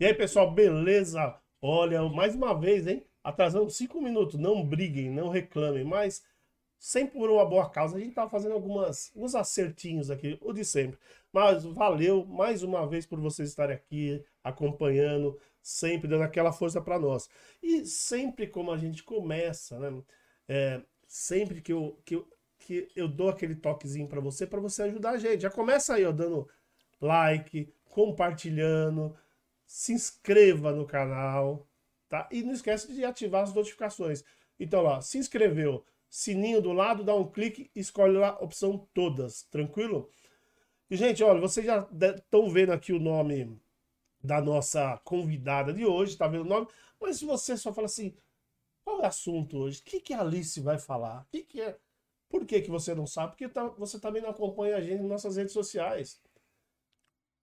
E aí, pessoal, beleza? Olha, mais uma vez, hein? Atrasando cinco minutos. Não briguem, não reclamem, mas sempre por uma boa causa. A gente tá fazendo algumas, alguns acertinhos aqui, o de sempre. Mas valeu mais uma vez por vocês estarem aqui acompanhando, sempre dando aquela força para nós. E sempre como a gente começa, né? É, sempre que eu, que, eu, que eu dou aquele toquezinho para você, para você ajudar a gente. Já começa aí, ó, dando like, compartilhando, se inscreva no canal, tá? E não esquece de ativar as notificações. Então lá, se inscreveu, sininho do lado, dá um clique, escolhe lá a opção todas, tranquilo? E gente, olha, vocês já estão vendo aqui o nome da nossa convidada de hoje, tá vendo o nome? Mas se você só fala assim, qual é o assunto hoje? O que, que a Alice vai falar? O que, que é? Por que, que você não sabe? Porque tá, você também não acompanha a gente nas nossas redes sociais.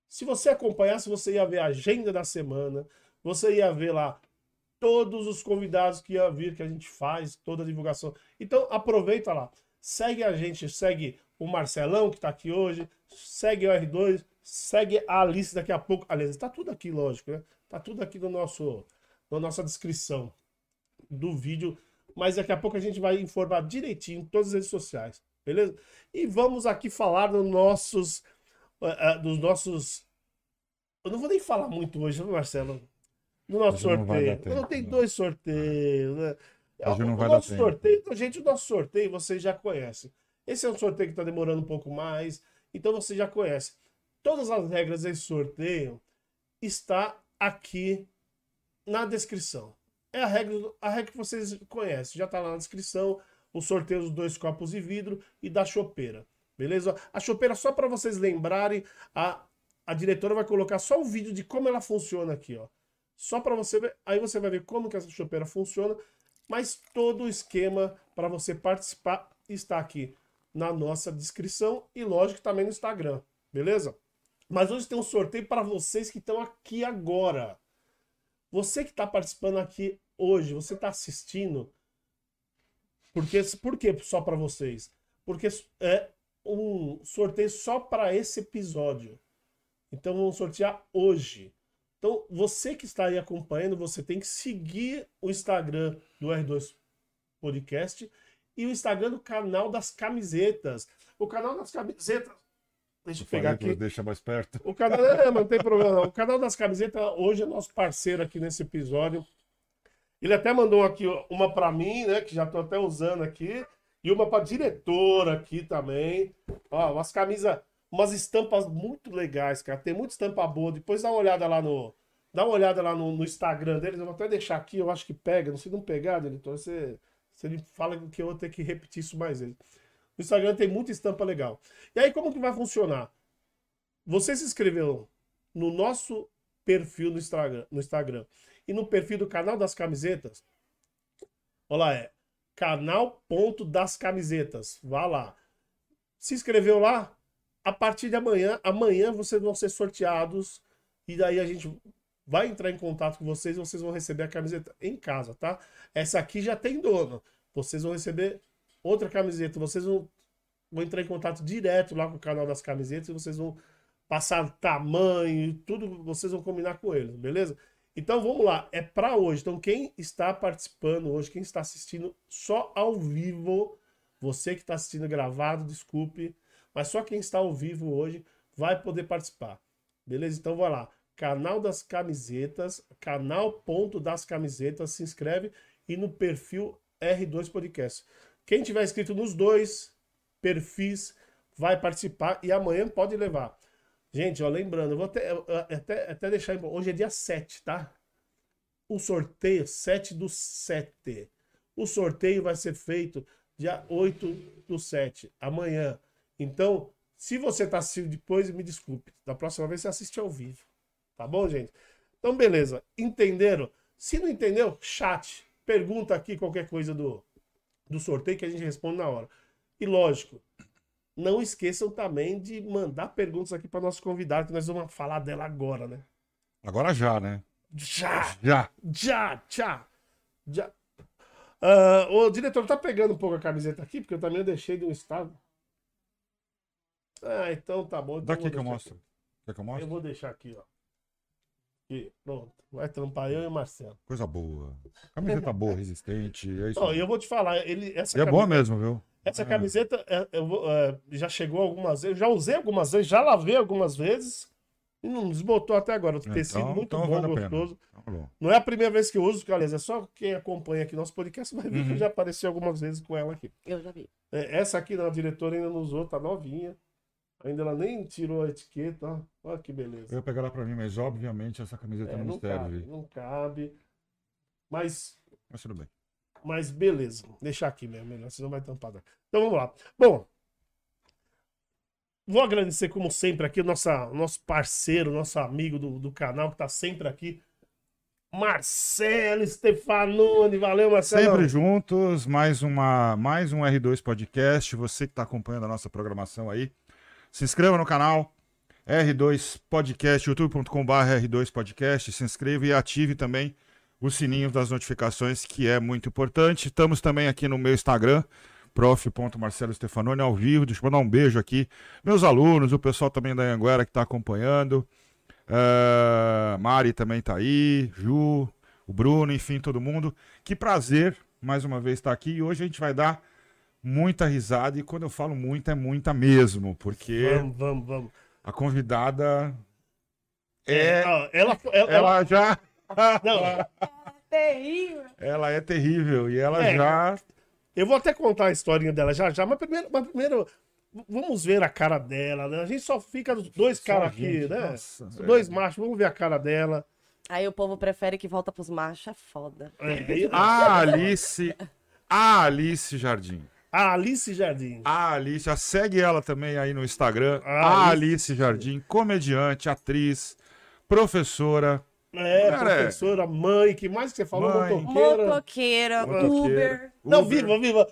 Se você acompanhasse, você ia ver a agenda da semana, você ia ver lá todos os convidados que ia vir, que a gente faz, toda a divulgação. Então aproveita lá, segue a gente, segue o Marcelão que está aqui hoje, segue o R2, segue a Alice daqui a pouco. Aliás, está tudo aqui, lógico, né? Está tudo aqui no nosso, na nossa descrição do vídeo, mas daqui a pouco a gente vai informar direitinho todas as redes sociais, beleza? E vamos aqui falar dos nossos, uh, dos nossos eu não vou nem falar muito hoje, Marcelo? No nosso sorteio. Não, não tem né? dois sorteios, né? Hoje não o vai nosso dar sorteio, tempo. gente, o nosso sorteio vocês já conhecem. Esse é um sorteio que está demorando um pouco mais, então você já conhece. Todas as regras desse sorteio está aqui na descrição. É a regra, a regra que vocês conhecem, já está lá na descrição. O sorteio dos dois copos de vidro e da chopeira. Beleza? A chopeira, só para vocês lembrarem, a a diretora vai colocar só o vídeo de como ela funciona aqui, ó. Só para você ver, aí você vai ver como que essa chopeira funciona, mas todo o esquema para você participar está aqui na nossa descrição e lógico também no Instagram, beleza? Mas hoje tem um sorteio para vocês que estão aqui agora. Você que está participando aqui hoje, você está assistindo, porque por que só para vocês? Porque é um sorteio só para esse episódio. Então vamos sortear hoje. Então você que está aí acompanhando, você tem que seguir o Instagram do R2 Podcast e o Instagram do canal das camisetas. O canal das camisetas. Deixa eu, eu pegar aqui. Deixa mais perto. O canal, é, não tem problema não. O canal das camisetas hoje é nosso parceiro aqui nesse episódio. Ele até mandou aqui uma para mim, né, que já estou até usando aqui, e uma para diretora aqui também. Ó, umas camisas umas estampas muito legais, cara. Tem muita estampa boa. Depois dá uma olhada lá no. Dá uma olhada lá no, no Instagram deles. Eu vou até deixar aqui, eu acho que pega. Não sei não pegar, editor. Você, você ele fala que eu vou ter que repetir isso mais vezes. No Instagram tem muita estampa legal. E aí, como que vai funcionar? Você se inscreveu no nosso perfil no Instagram, no Instagram e no perfil do canal das camisetas. Olha lá, é canal ponto das camisetas. Vá lá. Se inscreveu lá? a partir de amanhã, amanhã vocês vão ser sorteados e daí a gente vai entrar em contato com vocês e vocês vão receber a camiseta em casa, tá? Essa aqui já tem dono. Vocês vão receber outra camiseta. Vocês vão, vão entrar em contato direto lá com o canal das camisetas e vocês vão passar tamanho, tudo vocês vão combinar com eles, beleza? Então vamos lá, é para hoje. Então quem está participando hoje, quem está assistindo só ao vivo, você que está assistindo gravado, desculpe, mas só quem está ao vivo hoje vai poder participar. Beleza? Então vai lá. Canal das Camisetas, canal ponto das camisetas, se inscreve e no perfil R2 Podcast. Quem tiver inscrito nos dois perfis vai participar e amanhã pode levar. Gente, ó, lembrando, eu vou até, até, até deixar. Hoje é dia 7, tá? O sorteio, 7 do 7. O sorteio vai ser feito dia 8 do 7, amanhã. Então, se você está assistindo depois, me desculpe. Da próxima vez você assiste ao vivo. Tá bom, gente? Então, beleza. Entenderam? Se não entendeu, chat. Pergunta aqui qualquer coisa do, do sorteio que a gente responde na hora. E lógico, não esqueçam também de mandar perguntas aqui para nosso convidado, que nós vamos falar dela agora, né? Agora já, né? Já! Já! Já! Já! já. Uh, o diretor tá pegando um pouco a camiseta aqui, porque eu também deixei de um estado. Ah, então tá bom. Então Daqui que eu mostro. Quer que eu mostre? Eu vou deixar aqui, ó. E pronto. Vai trampar eu e o Marcelo. Coisa boa. Camiseta boa, resistente. É isso. Não, e eu vou te falar, ele, essa E é boa mesmo, viu? Essa É. camiseta é, eu é, já chegou algumas vezes, já usei algumas vezes, já lavei algumas vezes e não desbotou até agora. O tecido Então- muito então bom, gostoso. Bom. Não é a primeira vez que eu uso, aliás, é só quem acompanha aqui nosso podcast vai ver que Uhum. eu já apareci algumas vezes com ela aqui. Eu já vi. É, essa aqui, não, a diretora ainda não usou, tá novinha. Ainda ela nem tirou a etiqueta, ó. Olha que beleza. Eu ia pegar ela pra mim, mas obviamente essa camiseta É, não, não serve. cabe, não cabe. Mas Mas tudo bem. Mas beleza, deixar aqui mesmo, melhor, senão vai tampar. daqui. Então vamos lá. Bom, vou agradecer, como sempre, aqui o nosso parceiro, nosso amigo do, do canal, que tá sempre aqui. Marcelo Stefanoni, valeu, Marcelo. Sempre juntos, mais, uma, mais um R2 Podcast. Você que está acompanhando a nossa programação aí, se inscreva no canal R2 Podcast, youtube.com.br R2 Podcast. Se inscreva e ative também o sininho das notificações, que é muito importante. Estamos também aqui no meu Instagram, prof.marcelo Stefanoni, ao vivo. Deixa eu mandar um beijo aqui. Meus alunos, o pessoal também da Anguera que está acompanhando. Ah, Mari também tá aí, Ju, o Bruno, enfim, todo mundo. Que prazer mais uma vez estar aqui. E hoje a gente vai dar muita risada. E quando eu falo muita, é muita mesmo, porque Vamos, vamos, vamos. a convidada é. Ela, ela, ela- Ela já. Não, Terrível. Ela é terrível e ela É. já. eu vou até contar a historinha dela já já, mas primeiro, mas primeiro vamos ver a cara dela, né? A gente só fica os dois caras aqui, né? nossa, dois machos, vamos ver a cara dela. Aí o povo prefere que volta pros machos, é foda. É, e- A Alice. A Alice Jardim. a Alice Jardim. A Alice, já segue ela também aí no Instagram. A A Alice Jardim, comediante, atriz, professora. É, Cara, é. professora, mãe, que mais que você falou? Mãe. Motoqueira. Motoqueira. Uber. Não, Uber. viva, viva.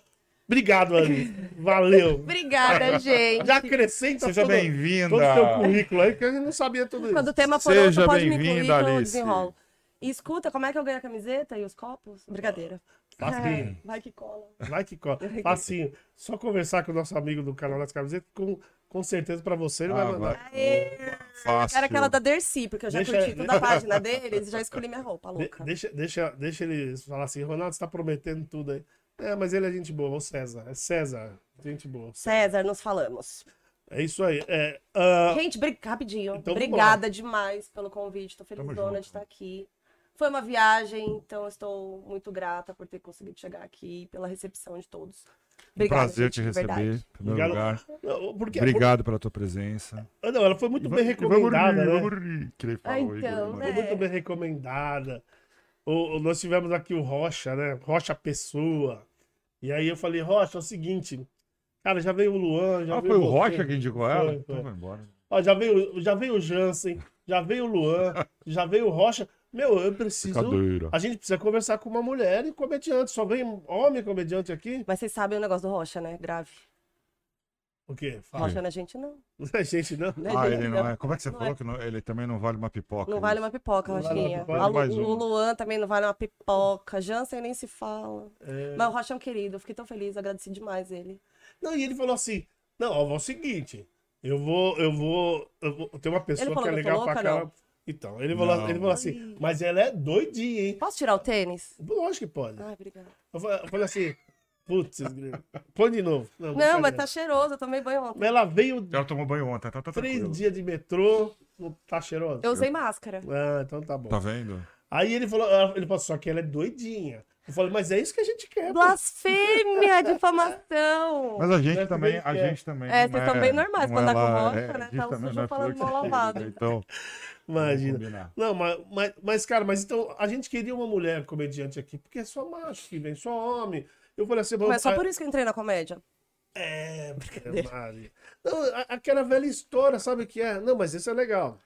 Obrigado, Alice. Valeu. Obrigada, gente. Já acrescenta Seja todo, bem-vinda. todo o teu currículo aí, que a gente não sabia tudo isso. Quando o tema for Seja outro, pode me bem-vinda, incluir que eu Alice. desenrolo. E escuta, como é que eu ganho a camiseta e os copos? Brincadeira. Facinho. Vai que cola. Vai que cola. Facinho. Só conversar com o nosso amigo do canal das camisetas, com, com certeza pra você ele vai Ah, mandar. vai. Aê! Fácil. Era aquela da Dercy, porque eu já Deixa- curti toda a página deles e já escolhi minha roupa, De- louca. deixa, deixa, deixa ele falar assim, Ronaldo, você tá prometendo tudo aí. É, mas ele é gente boa, o César. É César, gente boa. César, nos falamos. É isso aí. É, ah, Gente, bri- rapidinho. Então, Obrigada demais pelo convite. Tô felizona junto. de estar aqui. Foi uma viagem, então estou muito grata por ter conseguido chegar aqui, pela recepção de todos. Obrigada, Prazer gente, te receber, verdade. em primeiro Obrigado. lugar. não, porque, Obrigado pela tua presença. Ah, Não, ela foi muito bem recomendada, né? vamos rir, que ele falou, Ah, então, mano. né? Foi muito bem recomendada. O, o- nós tivemos aqui o Rocha, né? Rocha Pessoa. E aí eu falei, Rocha, é o seguinte. Cara, já veio o Luan, já Ah, veio foi o você. Rocha que indicou ela? Foi, Então foi. vai embora. Ó, já veio, já veio o Jansen, já veio o Luan, já veio o Rocha. Meu, eu preciso. A gente precisa conversar com uma mulher e comediante. Só vem homem comediante aqui? Mas vocês sabem o negócio do Rocha, né? Grave. O quê? Fala. Rocha não é gente, não. Não é gente, não. Não é Ah, ele não é. Como é que você Não falou é. que não- ele também não vale uma pipoca? Não vale uma pipoca, vale Rochinha. A um. O Luan também não vale uma pipoca. Jansen nem se fala. É. Mas o Rocha é um querido. Eu fiquei tão feliz, agradeci demais ele. Não, e ele falou assim: não, ó, é o seguinte, eu vou, eu vou. Eu vou tem uma pessoa que é legal pra caramba. Então, ele falou, Não. ele falou assim, mas ela é doidinha, hein? Posso tirar o tênis? Lógico que pode. Ai, obrigada. Eu falei, eu falei assim, putz, põe de novo. Não, Não, mas tá cheiroso. Eu tomei banho ontem. Mas ela veio Ela tomou banho ontem, tá, tá três tranquilo. dias de metrô, tá cheirosa? Eu usei máscara. Ah, então tá bom. Tá vendo? Aí ele falou, ele falou, só que ela é doidinha. Eu falei, mas é isso que a gente quer. Blasfêmia, difamação. Mas a gente também, a é. gente também. É, vocês são bem normais pra andar com lá- rocha, é, né? a gente Tá também sujo é falando mal se lavado. liga, Então, Imagina. Não, mas, mas, mas, cara, mas então a gente queria uma mulher comediante aqui, porque é só macho que vem, só homem. Eu falei assim, Mas só por isso que eu entrei na comédia. É, Mari. Não, aquela velha história, sabe o que é? Não, mas isso é legal.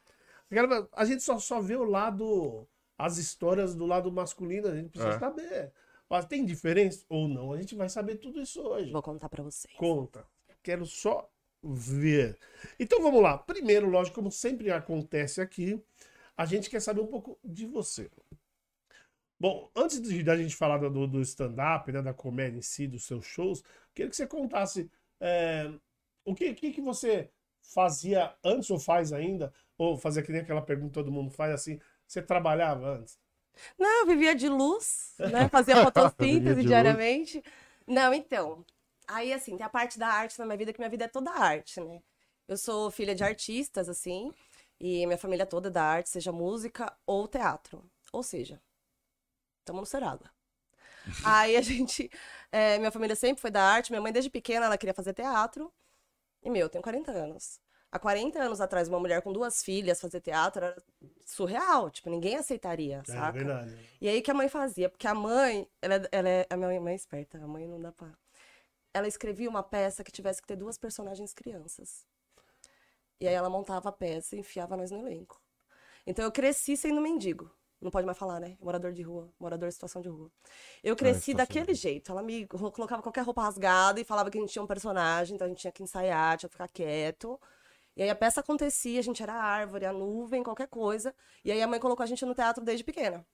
Aquela- a gente só, só vê o lado, as histórias do lado masculino, a gente precisa É. saber. Mas tem diferença ou não? A gente vai saber tudo isso hoje. Vou contar pra vocês. Conta. Quero só ver. Então vamos lá. Primeiro, lógico, como sempre acontece aqui, a gente quer saber um pouco de você. Bom, antes de da gente falar do, do stand-up, né, da comédia em si, dos seus shows, queria que você contasse é, o que, que, que você fazia antes ou faz ainda, ou fazer que nem aquela pergunta que todo mundo faz assim, Você trabalhava antes? Não, eu vivia de luz, né? Fazia fotossíntese diariamente. Não, então. Aí, assim, tem a parte da arte na minha vida, que minha vida é toda arte, né? Eu sou filha de artistas, assim, e minha família toda é da arte, seja música ou teatro. Ou seja, estamos no Serasa. Aí a gente. é, minha família sempre foi da arte, minha mãe desde pequena ela queria fazer teatro. E, meu, eu tenho 40 anos. Há 40 anos atrás, uma mulher com duas filhas fazer teatro era surreal. Tipo, ninguém aceitaria, É saca? verdade. E aí o que a mãe fazia? Porque a mãe, ela, é- ela é, a minha mãe é esperta, a mãe não dá pra. Ela escrevia uma peça que tivesse que ter duas personagens crianças. E aí ela montava a peça e enfiava nós no elenco. Então eu cresci sendo mendigo. Não pode mais falar, né? Morador de rua, morador em situação de rua. Eu cresci situação de daquele jeito. Ela me colocava qualquer roupa rasgada e falava que a gente tinha um personagem, então a gente tinha que ensaiar, tinha que ficar quieto. E aí a peça acontecia, a gente era a árvore, a nuvem, qualquer coisa. E aí a mãe colocou a gente no teatro desde pequena.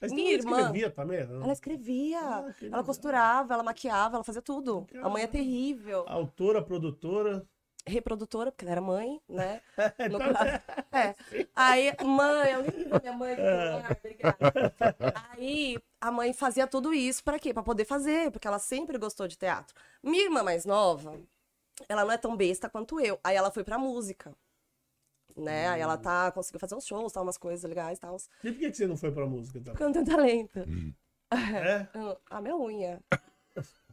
Mas Minha irmã- escrevia também? Não? Ela escrevia, Ah, ela costurava, ela maquiava, ela fazia tudo. A mãe é Caramba. terrível. Autora, produtora. Reprodutora, porque ela era mãe, né? No Então, caso- é. Aí, mãe, eu vi minha mãe. Ah, obrigada. Aí, a mãe fazia tudo isso pra quê? Pra poder fazer, porque ela sempre gostou de teatro. Minha irmã mais nova, ela não é tão besta quanto eu. Aí ela foi pra música. Né? Aí ela tá, conseguiu fazer uns shows, tá, umas coisas legais e tal. E por que que você não foi pra música? Então? Porque eu não tenho talento. É? Ah, A minha unha.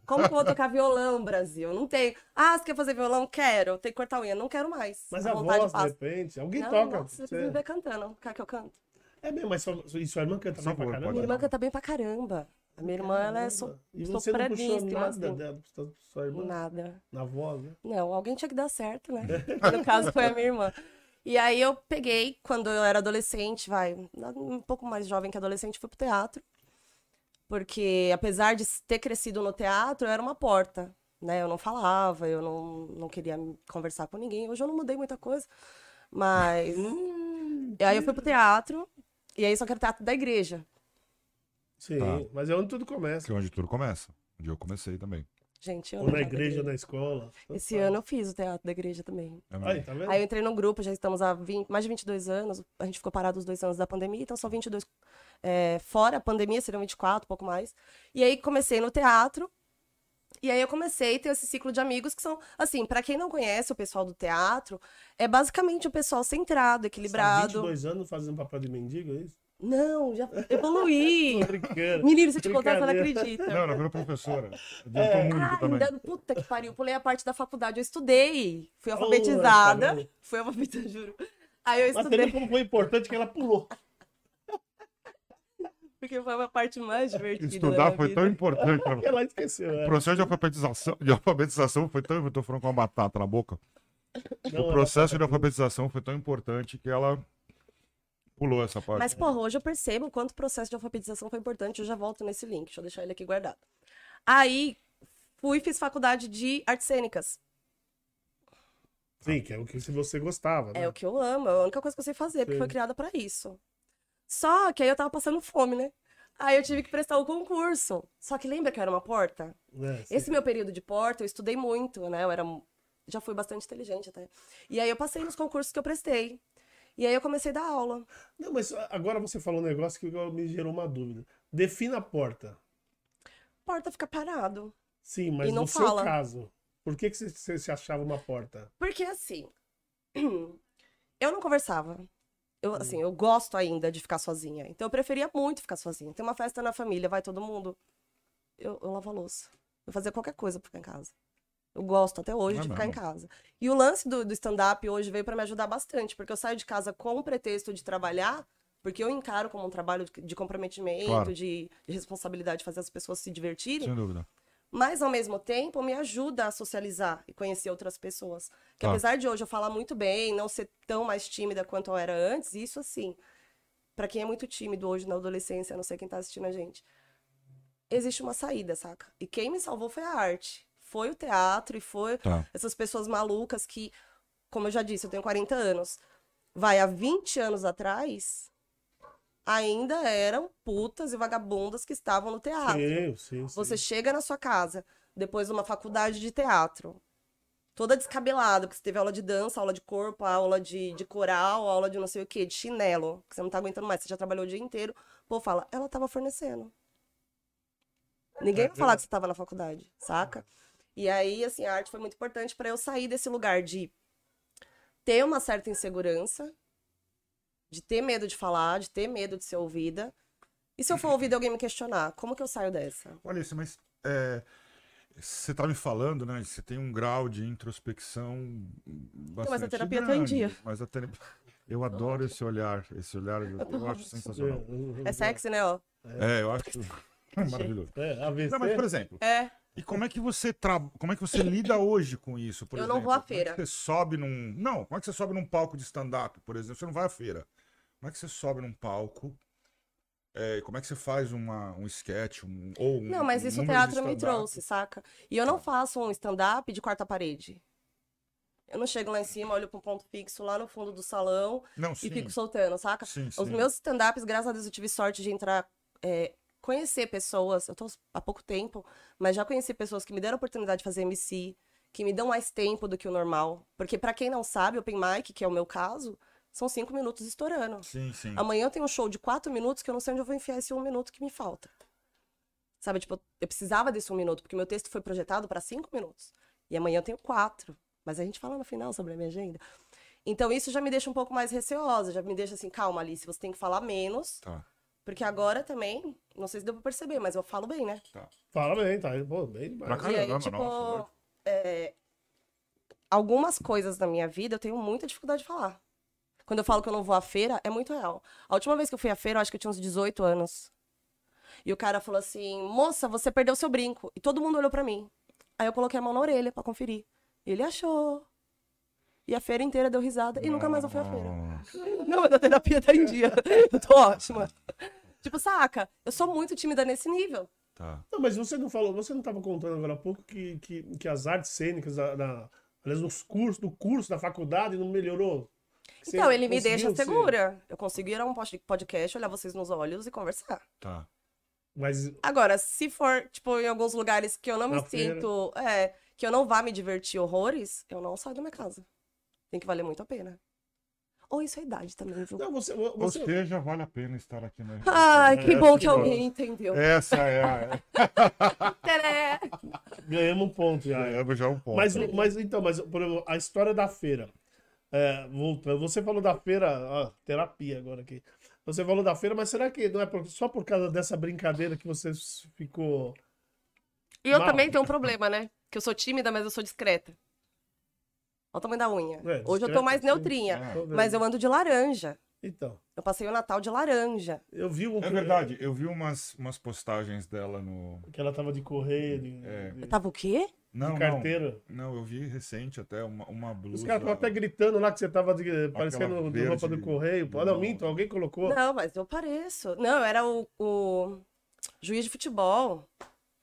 Como que eu vou tocar violão, Brasil? Não tenho. Ah, você quer fazer violão? Quero. Tem que cortar a unha. Não quero mais. Mas A a voz, de passa. repente, alguém Não, toca. você precisa me ver cantando. Quer que eu canto? É mesmo, mas sua, e sua irmã canta Só bem pra caramba? Minha irmã canta bem pra caramba. A minha irmã, ela é so... E você não puxou nada assim. dela, pra sua irmã? Nada. Na voz, né? Não, alguém tinha que dar certo, né? No caso, foi a minha irmã. E aí eu peguei, quando eu era adolescente, vai, um pouco mais jovem que adolescente, fui pro teatro. Porque, apesar de ter crescido no teatro, eu era uma porta, né? Eu não falava, eu não, não queria conversar com ninguém. Hoje eu não mudei muita coisa, mas... e aí eu fui pro teatro, e aí só que era teatro da igreja. Sim, Tá. mas é onde tudo começa. Que é onde tudo começa. Onde eu comecei também. Gente, eu Ou na igreja ou na escola. Esse ano eu fiz o teatro da igreja também. É. Aí, tá vendo? Aí eu entrei no grupo, já estamos há 20 mais de 22 anos. A gente ficou parado os dois anos da pandemia, então são 22 é, fora a pandemia, seriam 24, um pouco mais. E aí comecei no teatro. E aí eu comecei a ter esse ciclo de amigos que são, assim, pra quem não conhece o pessoal do teatro, é basicamente o pessoal centrado, Você tá equilibrado. 22 anos fazendo papel de mendigo, é isso? Não, já evoluí. Menino, se eu te contar, você não acredita. Não, ela virou professora. É. Muito Ah, também. ainda, puta que pariu, pulei a parte da faculdade, eu estudei. Fui Oh, alfabetizada. caramba. fui alfabetizada, juro. Aí eu Mas estudei, como foi importante que ela pulou. porque foi uma parte mais divertida. da Estudar foi vida. tão importante pra Ela esqueceu. O É. processo de alfabetização, de alfabetização foi tão. Eu tô falando com uma batata na boca. Não, o processo de alfabetização foi tão importante que ela pulou essa parte. Mas, porra, hoje eu percebo o quanto o processo de alfabetização foi importante. Eu já volto nesse link. Deixa eu deixar ele aqui guardado. Aí, fui e fiz faculdade de artes cênicas. Sim, que é o que você gostava, né? É o que eu amo, é a única coisa que eu sei fazer, porque Sim. foi criada pra isso. Só que aí eu tava passando fome, né? Aí eu tive que prestar o concurso. Só que lembra que eu era uma porta? É. Esse meu período de porta, eu estudei muito, né? Eu era. Já fui bastante inteligente até. E aí eu passei nos concursos que eu prestei. E aí eu comecei a dar aula. Não, mas agora você falou um negócio que me gerou uma dúvida. Defina a porta. Porta fica parado. Sim, mas no seu fala. caso, por que, que você, se achava uma porta? Porque assim, eu não conversava. Hum. Eu, assim, eu gosto ainda de ficar sozinha. Então eu preferia muito ficar sozinha. Tem uma festa na família, vai todo mundo. Eu, eu lavo a louça. Eu fazia qualquer coisa pra ficar em casa. Eu gosto até hoje É de ficar em casa. E o lance do, do stand-up hoje veio pra me ajudar bastante, porque eu saio de casa com o pretexto de trabalhar, porque eu encaro como um trabalho de, comprometimento, Claro. de, de responsabilidade de fazer as pessoas se divertirem Sem dúvida. mas ao mesmo tempo me ajuda a socializar e conhecer outras pessoas. Que Tá. apesar de hoje eu falar muito bem, não ser tão mais tímida quanto eu era antes, isso assim, pra quem é muito tímido hoje na adolescência, não sei quem tá assistindo a gente, existe uma saída, saca? E quem me salvou foi a arte. Foi o teatro e foi Tá. essas pessoas malucas que, como eu já disse, eu tenho 40 anos. Vai, há 20 anos atrás, ainda eram putas e vagabundas que estavam no teatro. Sim, sim, sim. Você chega na sua casa, depois de uma faculdade de teatro, toda descabelada, porque você teve aula de dança, aula de corpo, aula de, de coral, aula de não sei o quê, de chinelo, que você não tá aguentando mais, você já trabalhou o dia inteiro. Povo fala, ela tava fornecendo. Ninguém É vai falar que você tava na faculdade, saca? E aí, assim, a arte foi muito importante pra eu sair desse lugar de ter uma certa insegurança, de ter medo de falar, de ter medo de ser ouvida. E se eu for ouvida alguém me questionar, como que eu saio dessa? Olha isso, mas é, você tá me falando, né? Você tem um grau de introspecção bastante mas a terapia tá em grande, dia. Mas a terapia... Eu adoro esse olhar, esse olhar eu, eu acho sensacional. É sexy, né, ó? É, eu acho maravilhoso. É. Não, mas por exemplo, É. e como é que você tra... como é que você lida hoje com isso? Por Eu exemplo? não vou à é feira. que você sobe num, não, como é que você sobe num palco de stand-up, por exemplo? Você não vai à feira. Como é que você sobe num palco? É, como é que você faz uma, um sketch, um, ou um Não, mas um isso o teatro me trouxe, saca? E eu não faço um stand-up de quarta parede. Eu não chego lá em cima, olho pra um ponto fixo lá no fundo do salão Não, e fico soltando, saca? Sim, Os sim. meus stand-ups, graças a Deus, eu tive sorte de entrar, é, conhecer pessoas. Eu tô há pouco tempo, mas já conheci pessoas que me deram a oportunidade de fazer MC, que me dão mais tempo do que o normal. Porque, pra quem não sabe, Open Mic, que é o meu caso, são cinco minutos estourando. Sim, sim. Amanhã eu tenho um show de quatro minutos que eu não sei onde eu vou enfiar esse um minuto que me falta. Sabe, tipo, eu precisava desse um minuto, porque meu texto foi projetado para cinco minutos. E amanhã eu tenho quatro. Mas a gente fala no final sobre a minha agenda. Então isso já me deixa um pouco mais receosa, já me deixa assim, calma, Alice, você tem que falar menos. Tá. Porque agora também, não sei se deu pra perceber, mas eu falo bem, né? Fala bem, tá? Pô, bem Pra demais. E aí, Caramba, tipo, nossa, é, algumas coisas na minha vida eu tenho muita dificuldade de falar. Quando eu falo que eu não vou à feira, é muito real. A última vez que eu fui à feira, eu acho que eu tinha uns 18 anos. E o cara falou assim: moça, você perdeu seu brinco. E todo mundo olhou pra mim. Aí eu coloquei a mão na orelha pra conferir. E ele achou. E a feira inteira deu risada e nunca mais eu fui à feira. Não, mas a terapia tá em dia. Eu tô ótima. Tipo, saca? Eu sou muito tímida nesse nível. Tá. Não, mas você não falou, você não estava contando agora há pouco que, que, que as artes cênicas, da, da- aliás, nos cursos, do curso da faculdade não melhorou? Você Então, ele me deixa ser- segura. Eu consigo ir a um pod- podcast, olhar vocês nos olhos e conversar. Tá. Mas Agora, se for, tipo, em alguns lugares que eu não me Na feira. sinto. É, que eu não vá me divertir horrores, eu não saio da minha casa. Tem que valer muito a pena. Ou isso é idade também, viu? não, você, Ou você, seja, vale a pena estar aqui na Ai, que É, bom que que bom. alguém entendeu. Essa é a. Ganhamos um ponto já. Ganhamos já um ponto. Mas, mas então, mas por exemplo, a história da feira. É, você falou da feira, ó, terapia agora aqui. Você falou da feira, mas será que não é por- só por causa dessa brincadeira que você ficou. E eu Mal. também tenho um problema, né? Que eu sou tímida, mas eu sou discreta. Olha o tamanho da unha. É, Hoje eu tô mais neutrinha. É. Mas eu ando de laranja. Então, Eu passei o Natal de laranja. eu vi um É verdade, eu vi umas, umas postagens dela no. que ela tava de correio, de, É. de- Tava o quê? Não, de não. carteira. Não, eu vi recente até uma, uma blusa. Os caras estavam até gritando lá que você tava de, parecendo de verde roupa do correio. Pô, não, não. minto, alguém colocou. Não, mas eu pareço. Não, era o, o juiz de futebol.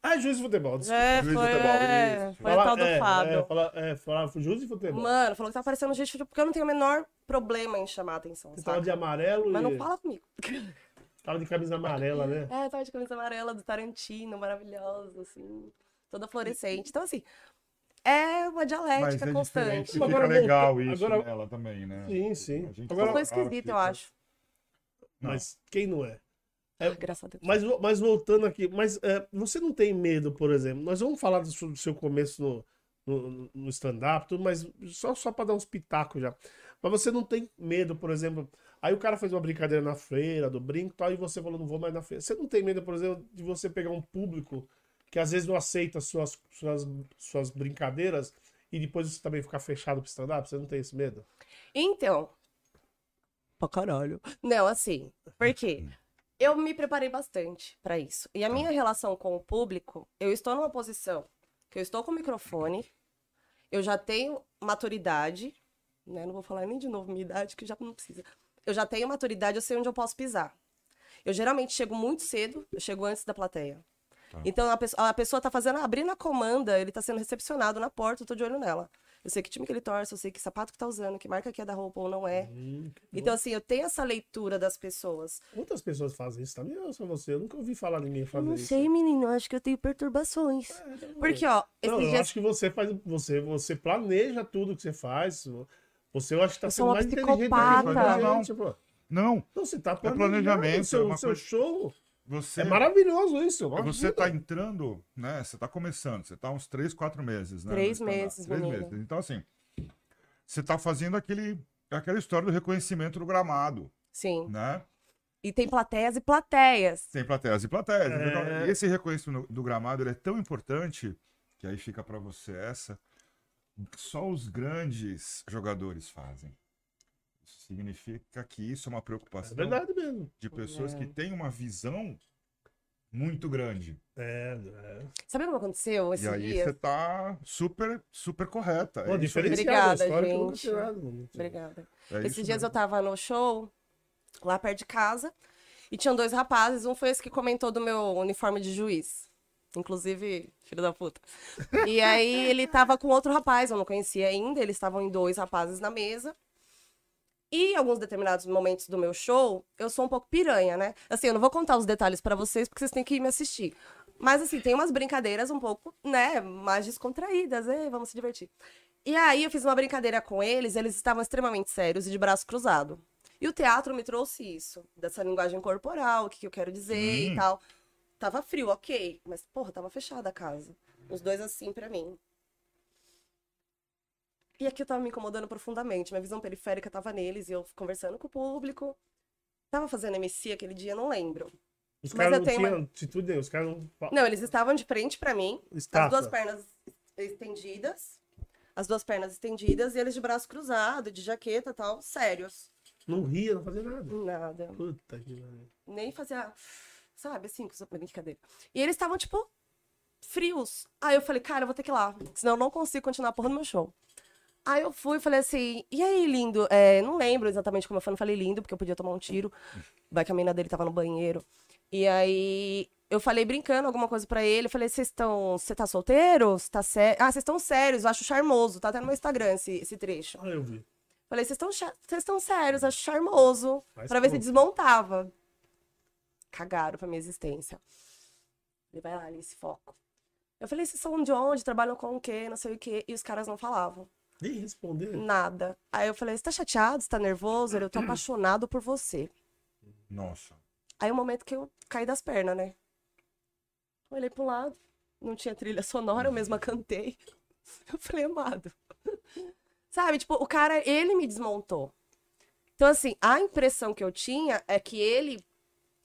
Ah, juiz de futebol. desculpa. É, Juiz de foi, futebol, é, foi o tal do é, Fábio. É, fala, é, falava, foi juiz de futebol. Mano, falou que tá parecendo juiz de futebol, porque eu não tenho o menor problema em chamar a atenção, Você tava sabe? de amarelo Mas e não fala comigo. tava de camisa amarela, né? É, tava de camisa amarela do Tarantino, maravilhosa, assim, toda fluorescente. Então, assim, é uma Mas dialética é diferente, constante. fica Agora legal isso agora- nela também, né? Sim, sim. A gente Agora- Eu tô fala, esquisita, eu fica- acho. Não. Mas quem não é? Ah, Graças a Deus. Mas, mas voltando aqui, mas é, você não tem medo, por exemplo? Nós vamos falar do seu, do seu começo no, no, no stand-up, tudo, mas só, só para dar uns pitacos já. Mas você não tem medo, por exemplo. Aí o cara fez uma brincadeira na feira, do brinco e tal, e você falou, não vou mais na feira. Você não tem medo, por exemplo, de você pegar um público que às vezes não aceita suas, suas, suas brincadeiras e depois você também ficar fechado pro stand-up? Você não tem esse medo? Então. Pra caralho. Não, assim, por quê? Eu me preparei bastante pra isso. E a minha relação com o público, eu estou numa posição que eu estou com o microfone, eu já tenho maturidade, né? Não vou falar nem de novo minha idade, que já não precisa. Eu já tenho maturidade, eu sei onde eu posso pisar. Eu geralmente chego muito cedo, eu chego antes da plateia. Então a pessoa, a pessoa tá fazendo, abrindo a comanda, ele tá sendo recepcionado na porta, eu tô de olho nela. Eu sei que time que ele torce, eu sei que sapato que tá usando, que marca que é da roupa ou não é. Hum, Então, assim, eu tenho essa leitura das pessoas. Muitas pessoas fazem isso também, ou só você? Eu nunca ouvi falar de ninguém fazer não isso. sei, menino, eu acho que eu tenho perturbações. É, então, Porque, ó, Não, eu dias acho que você faz. Você, você planeja tudo que você faz. Você eu acho que tá Eu sendo mais inteligente Não. Não, Não, você tá planejamento, planejando. Seu, é uma seu coisa- show. Você É maravilhoso isso. Você imagina. tá entrando, né? Você tá começando, você tá uns três, quatro meses, né? Três meses, Três menino. meses. Então, assim, você tá fazendo aquele, aquela história do reconhecimento do gramado, Sim. né? E tem plateias e plateias. Tem plateias e plateias. É. Então, esse reconhecimento do gramado ele é tão importante, que aí fica pra você essa, que só os grandes jogadores fazem. Significa que isso é uma É preocupação verdade mesmo. de pessoas É. que têm uma visão muito grande. É, é. Sabe o que aconteceu esses e aí dias? você tá super, super correta. Pô, É diferenciado Obrigada, gente. mano. Obrigada. É Esses dias mesmo. eu tava no show, lá perto de casa, e tinham dois rapazes. Um foi esse que comentou do meu uniforme de juiz. Inclusive, filho da puta. E aí ele tava com outro rapaz, eu não conhecia ainda. Eles estavam em dois rapazes na mesa. E em alguns determinados momentos do meu show, eu sou um pouco piranha, né? Assim, eu não vou contar os detalhes pra vocês, porque vocês têm que ir me assistir. Mas, assim, tem umas brincadeiras um pouco, né, mais descontraídas, é, vamos se divertir. E aí eu fiz uma brincadeira com eles, eles estavam extremamente sérios e de braço cruzado. E o teatro me trouxe isso, dessa linguagem corporal, o que, que eu quero dizer Sim. e tal. Tava frio, ok, mas, porra, tava fechada a casa. Os dois assim pra mim. E aqui eu tava me incomodando profundamente. Minha visão periférica tava neles e eu conversando com o público. Tava fazendo MC aquele dia, não lembro. Os Mas caras eu não tenho tinham atitude. Os caras não. Não, eles estavam de frente pra mim, as Estátua. duas pernas estendidas. As duas pernas estendidas e eles de braço cruzado, de jaqueta e tal, sérios. Não ria, não fazia nada. Nada. Puta que pariu. Nem fazia, sabe, assim, com brincadeira. E eles estavam, tipo, frios. Aí eu falei, cara, eu vou ter que ir lá, senão eu não consigo continuar a porra do meu show. Aí eu fui e falei assim, e aí, lindo? É, não lembro exatamente como eu falei, não falei lindo, porque eu podia tomar um tiro. Vai que a menina dele tava no banheiro. E aí eu falei brincando alguma coisa pra ele. Eu falei, vocês estão. Você tá solteiro? Você tá sé... Ah, vocês estão sérios, eu acho charmoso. Tá até no meu Instagram esse, esse trecho. Ah, eu vi. Falei, vocês estão cha- sérios, acho charmoso. Mas pra ver se desmontava. Cagaram pra minha existência. Ele vai lá, Alice, foco. Eu falei, vocês são de onde? Trabalham com o quê? Não sei o quê. E os caras não falavam. Nem responder. Nada. Aí eu falei, você tá chateado? Você tá nervoso? Ele, eu tô apaixonado por você. Nossa. Aí é o momento que eu caí das pernas, né? Olhei pro lado, não tinha trilha sonora, eu mesma cantei. Eu falei, amado. Sabe, tipo, o cara, ele me desmontou. Então, assim, a impressão que eu tinha é que ele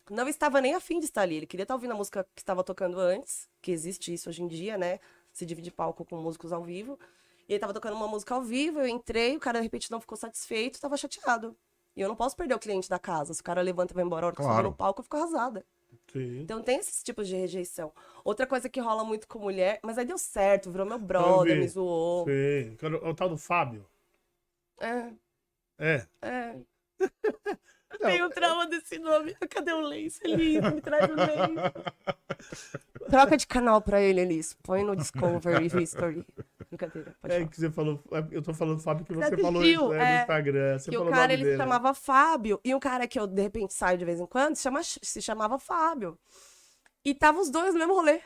não estava nem afim de estar ali. Ele queria estar ouvindo a música que estava tocando antes, que existe isso hoje em dia, né? Se divide palco com músicos ao vivo. E ele tava tocando uma música ao vivo, eu entrei, o cara de repente não ficou satisfeito, tava chateado. E eu não posso perder o cliente da casa. Se o cara levanta e vai embora a hora que eu Claro. no palco, eu fico arrasada. Sim. Então tem esses tipos de rejeição. Outra coisa que rola muito com mulher, mas aí deu certo, virou meu brother, me zoou. Sim. Cara, O tal do Fábio. É, É. é. Não, Tenho trauma desse nome. Cadê o lenço? Elise, me traz o lenço. Troca de canal pra ele, Elise. Põe no Discovery History. Brincadeira, pode É falar. que você falou. Eu tô falando Fábio que você Você falou isso né, é. no Instagram. Você que o cara ele dele, se né? chamava Fábio e um cara que eu de repente saio de vez em quando se, chama, se chamava Fábio. E tava os dois no mesmo rolê.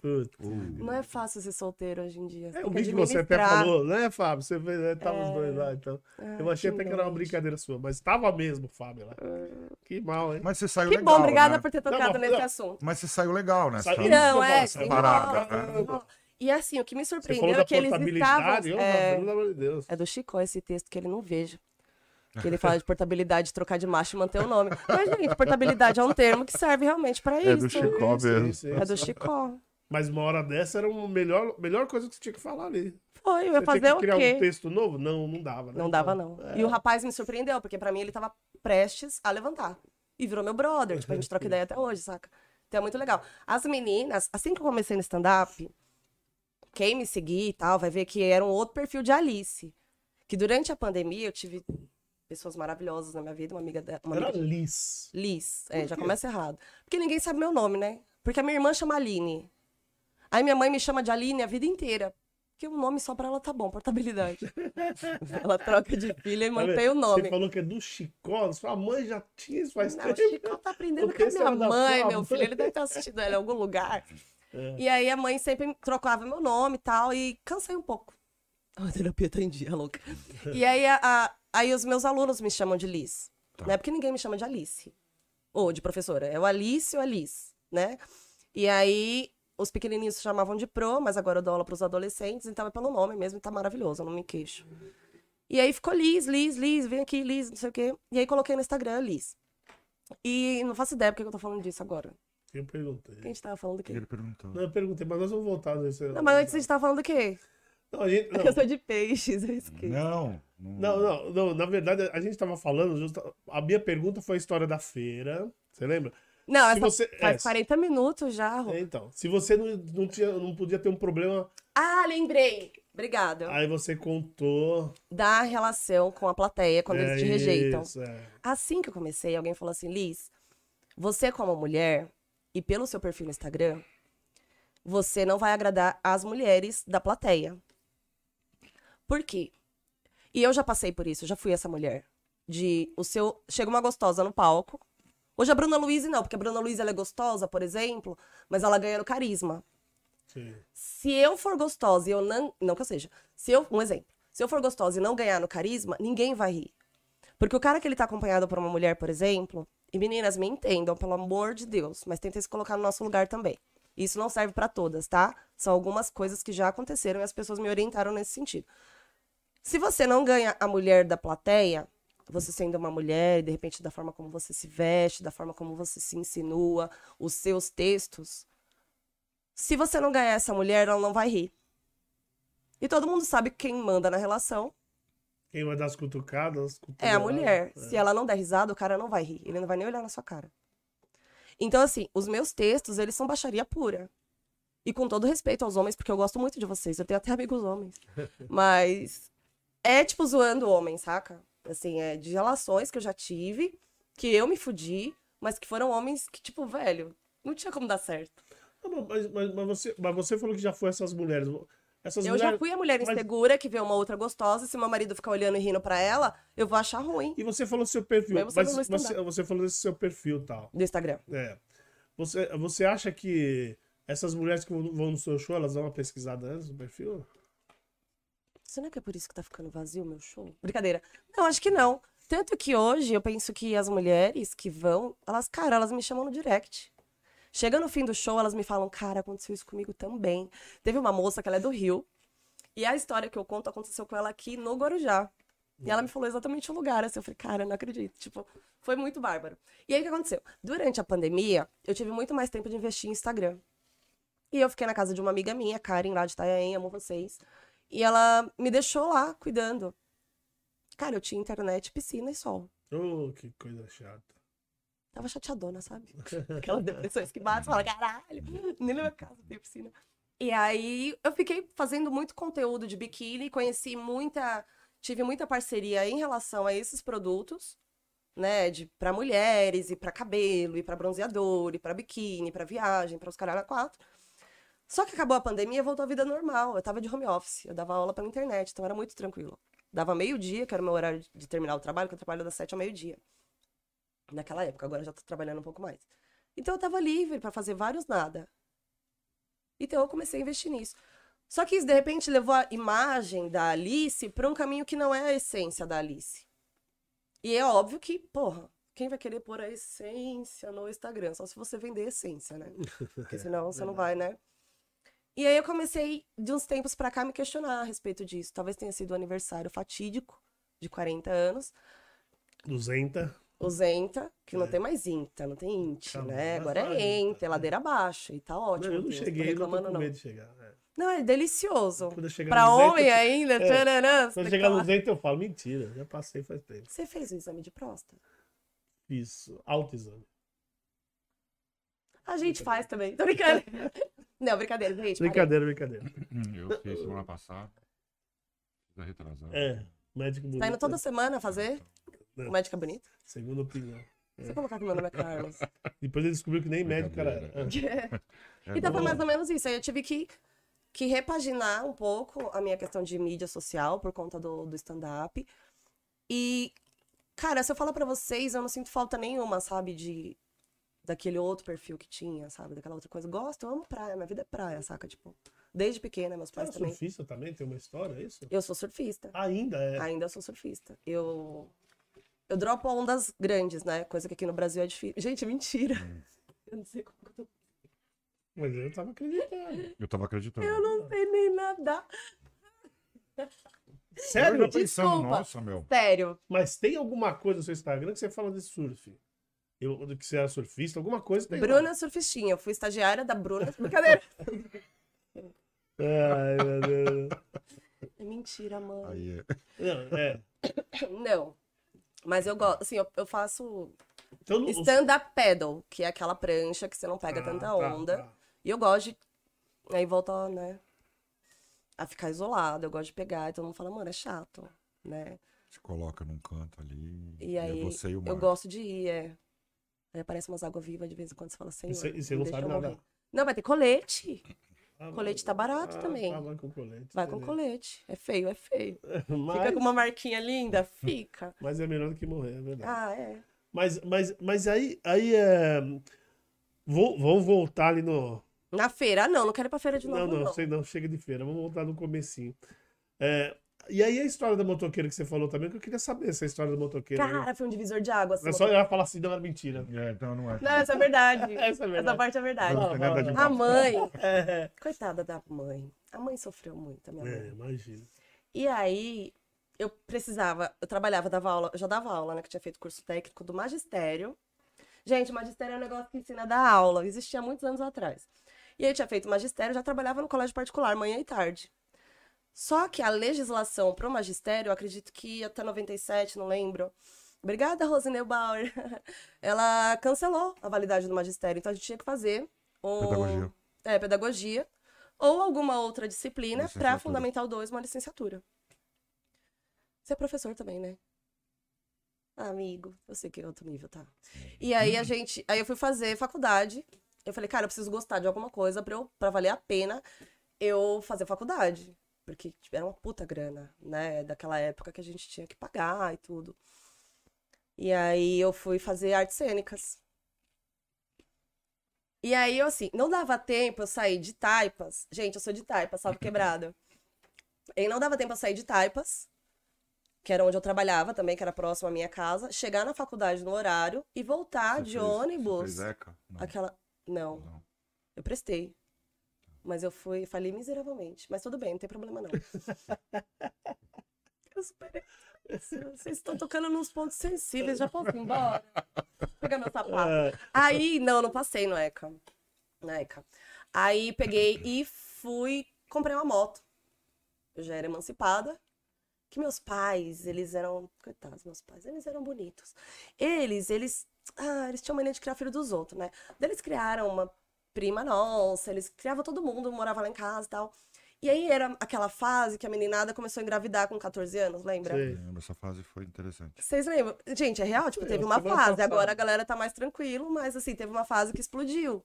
Putz. Não é fácil ser solteiro hoje em dia. É, tem eu que que você até falou, né, Fábio? Você vê, né? Tava os dois lá, então. É, eu achei que até que era uma brincadeira sua, mas tava mesmo, Fábio, lá. Que mal, hein? Mas você saiu Que legal, bom, obrigada né? por ter Não, tocado mas- nesse não. assunto. Mas você saiu legal nessa. Saiu- Não, é. Parada, não, não. E assim, o que me Você surpreendeu é que eles estavam. É, pelo amor de Deus. é do Chico esse texto que ele não veja. Que ele fala de portabilidade, trocar de macho e manter o nome. Mas, gente, portabilidade é um termo que serve realmente pra É isso. do Chicó Sim, mesmo. sim, É do. Chicó. Mas uma hora dessa era a melhor, melhor coisa que você tinha que falar ali. Foi, eu Você ia fazer tinha que o criar quê? um texto novo? Não, não dava, né? Não dava, Então, não. é. E o rapaz me surpreendeu, porque pra mim ele tava prestes a levantar. E virou meu brother. Tipo, a gente troca ideia até hoje, saca? Então é muito legal. As meninas, assim que eu comecei no stand-up, quem me seguir e tal, vai ver que era um outro perfil de Alice. Que durante a pandemia eu tive pessoas maravilhosas na minha vida, uma amiga dela. Uma Era amiga... Liz. Liz. É, já começa errado. Porque ninguém sabe meu nome, né? Porque a minha irmã chama Aline. Aí minha mãe me chama de Aline a vida inteira. que um nome só pra ela tá bom, portabilidade. ela troca de filha e Tá mantém o nome. Você falou que é do Chicó, sua mãe já tinha isso faz Não, o tempo. Chico tá aprendendo O com a minha mãe, meu filho. Ele deve ter assistido ela em algum lugar. É. E aí a mãe sempre trocava meu nome e tal, e cansei um pouco. A terapia tá em dia, louca. E aí, a- a- aí os meus alunos me chamam de Liz. Tá. Né? Porque ninguém me chama de Alice. Ou de professora. É o Alice ou Alice, né? E aí os pequenininhos se chamavam de Pro, mas agora eu dou aula pros adolescentes, então é pelo nome mesmo, e tá maravilhoso, eu não me queixo. E aí ficou Liz, Liz, Liz, vem aqui, Liz, não sei o quê. E aí coloquei no Instagram Liz. E não faço ideia porque eu tô falando disso agora. Eu perguntei. Quem a gente tava falando do quê? Ele perguntou. Não, eu perguntei, mas nós vamos voltar nesse. Não, mas antes a gente tava falando do quê? Não, a gente- não. Eu sou de peixes, eu esqueci. Não. Não, não, não, na verdade, a gente tava falando, justa- a minha pergunta foi a história da feira, você lembra? Não, Se essa você- faz é, 40 minutos já. Rô. É, então, se você não, não, tinha, não podia ter um problema, Ah, lembrei. Obrigada. aí você contou. Da relação com a plateia quando é eles te rejeitam. Isso, é. Assim que eu comecei, alguém falou assim, Liz, você como mulher, e pelo seu perfil no Instagram, você não vai agradar as mulheres da plateia. Por quê? E eu já passei por isso, eu já fui essa mulher. De o seu. Chega uma gostosa no palco. Hoje a Bruna Luiz não, porque a Bruna Luiz ela é gostosa, por exemplo, mas ela ganha no carisma. Sim. Se eu for gostosa e eu não. Não que eu seja. Se eu. Um exemplo. Se eu for gostosa e não ganhar no carisma, ninguém vai rir. Porque o cara que ele tá acompanhado por uma mulher, por exemplo, e meninas, me entendam, pelo amor de Deus, mas tentem se colocar no nosso lugar também. Isso não serve pra todas, tá? São algumas coisas que já aconteceram e as pessoas me orientaram nesse sentido. Se você não ganha a mulher da plateia, você sendo uma mulher, de repente da forma como você se veste, da forma como você se insinua, os seus textos, se você não ganhar essa mulher, ela não vai rir. E todo mundo sabe que quem manda na relação Quem vai dar as cutucadas? é a mulher. é. Se ela não der risada, o cara não vai rir. Ele não vai nem olhar na sua cara. Então, assim, os meus textos, eles são baixaria pura. E com todo respeito aos homens, porque eu gosto muito de vocês. Eu tenho até amigos homens. Mas é, tipo, zoando homem, saca? Assim, é de relações que eu já tive, que eu me fudi, mas que foram homens que, tipo, velho, não tinha como dar certo. Não, mas, mas, mas você, mas você falou que já foi essas mulheres. Essas Eu mulheres... já fui a mulher mas- insegura que vê uma outra gostosa, se meu marido ficar olhando e rindo pra ela, eu vou achar ruim. E você falou seu perfil. Mas no você, falou desse seu perfil tal. Do Instagram. É. Você, você acha que essas mulheres que vão no seu show, elas dão uma pesquisada antes no perfil? Será que é por isso que tá ficando vazio o meu show? Brincadeira. Não, acho que não. Tanto que hoje eu penso que as mulheres que vão, elas, cara, elas me chamam no direct. Chega no fim do show, elas me falam, cara, aconteceu isso comigo também. Teve uma moça que ela é do Rio, e a história que eu conto aconteceu com ela aqui no Guarujá. E ela me falou exatamente o lugar, assim, eu falei, cara, não acredito. Tipo, foi muito bárbaro. E aí o que aconteceu? Durante a pandemia, eu tive muito mais tempo de investir em Instagram. E eu fiquei na casa de uma amiga minha, Karen, lá de Itanhaém, amo vocês. E ela me deixou lá, cuidando. Cara, eu tinha internet, piscina e sol. Oh, que coisa chata. Tava chateadona, sabe? Aquelas depressões que batem, fala, caralho, nem na minha casa tem piscina. E aí eu fiquei fazendo muito conteúdo de biquíni, conheci muita, tive muita parceria em relação a esses produtos, né, de para mulheres e para cabelo e para bronzeador e para biquíni, para viagem, para os caralho quatro. Só que acabou a pandemia voltou a vida normal. Eu tava de home office, eu dava aula pela internet, então era muito tranquilo. Dava meio-dia, que era o meu horário de terminar o trabalho, que eu trabalho das sete ao meio-dia. Naquela época, agora eu já tô trabalhando um pouco mais. Então eu tava livre pra fazer vários nada. Então eu comecei a investir nisso. Só que isso, de repente, levou a imagem da Alice pra um caminho que não é a essência da Alice. E é óbvio que, porra, quem vai querer pôr a essência no Instagram? Só se você vender essência, né? Porque senão você não vai, né? E aí eu comecei, de uns tempos pra cá, me questionar a respeito disso. Talvez tenha sido o aniversário fatídico de 40 anos. 200. O Zenta, que não É. tem mais Inta, não tem Int, Acabou, né? Agora só é Enta, é é. ladeira abaixo, e tá ótimo. não, eu não Deus, cheguei, não tô reclamando, com não. medo de chegar. É. Não, é delicioso. Pra no 200, homem ainda, é. tchananã, Quando chegar no. 200 eu falo, mentira, já passei faz tempo. Você fez o exame de próstata? Isso, autoexame. A gente faz também, tô brincando. Não, brincadeira, gente. parei. Brincadeira, brincadeira. Hum, Eu fiz semana passada. Fiz a retrasada. É, médico bonito. Tá indo toda semana fazer? Não. O médico é bonito? Segunda opinião. Se eu colocar que meu nome é Carlos. Depois ele descobriu que nem médico era. Brincadeira. É. É então foi mais ou menos isso. Aí eu tive que que repaginar um pouco a minha questão de mídia social por conta do, do stand-up. E, cara, se eu falar pra vocês, eu não sinto falta nenhuma, sabe, de daquele outro perfil que tinha, sabe, daquela outra coisa. Gosto, eu amo praia, minha vida é praia, saca? Tipo, desde pequena, meus Você pais é também. surfista também? Tem uma história, é isso? Eu sou surfista. Ainda é. Ainda sou surfista. Eu. Eu dropo ondas grandes, né? Coisa que aqui no Brasil é difícil. Gente, mentira. Eu não sei como que eu tô. Mas eu tava acreditando. Eu tava acreditando. Eu não sei nem nadar. Sério? Eu já pensando, Desculpa. nossa, meu. Sério. Mas tem alguma coisa no seu Instagram que você fala de surf? Eu, que você era surfista, alguma coisa tem. lá. Bruna Surfistinha. Eu fui estagiária da Bruna. Brincadeira. Ai, meu Deus. É mentira, mãe. Aí é. Não, é. Não. Mas eu gosto. Assim, eu, eu faço Então, stand-up paddle, que é aquela prancha que você não pega Ah, tanta tá, onda. tá. E eu gosto de. Aí volta, né? A ficar isolado. Eu gosto de pegar. E todo mundo fala, mano, é chato, né? Se coloca num canto ali. E aí, é você e o mar. eu gosto de ir, é. Aí aparece umas águas vivas de vez em quando você fala, senhor. E você, e você não sabe eu morrer." nadar? Não, vai ter colete. Ah, Colete tá barato também. Tá, vai com colete. Vai com colete. É feio, é feio. Mas, Fica com uma marquinha linda? Fica. mas é melhor do que morrer, é verdade. Ah, é. Mas, mas, mas aí, aí é. Vou, vamos voltar ali no. Na feira? Ah, não, não quero ir pra feira de Não, novo, não, não. sei não, chega de feira. Vamos voltar no comecinho. É, e aí a história da motoqueira que você falou também, que eu queria saber essa história da motoqueira. né? Cara, foi um divisor de água. Não é só eu ia falar assim, não era mentira. É, então não é. Não, essa é verdade. Essa é verdade. Essa parte é verdade. Não nada de A mãe, É, coitada da mãe. A mãe sofreu muito, a minha é, mãe. imagina. E aí, eu precisava, eu trabalhava, dava aula, já dava aula, né? Que tinha feito curso técnico do magistério. Gente, magistério é um negócio que ensina a dar aula, existia há muitos anos atrás. E aí eu tinha feito magistério, já trabalhava no colégio particular, manhã e tarde. Só que a legislação pro magistério, eu acredito que até 97, não lembro. Obrigada, Rosineu Bauer. Ela cancelou a validade do magistério, então a gente tinha que fazer um... Pedagogia. É, pedagogia. Ou alguma outra disciplina para. Fundamental 2, uma licenciatura. Você é professor também, né? Ah, amigo, eu sei que é outro nível, tá? E aí a gente. Aí eu fui fazer faculdade. Eu falei, cara, eu preciso gostar de alguma coisa pra valer a pena eu fazer faculdade. Porque era uma puta grana, né? Daquela época que a gente tinha que pagar e tudo. E aí eu fui fazer artes cênicas. E aí eu assim, não dava tempo eu sair de Taipas. Gente, eu sou de Taipas, salve quebrada. E não dava tempo eu sair de Taipas, que era onde eu trabalhava também, que era próximo à minha casa, chegar na faculdade no horário e voltar Você de fez- Você ônibus. fez ECA? Não, Aquela. Não, não. eu prestei. Mas eu fui, falei miseravelmente. Mas tudo bem, não tem problema não. eu superei. Vocês estão tocando nos pontos sensíveis, já posso ir embora? Pegar meu sapato. É, Aí, não, não passei no ECA. Na ECA. Aí peguei e fui, comprei uma moto. Eu já era emancipada. Que meus pais, eles eram. Coitados, meus pais, eles eram bonitos. Eles, eles. Ah, eles tinham mania de criar filho dos outros, né? Eles criaram uma prima nossa, eles criavam todo mundo, morava lá em casa e tal. E aí era aquela fase que a meninada começou a engravidar com 14 anos, lembra? sei. Lembro, essa fase foi interessante. Vocês lembram? Gente, é real, tipo, É, teve uma fase. Agora a galera tá mais tranquilo, mas assim, teve uma fase que explodiu.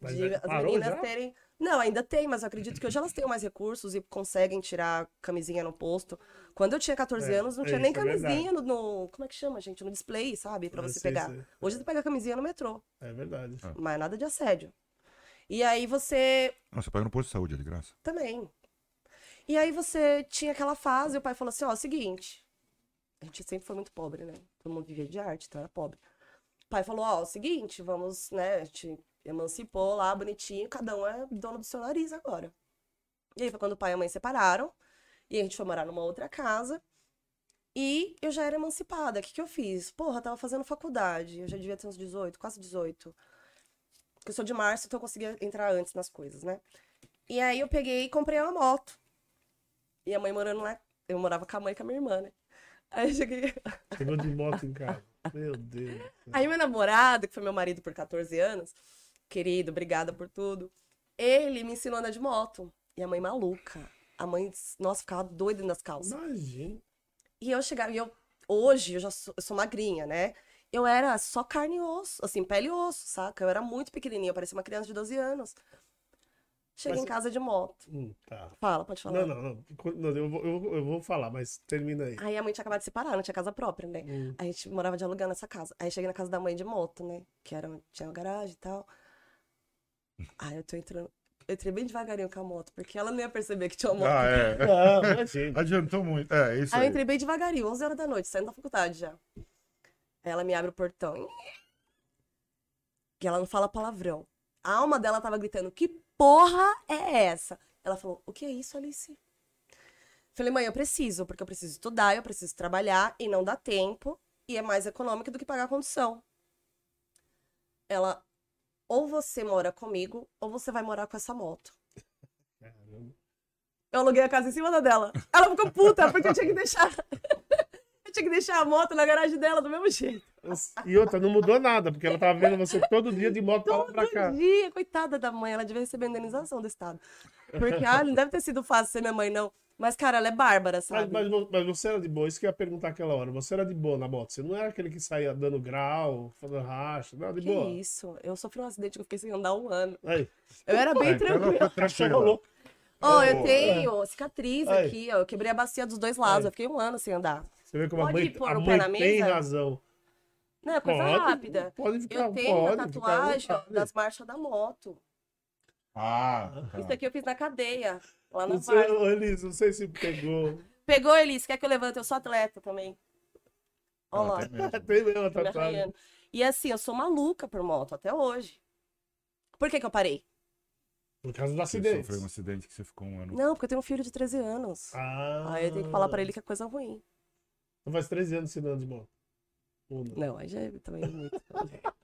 Mas de aí as meninas já? terem. Não, ainda tem, mas eu acredito que hoje elas tenham mais recursos e conseguem tirar camisinha no posto. Quando eu tinha 14 É, anos, não é tinha nem é camisinha no, no- Como é que chama, gente? No display, sabe? Pra Ah, você sei, pegar. sei. Hoje você pega a camisinha no metrô, É verdade. mas nada de assédio. E aí você Não, você pega no posto de saúde, é de graça. também. E aí você tinha aquela fase, e o pai falou assim, ó, seguinte. A gente sempre foi muito pobre, né? Todo mundo vivia de arte, então era pobre. O pai falou, ó, o seguinte, vamos, né, a gente emancipou lá, bonitinho, cada um é dono do seu nariz agora. E aí foi quando o pai e a mãe separaram, e a gente foi morar numa outra casa, e eu já era emancipada. O que que eu fiz? Porra, eu tava fazendo faculdade, eu já devia ter uns 18, quase 18. Porque eu sou de março, então eu conseguia entrar antes nas coisas, né? E aí eu peguei e comprei uma moto. E a mãe morando lá, eu morava com a mãe e com a minha irmã, né? Aí eu cheguei. Chegou de moto em casa. Meu Deus. Aí meu namorado, que foi meu marido por 14 anos, querido, obrigada por tudo. Ele me ensinou a andar de moto. E a mãe maluca. A mãe, nossa, ficava doida nas calças. Imagina. E eu chegava, e eu, hoje, eu já sou, eu sou magrinha, né? Eu era só carne e osso, assim, pele e osso, saca? Eu era muito pequenininha, eu parecia uma criança de 12 anos. Cheguei Mas- em casa de moto. Hum, tá. Fala, pode falar. Não, não, não. Não, Eu vou, eu, vou- eu vou falar, mas termina aí. Aí a mãe tinha acabado de separar, não tinha casa própria, né? Hum. A gente morava de aluguel nessa casa. Aí cheguei na casa da mãe de moto, né? Que era, tinha uma garagem e tal. Aí eu tô entrando. Eu entrei bem devagarinho com a moto, porque ela não ia perceber que tinha uma moto. Ah, é. Não. Adiantou muito. É, isso Aí eu aí. entrei bem devagarinho, 11 horas da noite, saindo da faculdade já. Aí ela me abre o portão. E ela não fala palavrão. A alma dela tava gritando: Que porra é essa? Ela falou: O que é isso, Alice? Falei, mãe, eu preciso, porque eu preciso estudar, eu preciso trabalhar e não dá tempo. E é mais econômico do que pagar a condução. Ela, ou você mora comigo, ou você vai morar com essa moto. Caramba. Eu aluguei a casa em cima da dela. Ela ficou puta, porque eu tinha que deixar. eu tinha que deixar a moto na garagem dela do mesmo jeito. E outra, não mudou nada, porque ela tava vendo você todo dia de moto pra lá pra cá. Todo dia, coitada da mãe, ela devia receber indenização do Estado. Porque, ah, não deve ter sido fácil ser minha mãe, não. Mas, cara, ela é bárbara, Mas, sabe? mas, vo- mas você era de boa, isso que eu ia perguntar aquela hora. Você era de boa na moto, você não era aquele que saía dando grau, fazendo racha, não, de Que boa. isso? Eu sofri um acidente que eu fiquei sem andar um ano. Aí, Eu era bem É, então tranquila. tranquila. louco. Ó, eu tenho cicatriz Aí. aqui, ó. Eu quebrei a bacia dos dois lados. Aí. Eu fiquei um ano sem andar. Você vê como a Pode mãe, pôr a o pé mãe na tem mesa? razão. Não, é coisa Pode, rápida. Pode ficar, Eu tenho pode, tatuagem das marchas da moto. Ah, Isso tá. aqui eu fiz na cadeia, lá na ô, Elis, não sei se pegou. Pegou, Elis? Quer que eu levante? Eu sou atleta também. Olha lá, tem mesmo. Tem mesmo a tô me tatuagem. E assim, eu sou maluca por moto até hoje. Por que que eu parei? Por causa do Você acidente. sofreu um acidente que você ficou um ano. Não, porque eu tenho um filho de 13 anos. Ah, Aí eu tenho que falar pra ele que é coisa ruim. Então faz 13 anos ensinando de moto. Ou não? Não, aí já é também muito.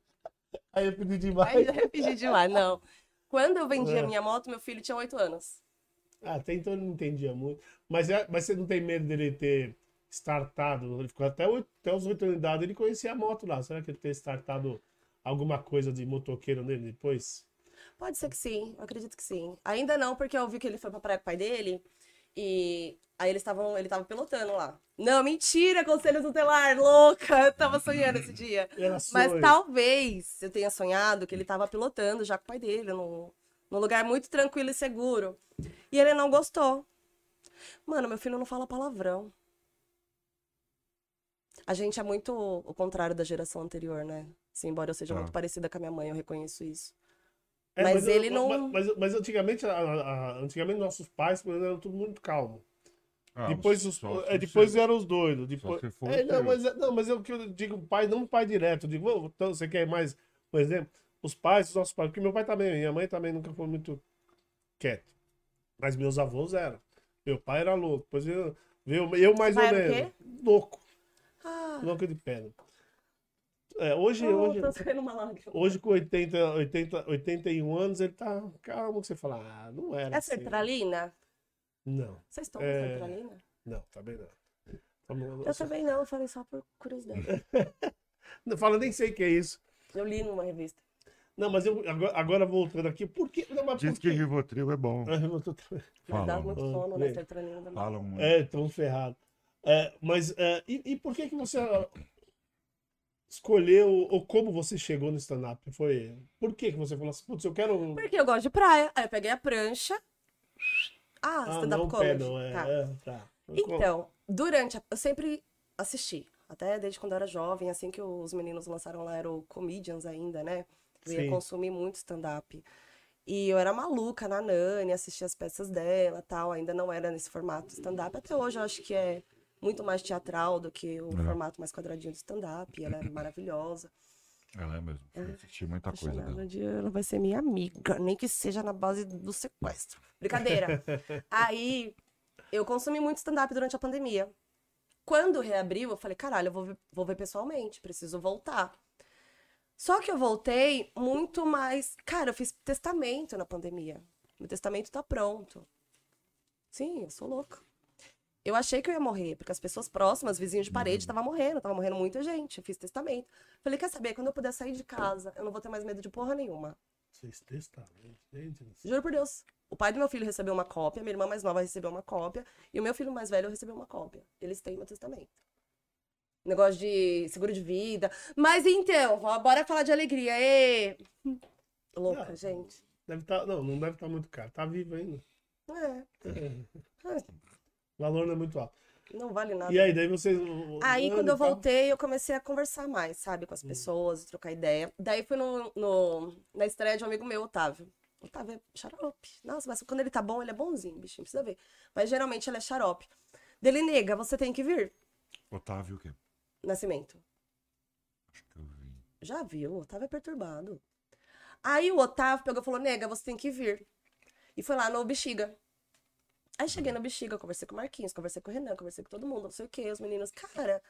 Aí eu pedi demais. Aí já é pedir demais, não. Quando eu vendi É. a minha moto, meu filho tinha 8 anos. Ah, até então ele não entendia muito. Mas, é- mas você não tem medo dele ter startado? Ele ficou até, oito- até os 8 anos de idade, ele conhecia a moto lá. Será que ele ter startado alguma coisa de motoqueiro nele depois? Pode ser que sim, eu acredito que sim. Ainda não, porque eu vi que ele foi pra praia com o pai dele e aí eles estavam, ele tava pilotando lá. Não, mentira, conselho tutelar, louca, eu tava sonhando esse dia. Mas talvez eu tenha sonhado que ele tava pilotando já com o pai dele, num, num lugar muito tranquilo e seguro. E ele não gostou. Mano, meu filho não fala palavrão. A gente é muito o contrário da geração anterior, né? Assim, embora eu seja Tá. muito parecida com a minha mãe, eu reconheço isso. É, mas eu- ele não- Mas, mas- mas antigamente, a- a- antigamente nossos pais por exemplo, eram tudo muito calmo. Ah, depois os, é, depois você- eram os doidos. Depois, É, o não, mas, é- não, mas é o que eu digo, pai, não pai direto. Eu digo, "Ô, então, você quer mais, por exemplo, os pais, os nossos pais, porque meu pai também, minha mãe também nunca foi muito quieto. Mas meus avós eram. Meu pai era louco. Depois eu, veio eu mais Pai ou menos. Louco. Ah, Louco de pedra. É, hoje, oh, hoje, hoje com 80, 80, 81 anos, ele tá calmo que você fala, ah, não era É assim. sertralina? Não, Vocês tomam É. sertralina? não, também não. Vamos- Eu também não, eu falei só por curiosidade. Não fala, nem sei o que é isso. Eu li numa revista. Não, mas eu agora, agora voltando aqui, por que. Não, mas Diz por que? Rivotril é bom. Mas Fala, dá muito sono, né? Sertralina também. Falam muito. É, tão ferrado. É, mas é, e, e por que que você escolheu ou como você chegou no stand-up? Foi por que que você falou assim, putz, eu quero Porque eu gosto de praia. Aí eu peguei a prancha. Ah, ah, stand-up não comedy. pedal, é, Tá. é, tá. Então, durante a... Eu sempre assisti. Até desde quando eu era jovem, assim que os meninos lançaram lá, eram comedians ainda, né? Eu ia Sim. consumir muito stand-up. E eu era maluca na Nani, assistia as peças dela tal. Ainda não era nesse formato stand-up. Até hoje eu acho que é muito mais teatral do que o É. formato mais quadradinho do stand-up. Ela é maravilhosa. Ela é mesmo. Eu assisti muita coisa dela. Um dia ela vai ser minha amiga, nem que seja na base do sequestro. Brincadeira. Aí eu consumi muito stand-up durante a pandemia. Quando reabriu, eu falei, caralho, eu vou ver, vou ver pessoalmente, preciso voltar. Só que eu voltei muito mais. Cara, eu fiz testamento na pandemia. Meu testamento tá pronto. Sim, eu sou louca. Eu achei que eu ia morrer, porque as pessoas próximas, vizinhos de parede, estavam morrendo, tava morrendo muita gente. Eu fiz testamento. Falei, quer saber? Quando eu puder sair de casa, eu não vou ter mais medo de porra nenhuma. Vocês testaram, gente. Juro por Deus. O pai do meu filho recebeu uma cópia, minha irmã mais nova recebeu uma cópia, e o meu filho mais velho recebeu uma cópia. Eles têm meu testamento. Negócio de seguro de vida. Mas então, bora falar de alegria. Ê! Louca, Não. gente. Deve tá, não, não deve estar muito caro. Tá vivo ainda. É, O valor não é muito alto. não vale nada. E aí, daí vocês. Aí, quando eu voltei, eu comecei a conversar mais, sabe, com as pessoas, trocar ideia. Daí fui no, no- na estreia de um amigo meu, Otávio. Otávio é xarope. Nossa, mas quando ele tá bom, ele é bonzinho, bichinho, precisa ver. Mas geralmente ele é xarope. Dele, nega, você tem que vir. Otávio o quê? Nascimento. Acho que eu vi. Já viu, o Otávio é perturbado. Aí o Otávio pegou e falou, nega, você tem que vir. E foi lá no Bexiga. Aí cheguei no Bexiga, conversei com o Marquinhos, conversei com o Renan, conversei com todo mundo, não sei o quê. Os meninos, cara,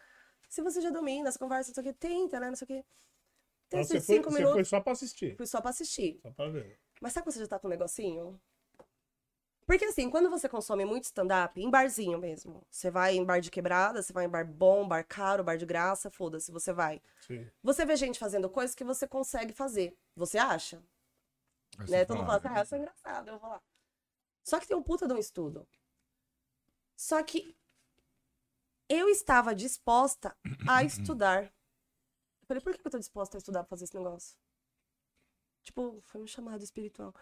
se você já domina essa conversa, não sei o quê, tenta, né, não sei o quê. Tem Então, você, foi, cinco você minutos, foi só pra assistir. fui só pra assistir. Só pra ver. Mas sabe quando você já tá com um negocinho? Porque assim, quando você consome muito stand-up, em barzinho mesmo, você vai em bar de quebrada, você vai em bar bom, bar caro, bar de graça, foda-se, você vai. Sim. Você vê gente fazendo coisas que você consegue fazer. Você acha? Aí né? Todo mundo fala, assim, ah, eu sou engraçado, eu vou lá. Só que tem um puta de um estudo. Só que eu estava disposta a estudar. Eu falei, por que eu tô disposta a estudar pra fazer esse negócio? Tipo, foi um chamado espiritual.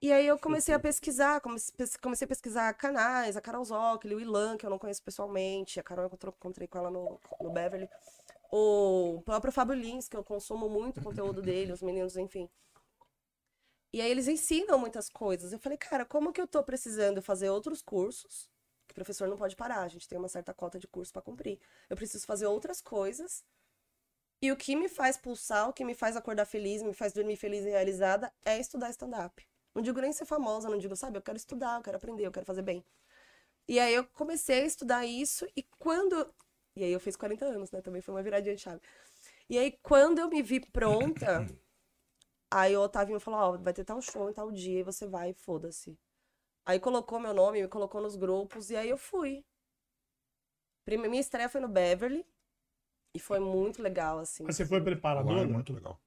E aí eu comecei a pesquisar, comecei, a pesquisar canais, a Carol Zócoli, o Ilan, que eu não conheço pessoalmente, a Carol eu encontrou- encontrei com ela no, no Beverly, o próprio Fábio Lins, que eu consumo muito o conteúdo dele, os meninos, enfim. E aí eles ensinam muitas coisas. Eu falei, cara, como que eu tô precisando fazer outros cursos? Que o professor não pode parar, a gente tem uma certa cota de curso para cumprir. Eu preciso fazer outras coisas. E o que me faz pulsar, o que me faz acordar feliz, me faz dormir feliz e realizada é estudar stand-up. Não digo nem ser famosa, não digo, sabe, eu quero estudar, eu quero aprender, eu quero fazer bem. E aí eu comecei a estudar isso e quando. E aí eu fiz 40 anos, né? Também foi uma viradinha de chave. E aí quando eu me vi pronta, aí o Otavinho falou: Ó, vai ter tal show em tal dia e você vai, foda-se. Aí colocou meu nome, me colocou nos grupos e aí eu fui. Prime- Minha estreia foi no Beverly e foi muito legal, assim. Mas você foi Lá preparador? é muito legal.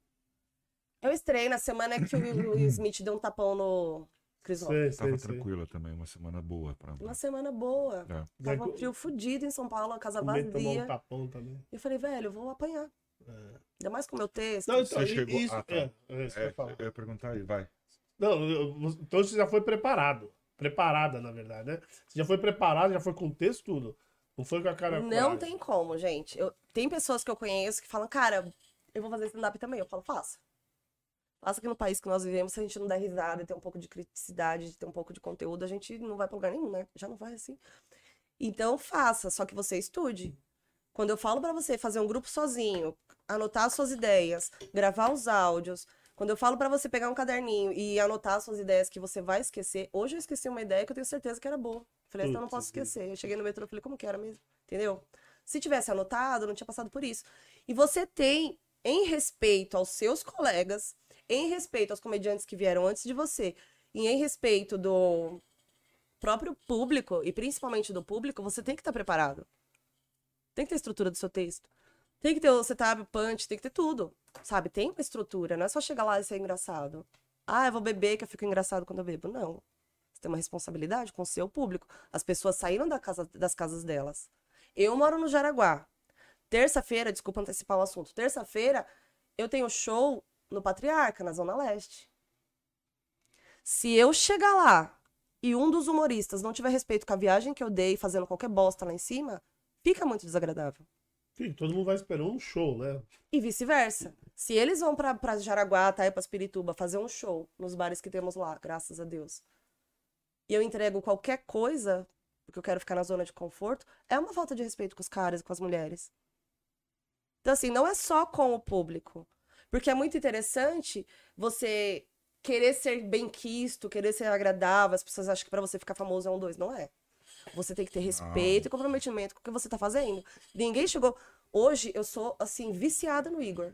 Eu estreiei na semana que o Will Smith deu um tapão no Chris Rock. Sei, Tava sei, tranquila também, uma semana boa pra Uma semana boa. É. Tava que- frio fudido em São Paulo, a casa Com medo de tomar um vazia. tapão também. E eu falei, velho, eu vou apanhar. Ainda mais com o meu texto. Não, então, Você chegou- isso, Ah, tá. é, é isso que eu É, falar. eu ia perguntar aí, vai. Não, eu- então você já foi preparado. Preparada, na verdade, né? Você já foi preparado, já foi com texto tudo. Não foi com a cara. Não tem como, gente. Eu, tem pessoas que eu conheço que falam, cara, eu vou fazer stand-up também. Eu falo, faça. Faça que no país que nós vivemos, se a gente não der risada e ter um pouco de criticidade, de ter um pouco de conteúdo, a gente não vai pra lugar nenhum, né? Já não vai assim. Então faça, só que você estude. Quando eu falo pra você fazer um grupo sozinho, anotar as suas ideias, gravar os áudios, quando eu falo pra você pegar um caderninho e anotar as suas ideias que você vai esquecer, hoje eu esqueci uma ideia que eu tenho certeza que era boa. Falei, essa eu não posso esquecer. Eu cheguei no metrô e falei, como que era mesmo? Entendeu? Se tivesse anotado, não tinha passado por isso. E você tem, em respeito aos seus colegas, em respeito aos comediantes que vieram antes de você, e em respeito do próprio público, e principalmente do público, você tem que estar preparado. Tem que ter estrutura do seu texto. Tem que ter o setup, o punch, tem que ter tudo. Sabe? Tem uma estrutura, não é só chegar lá e ser engraçado. Ah, eu vou beber que eu fico engraçado quando eu bebo. Não. Você tem uma responsabilidade com o seu público. As pessoas saíram da casa, das casas delas. Eu moro no Jaraguá. Terça-feira, desculpa antecipar o assunto. Terça-feira, eu tenho show no Patriarca, na Zona Leste. Se eu chegar lá e um dos humoristas não tiver respeito com a viagem que eu dei, fazendo qualquer bosta lá em cima, fica muito desagradável. Sim, todo mundo vai esperando um show, né? E vice-versa. Se eles vão pra, pra Jaraguá, tá, pra Pirituba, fazer um show nos bares que temos lá, graças a Deus, e eu entrego qualquer coisa, porque eu quero ficar na zona de conforto, é uma falta de respeito com os caras e com as mulheres. Então, assim, não é só com o público. Porque é muito interessante você querer ser bem quisto, querer ser agradável. As pessoas acham que pra você ficar famoso é um dois. Não é. Você tem que ter respeito e comprometimento com o que você tá fazendo. Ninguém chegou. Hoje eu sou, assim, viciada no Igor.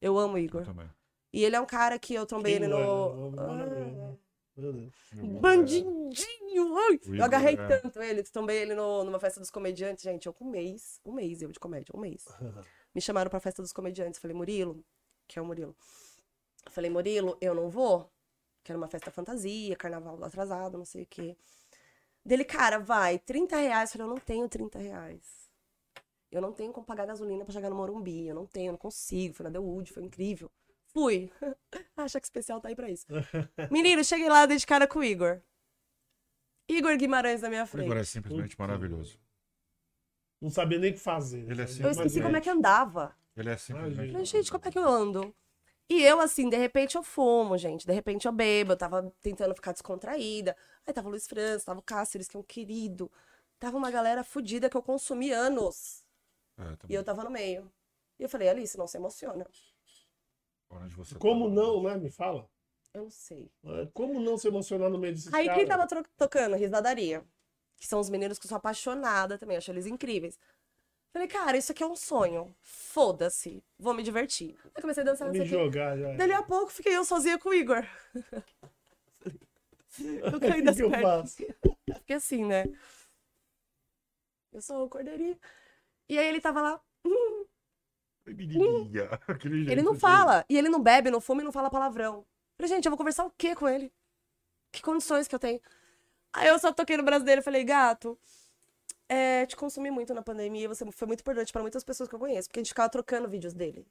Eu amo o Eu Igor. também. E ele é um cara que eu trombei ele no. Ah, bandidinho! Ai! Eu agarrei é- tanto ele, trombei ele no- numa festa dos comediantes, gente. Eu com um mês, um mês eu de comédia, um mês. Me chamaram pra festa dos comediantes. Falei, Murilo, que é o Murilo. Eu falei, Murilo, eu não vou. Que era uma festa fantasia, carnaval atrasado, não sei o quê. Dele, cara, vai, 30 reais. Eu falei, eu não tenho 30 reais. Eu não tenho como pagar gasolina pra chegar no Morumbi. Eu não tenho, eu não consigo. Foi na The Wood, foi incrível. Fui. Ah, Cheque especial tá aí pra isso. Menino, cheguei lá, dei de cara com o Igor. Igor Guimarães na minha O frente. Igor é simplesmente maravilhoso. Não sabia nem o que fazer. Ele é Mas Eu esqueci como é que andava. Ele é simplesmente. Falei, gente, como é que eu ando? E eu, assim, de repente eu fumo, gente. De repente eu bebo. Eu tava tentando ficar descontraída. Aí tava o Luiz França, tava o Cáceres, que é um querido. Tava uma galera fodida que eu consumi anos. É, E eu tava no meio. E eu falei, Alice, não se emociona. Como tá? não, né? Me fala. Eu não sei. É, Como não se emocionar no meio desses Aí caras? quem tava tocando? Risadaria. Que são os meninos que eu sou apaixonada também, acho eles incríveis. Falei, cara, isso aqui é um sonho. Foda-se. Vou me divertir. Aí comecei a dançar, sei Me jogar já. Dali a pouco fiquei eu sozinha com o Igor. eu caí O das que eu pernas. faço? Fiquei assim, né? Eu sou o cordeirinho. E aí ele tava lá. Menininha. Aquele Ele não fala. E ele não bebe, não fuma e não fala palavrão. Falei, gente, eu vou conversar o quê com ele? Que condições que eu tenho? Aí eu só toquei no braço dele e falei, gato, é, te consumi muito na pandemia, você foi muito importante pra muitas pessoas que eu conheço, porque a gente ficava trocando vídeos dele.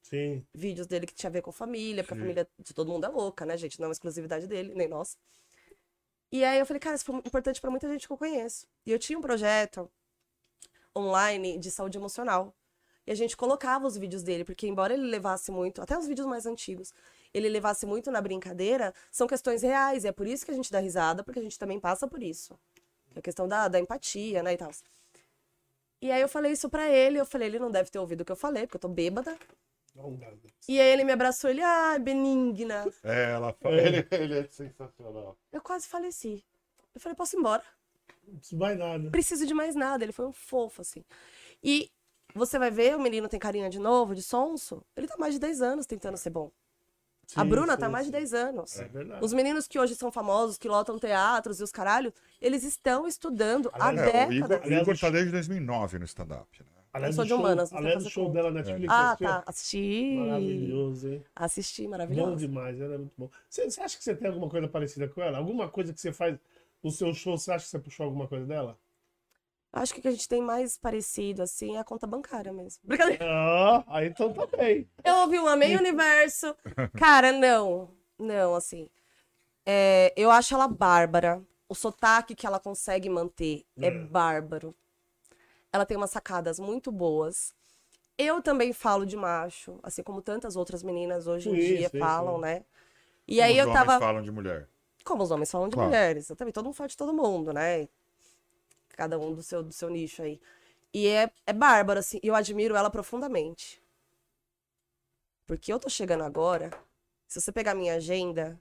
Sim. Vídeos dele que tinha a ver com família, porque Sim. a família de todo mundo é louca, né, gente? Não é uma exclusividade dele, nem nossa. E aí eu falei, cara, isso foi importante pra muita gente que eu conheço. E eu tinha um projeto online de saúde emocional. E a gente colocava os vídeos dele, porque embora ele levasse muito, até os vídeos mais antigos, ele levasse muito na brincadeira, são questões reais. E é por isso que a gente dá risada, porque a gente também passa por isso. É a questão da, da empatia, né, e tal. E aí eu falei isso pra ele, eu falei, ele não deve ter ouvido o que eu falei, porque eu tô bêbada. Não dá. E aí ele me abraçou, ele, ah, benigna. É, ela fala. É. Ele, ele é sensacional. Eu quase faleci. Eu falei, posso ir embora? Não precisa mais nada. Preciso de mais nada. Ele foi um fofo, assim. E você vai ver, o menino tem carinha de novo, de sonso. Ele tá mais de 10 anos tentando ser bom. A Sim, Bruna sim, tá mais de sim. 10 anos. É verdade. Os meninos que hoje são famosos, que lotam teatros e os caralho, eles estão estudando há É, o Igor, décadas. o Igor tá desde 2009 no stand-up, né? Aliás, Eu sou de humanas, sei Aliás, o show conta. dela na Netflix. Ah, assistiu? tá. Assisti. Maravilhoso, hein? Assisti, Bom maravilhoso. demais, ela é muito bom. Você, você acha que você tem alguma coisa parecida com ela? Alguma coisa que você faz no seu show, você acha que você puxou alguma coisa dela? Acho que o que a gente tem mais parecido, assim, é a conta bancária mesmo. Brincadeira. Ah, aí então tá bem. Eu ouvi um Amém Universo. Cara, não. Não, assim. É, eu acho ela bárbara. O sotaque que ela consegue manter é É. bárbaro. Ela tem umas sacadas muito boas. Eu também falo de macho, assim como tantas outras meninas hoje em Sim, dia sim, falam, sim. né? E Como aí os eu homens tava. falam de mulher. Como os homens falam de Claro. mulheres. Eu também, todo mundo fala de todo mundo, né? Cada um do seu, do seu nicho aí. E é, é bárbaro, assim, e eu admiro ela profundamente. Porque eu tô chegando agora, se você pegar minha agenda,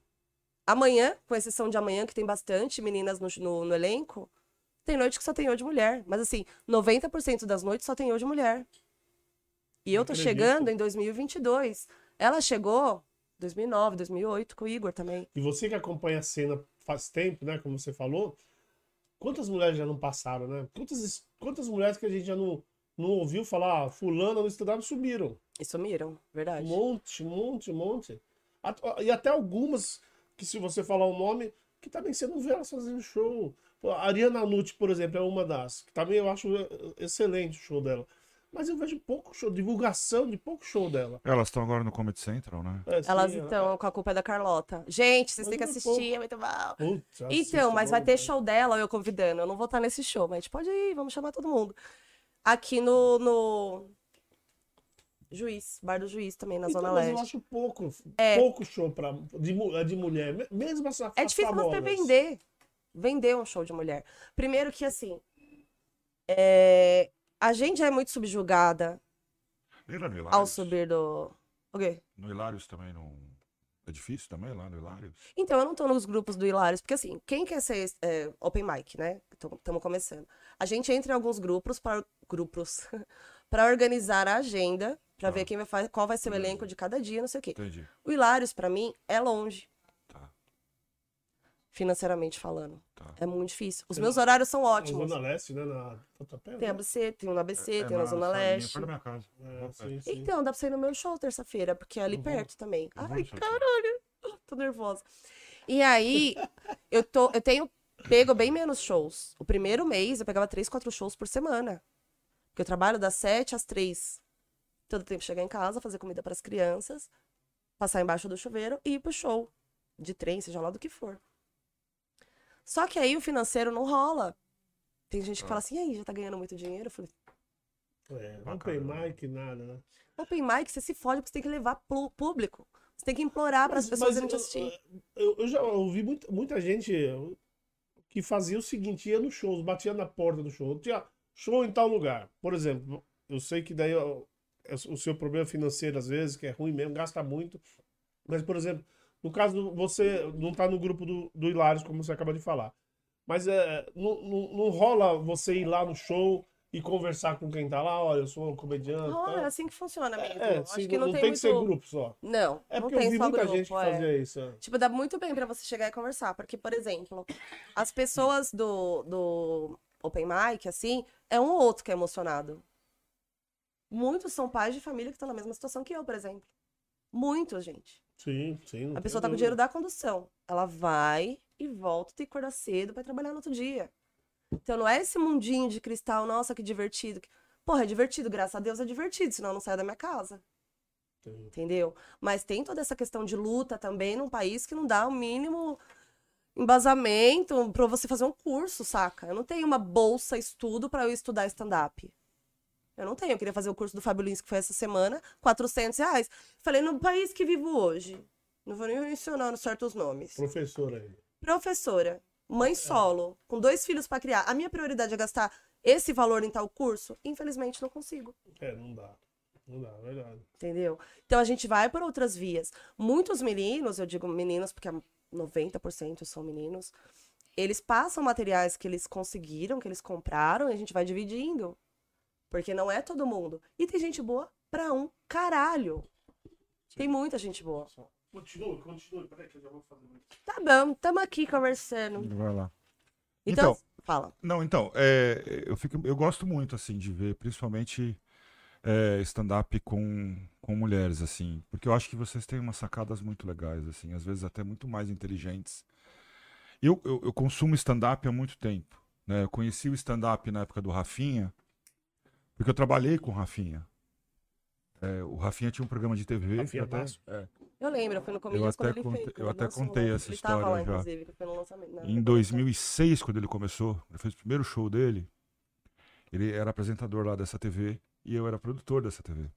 amanhã, com exceção de amanhã, que tem bastante meninas no, no, no elenco, tem noite que só tem eu de mulher. Mas assim, 90% das noites só tem eu de mulher. E eu tô chegando em 2022. Ela chegou 2009, 2008, com o Igor também. E você que acompanha a cena faz tempo, né? Como você falou, quantas mulheres já não passaram, né? Quantas, quantas mulheres que a gente já não, não ouviu falar, ah, fulana no stand-up sumiram? E sumiram, Um verdade. monte, um monte, um monte. E até algumas que, se você falar o nome, que também você não vê elas fazendo show. A Ariana Nucci, por exemplo, é uma das. Que também eu acho eh, excelente o show dela. Mas eu vejo pouco show, divulgação de pouco show dela. Elas estão agora no Comedy Central, né? É, sim, Elas ela- estão com a culpa é da Carlota. Gente, vocês Mas têm que é assistir, é muito bom. Putz, Então, mas vai ter demais. show dela, eu convidando. Eu não vou estar nesse show, mas a gente pode ir, vamos chamar todo mundo. Aqui no, no... Juiz, Bar do Juiz também, na Então, Zona mas eu Leste. acho pouco, É. pouco show pra, de, mu- de mulher, me- mesmo essa É difícil você vender. Vender um show de mulher. Primeiro que, assim, é, a gente é muito subjugada ao subir do... O quê? No Hilários também não... É difícil também lá no Hilários? Então, eu não tô nos grupos do Hilários, porque assim, quem quer ser é, open mic, né? Estamos começando. A gente entra em alguns grupos para grupos para organizar a agenda, para Tá. ver quem vai fazer, qual vai ser o elenco de cada dia, não sei o quê. Entendi. O Hilários, para mim, é longe, financeiramente falando. tá. É muito difícil. Os Tem meus na- horários são Na ótimos. Zona Leste, né? Na Tatuapé, Tem né? ABC, tem um no ABC, É tem na Zona salinha, Leste. Perto da minha casa. É, sim, sim. Então, dá pra você ir no meu show terça-feira, porque é ali Uhum. perto também. Eu vou Ai, seu caralho, tô nervosa. E aí, eu, tô, eu tenho pego bem menos shows. O primeiro mês eu pegava três, quatro shows por semana. Porque eu trabalho das sete às três. Todo tempo chegar em casa, fazer comida para as crianças. passar embaixo do chuveiro e ir pro show. De trem, seja lá do que for. Só que aí o financeiro não rola. Tem gente que fala assim, e aí, já tá ganhando muito dinheiro? Eu falei, É, não tem mic, nada, né? Open mic, você se fode porque você tem que levar pro público. Você tem que implorar para as pessoas irem te assistir. Eu, eu já ouvi muita, muita gente que fazia o seguinte, ia nos shows, batia na porta do show. Tinha show em tal lugar. Por exemplo, eu sei que daí é o seu problema financeiro, às vezes, que é ruim mesmo, gasta muito. Mas, por exemplo, no caso, você não tá no grupo do, do Hilários, como você acabou de falar. Mas é, não, não, não rola você ir lá no show e conversar com quem tá lá, olha, eu sou um comediante. Tal. é assim que funciona mesmo. É, Acho sim, que não, não, tem, tem que muito... ser grupo só. Não, É não porque eu tem vi muita grupo, gente que é. fazia isso. é. Tipo, dá muito bem pra você chegar e conversar. Porque, por exemplo, as pessoas do, do Open Mic, assim, é um ou outro que é emocionado. Muitos são pais de família que estão na mesma situação que eu, por exemplo. Muitos, gente. Sim, sim. A pessoa tá com o dúvida. dinheiro da condução. Ela vai e volta, tem que acordar cedo pra ir trabalhar no outro dia. Então não é esse mundinho de cristal, nossa, que divertido. Porra, é divertido, graças a Deus é divertido, senão eu não saio da minha casa. Sim. Entendeu? Mas tem toda essa questão de luta também num país que não dá o mínimo embasamento pra você fazer um curso, saca? Eu não tenho uma bolsa estudo pra eu estudar stand-up. Eu não tenho. Eu queria fazer o curso do Fábio Lins, que foi essa semana, 400 reais. Falei, no país que vivo hoje, não vou nem mencionando certos nomes. Professor aí. Professora, mãe solo, com dois filhos pra criar. A minha prioridade é gastar esse valor em tal curso? Infelizmente, não consigo. É, não dá. Não dá, é verdade. Entendeu? Então a gente vai por outras vias. Muitos meninos, eu digo meninos porque 90% são meninos, eles passam materiais que eles conseguiram, que eles compraram, e a gente vai dividindo. Porque não é todo mundo. E tem gente boa pra um caralho. Tem muita gente boa. Continue, continue. Peraí que eu já vou fazer. Tá bom, tamo aqui conversando. Vai lá. Então, Então, fala. Não, então, é, eu, fico, eu gosto muito, assim, de ver, principalmente é, stand-up com, com mulheres, assim, porque eu acho que vocês têm umas sacadas muito legais, assim, às vezes até muito mais inteligentes. Eu, eu, eu consumo stand-up há muito tempo, né? Eu conheci o stand-up na época do Rafinha, porque eu trabalhei com o Rafinha. É, o Rafinha tinha um programa de TV. Rafinha até- é, Eu lembro, eu fui no Comedians até quando ele conte- fez. eu até lançou, contei né? essa ele tava história lá, já. inclusive, que foi no lançamento. na- Em na 2006, quando ele começou, ele fez o primeiro show dele. Ele era apresentador lá dessa TV e eu era produtor dessa TV.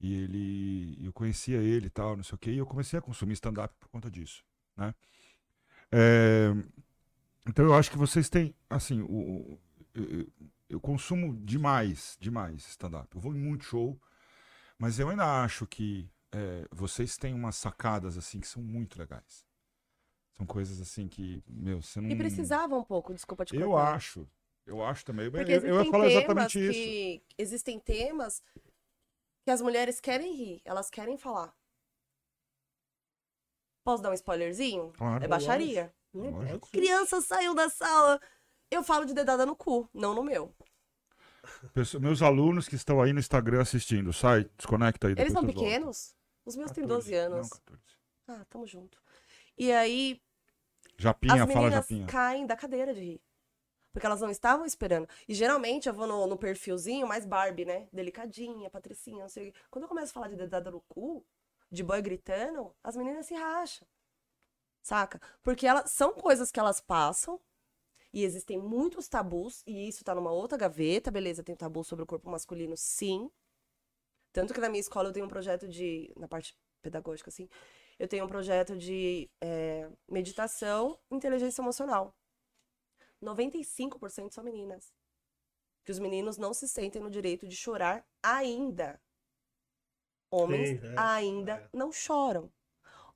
E ele, eu conhecia ele e tal, não sei o quê, e eu comecei a consumir stand-up por conta disso, né? É, então eu acho que vocês têm, assim, o, o- eu, eu consumo demais, demais stand-up. Eu vou em muito show, mas eu ainda acho que é, vocês têm umas sacadas assim que são muito legais. São coisas assim que, meu, você não. E precisava um pouco, desculpa te Eu cortar. acho. Eu acho também. Eu, Porque eu, eu ia falar exatamente isso. que... Existem temas que as mulheres querem rir, elas querem falar. Posso dar um spoilerzinho? Claro. É baixaria. Lógico. pode ser. Criança saiu da sala. Eu falo de dedada no cu, não no meu. Meus alunos que estão aí no Instagram assistindo, sai, desconecta aí. Eles são pequenos? Os meus têm 14, 12 anos. Não, 14. Ah, tamo junto. E aí, Japinha, as fala meninas Japinha. caem da cadeira de rir. Porque elas não estavam esperando. E geralmente eu vou no, no perfilzinho mais Barbie, né? Delicadinha, patricinha, não sei o quê. Quando eu começo a falar de dedada no cu, de boy gritando, as meninas se racham. Saca? Porque elas são coisas que elas passam. E existem muitos tabus, e isso tá numa outra gaveta, beleza, tem tabu sobre o corpo masculino, sim. Tanto que na minha escola eu tenho um projeto de, na parte pedagógica, assim, eu tenho um projeto de é, meditação e inteligência emocional. 95% são meninas. Que os meninos não se sentem no direito de chorar ainda. Homens Sim, é, ainda é. não choram.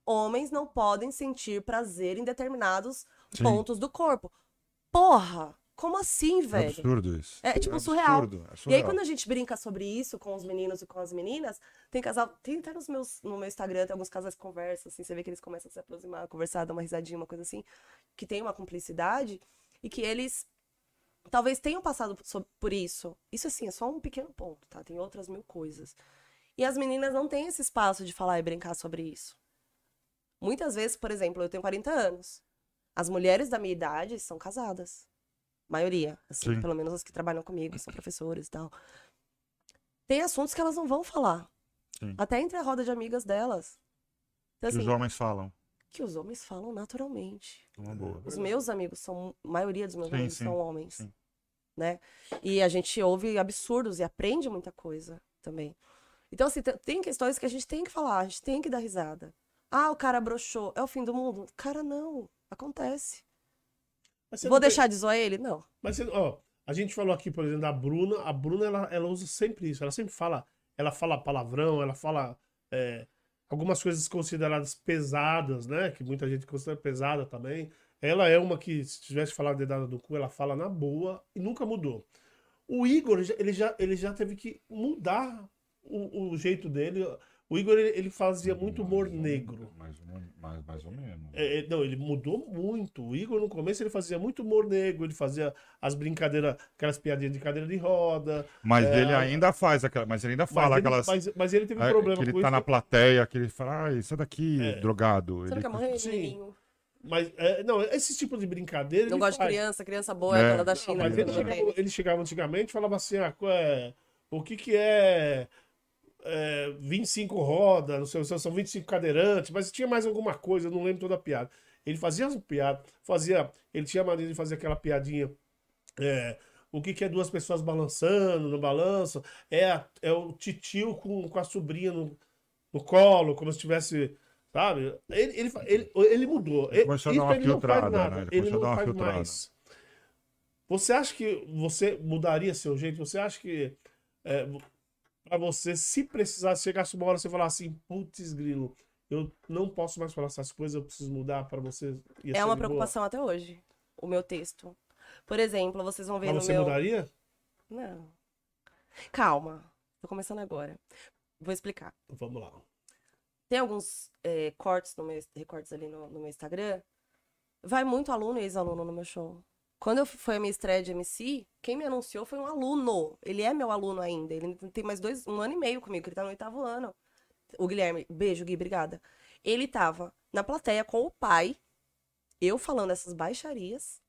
Homens não podem sentir prazer em determinados Sim. pontos do corpo. Porra! Como assim, É velho? absurdo isso. É, tipo, É surreal. absurdo, é E aí, surreal. quando a gente brinca sobre isso com os meninos e com as meninas, tem casal. Tem até nos meus, no meu Instagram, tem alguns casais que conversam, assim, você vê que eles começam a se aproximar, conversar, dar uma risadinha, uma coisa assim, que tem uma cumplicidade, e que eles talvez tenham passado por isso. Isso, assim, é só um pequeno ponto, tá? Tem outras mil coisas. E as meninas não têm esse espaço de falar e brincar sobre isso. Muitas vezes, por exemplo, eu tenho 40 anos. As mulheres da minha idade são casadas. Maioria, assim, Sim. pelo menos as que trabalham comigo, são professores e tal. Tem assuntos que elas não vão falar. Sim. Até entre a roda de amigas delas. Então, Que assim, os homens falam. que os homens falam naturalmente. Uma boa. Os meus amigos são, a maioria dos meus Sim, amigos sim, são homens, sim. né? E a gente ouve absurdos e aprende muita coisa também. Então, assim, tem- tem questões que a gente tem que falar, a gente tem que dar risada. Ah, o cara broxou, é o fim do mundo? Cara, não, acontece. Vou não tem- deixar de zoar ele? Não. Mas, você- ó, a gente falou aqui, por exemplo, da Bruna. A Bruna, ela, ela usa sempre isso. Ela sempre fala, ela fala palavrão, ela fala é, algumas coisas consideradas pesadas, né? Que muita gente considera pesada também. Ela é uma que, se tivesse falado dedada do cu, ela fala na boa e nunca mudou. O Igor, ele já, ele já teve que mudar o, o jeito dele. O Igor, ele, ele fazia muito humor negro. Mais, ou- mais, mais ou menos. É, é, não, ele mudou muito. O Igor, no começo, ele fazia muito humor negro, ele fazia as brincadeiras, aquelas piadinhas de cadeira de roda. Mas É, ele ainda faz aquela. Mas ele ainda Mas fala ele, aquelas. mas, mas ele teve um é, problema que ele com tá isso. na plateia, que ele fala, ah, isso daqui, É. drogado. Você Ele... não quer morrer, Sim. Mas, é, não, esse tipo de brincadeira. Não ele gosto de criança, criança boa, É. é, da Não, China. mas ele não chegava, tem. ele chegava antigamente e falava assim: ah, qual é, o que, que é, é 25 rodas, não sei, são 25 cadeirantes, mas tinha mais alguma coisa, eu não lembro toda a piada. Ele fazia as piadas, fazia. Ele tinha a maneira de fazer aquela piadinha. é, o que, que é duas pessoas balançando no balanço? É, é o titio com, com a sobrinha no, no colo, como se tivesse. Sabe? Ele, ele, ele, ele mudou. Ele começou a dar uma ele não faz filtrada, nada. né? Ele Ele não dar uma faz filtrada. mais. Você acha que você mudaria seu jeito? Você acha que é, para você, se precisasse, chegasse uma hora você falar assim, putz, grilo, eu não posso mais falar essas coisas, eu preciso mudar para você. É uma de boa? preocupação até hoje, o meu texto. Por exemplo, vocês vão ver Mas no você meu... mudaria? Não. Calma, tô começando agora. Vou explicar. Vamos lá. Tem alguns é, cortes no meu, recortes ali no, no meu Instagram. Vai muito aluno e ex-aluno no meu show. Quando eu, foi a minha estreia de MC, quem me anunciou foi um aluno. Ele é meu aluno ainda. Ele tem mais dois, um ano e meio comigo, ele tá no oitavo ano. O Guilherme, beijo, Gui, obrigada. Ele tava na plateia com o pai, eu falando essas baixarias.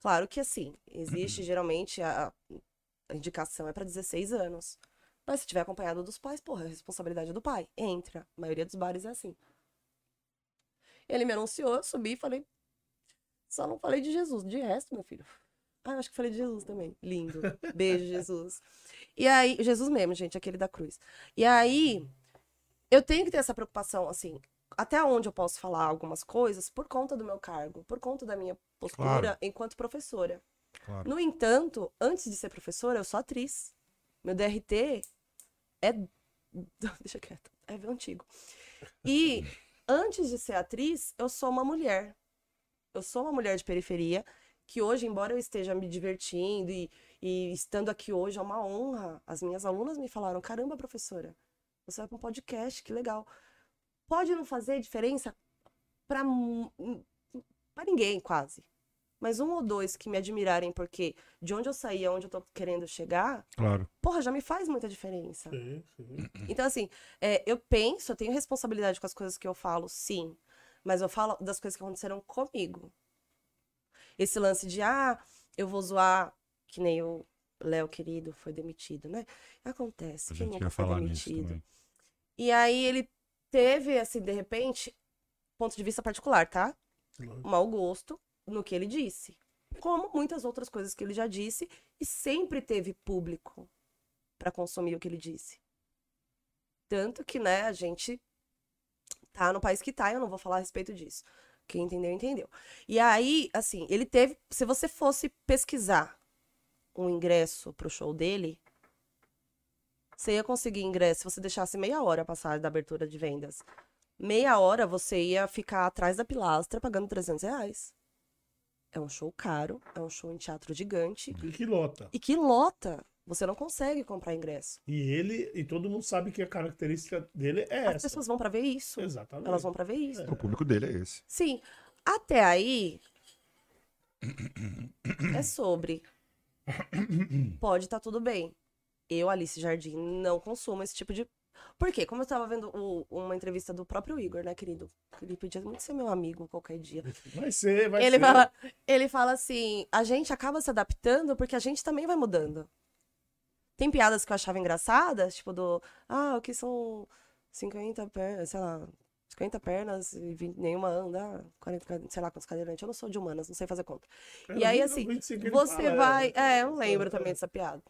Claro que assim, existe geralmente a, a indicação é para 16 anos. Mas se tiver acompanhado dos pais, porra, é responsabilidade do pai. Entra. A maioria dos bares é assim. Ele me anunciou, eu subi e falei. Só não falei de Jesus. De resto, meu filho. Ah, eu acho que falei de Jesus também. Lindo. Beijo, Jesus. E aí, Jesus mesmo, gente, aquele da cruz. E aí, eu tenho que ter essa preocupação, assim, até onde eu posso falar algumas coisas por conta do meu cargo, por conta da minha postura Claro. enquanto professora. Claro. No entanto, antes de ser professora, eu sou atriz. Meu DRT é. Deixa quieto. É antigo. E antes de ser atriz, eu sou uma mulher. Eu sou uma mulher de periferia que hoje, embora eu esteja me divertindo e, e estando aqui hoje, é uma honra. As minhas alunas me falaram: caramba, professora, você vai para um podcast, que legal. Pode não fazer diferença para para ninguém, quase. Mas um ou dois que me admirarem porque de onde eu saí, aonde eu tô querendo chegar, Claro. porra, já me faz muita diferença. Sim, sim. Então, assim, é, eu penso, eu tenho responsabilidade com as coisas que eu falo, sim. Mas eu falo das coisas que aconteceram comigo. Esse lance de, ah, eu vou zoar, que nem o Léo querido foi demitido, né? Acontece, A quem gente nunca ia foi demitido? E aí ele teve, assim, de repente, ponto de vista particular, tá? Mau gosto no que ele disse. Como muitas outras coisas que ele já disse, e sempre teve público para consumir o que ele disse. Tanto que, né, a gente tá no país que tá, eu não vou falar a respeito disso. Quem entendeu, entendeu. E aí, assim, ele teve. Se você fosse pesquisar um ingresso pro show dele, você ia conseguir ingresso se você deixasse meia hora passar da abertura de vendas. Meia hora você ia ficar atrás da pilastra pagando 300 reais. É um show caro, é um show em teatro gigante E que lota. e que lota. Você não consegue comprar ingresso. E ele, e todo mundo sabe que a característica dele é As essa. pessoas vão pra ver isso. Exatamente. Elas vão pra ver isso. O público dele é esse. Sim, até aí é sobre. Pode estar tudo bem. Eu, Alice Jardim, não consumo esse tipo de. Por quê? Como eu tava vendo o- uma entrevista do próprio Igor, né, querido? Ele podia muito ser meu amigo qualquer dia. Vai ser, vai ele, ser. fala, ele fala assim: a gente acaba se adaptando porque a gente também vai mudando. Tem piadas que eu achava engraçadas, tipo do. Ah, o que são 50 pernas, sei lá. 50 pernas e 20, nenhuma anda, 40, cade- sei lá quantos cadeirantes. Eu não sou de humanas, não sei fazer conta. É, E aí, 20, assim, 25 ele você vai. é. É, eu não lembro também dessa piada.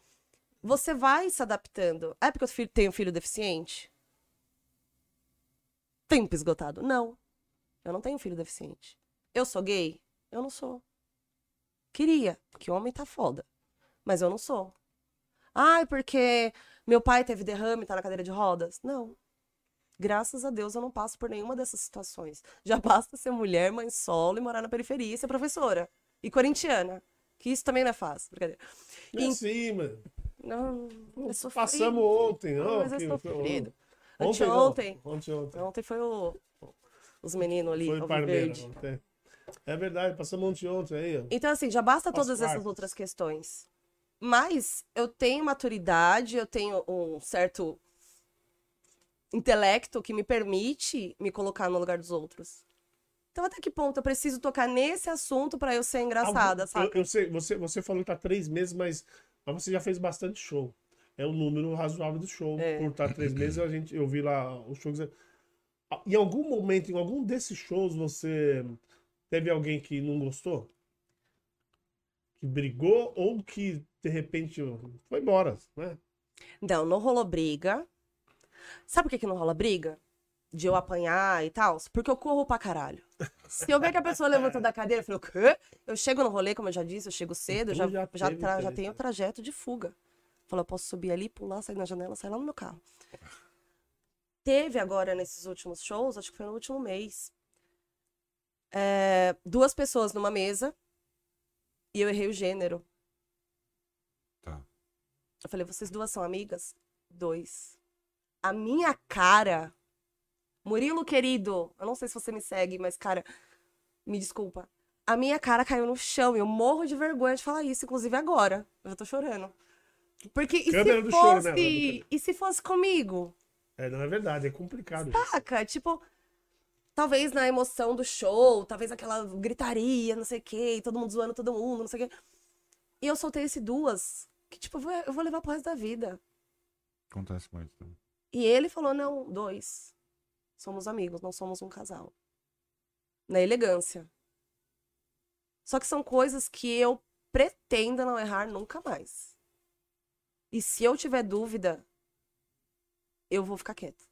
Você vai se adaptando. É porque eu tenho filho deficiente? Tempo esgotado? Não. Eu não tenho filho deficiente. Eu sou gay? Eu não sou. Queria, que homem tá foda. Mas eu não sou. Ai, porque meu pai teve derrame e tá na cadeira de rodas? Não. Graças a Deus eu não passo por nenhuma dessas situações. Já basta ser mulher, mãe solo e morar na periferia e ser professora. E corintiana. Que isso também não é fácil. Brincadeira. Não é assim, mano. Não, é sofrido. Passamos ontem, ó. Mas é que- sofrido. Ontem, não. Anteontem. Ontem, ontem. Ontem foi o... os meninos ali, Foi Alvo Parmeira ontem. É verdade, passamos ontem, ontem aí, ó. Então, assim, já basta todas essas parte. outras questões. Mas eu tenho maturidade, eu tenho um certo intelecto que me permite me colocar no lugar dos outros. Então, até que ponto eu preciso tocar nesse assunto pra eu ser engraçada, Algum- sabe? Eu, eu sei, você, você falou que tá três meses, mas, mas você já fez bastante show. É um número razoável do show. É. Por estar três meses, a gente, eu vi lá os shows. Em algum momento, em algum desses shows, você teve alguém que não gostou? Que brigou ou que, de repente, foi embora, né? Não, não rolou briga. Sabe por que, que não rola briga? De eu apanhar e tal? Porque eu corro pra caralho. Se eu ver que a pessoa levantou da cadeira, eu falo, o quê? Eu chego no rolê, como eu já disse, eu chego cedo, eu já, já já, já tenho o trajeto de fuga. Falo, eu posso subir ali, pular, sair na janela, sair lá no meu carro. Teve agora, nesses últimos shows, acho que foi no último mês, é, duas pessoas numa mesa e eu errei o gênero. Tá. Eu falei, vocês duas são amigas? Dois. A minha cara. Murilo, querido, eu não sei se você me segue, mas, cara, me desculpa. A minha cara caiu no chão e eu morro de vergonha de falar isso, inclusive agora. Eu já tô chorando. Porque e Câmera se choro, né, fosse. Bruno? E se fosse comigo? É, não é verdade, é complicado. isso. Saca? Tipo, talvez na emoção do show, talvez aquela gritaria, não sei o quê, e todo mundo zoando todo mundo, não sei o quê. E eu soltei esse duas, que, tipo, eu vou, eu vou levar pro resto da vida. Acontece muito. Né? E ele falou: não, dois. Somos amigos, não somos um casal. Na elegância. Só que são coisas que eu pretendo não errar nunca mais. E se eu tiver dúvida, eu vou ficar quieta.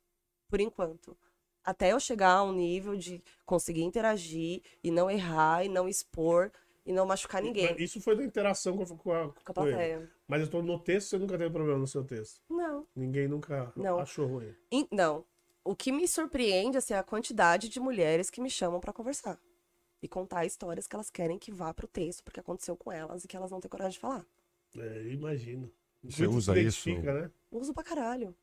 Por enquanto. Até eu chegar a um nível de conseguir interagir e não errar e não expor e não machucar ninguém. Isso foi da interação com a, com a, Com a plateia. Mas eu tô no texto, você nunca teve problema no seu texto. Não. Ninguém nunca Não. achou ruim. In- Não. O que me surpreende assim, é a quantidade de mulheres que me chamam pra conversar. E contar histórias que elas querem que vá pro texto, porque aconteceu com elas e que elas não têm coragem de falar. É, imagino. Você Muito usa isso? né? Uso pra caralho.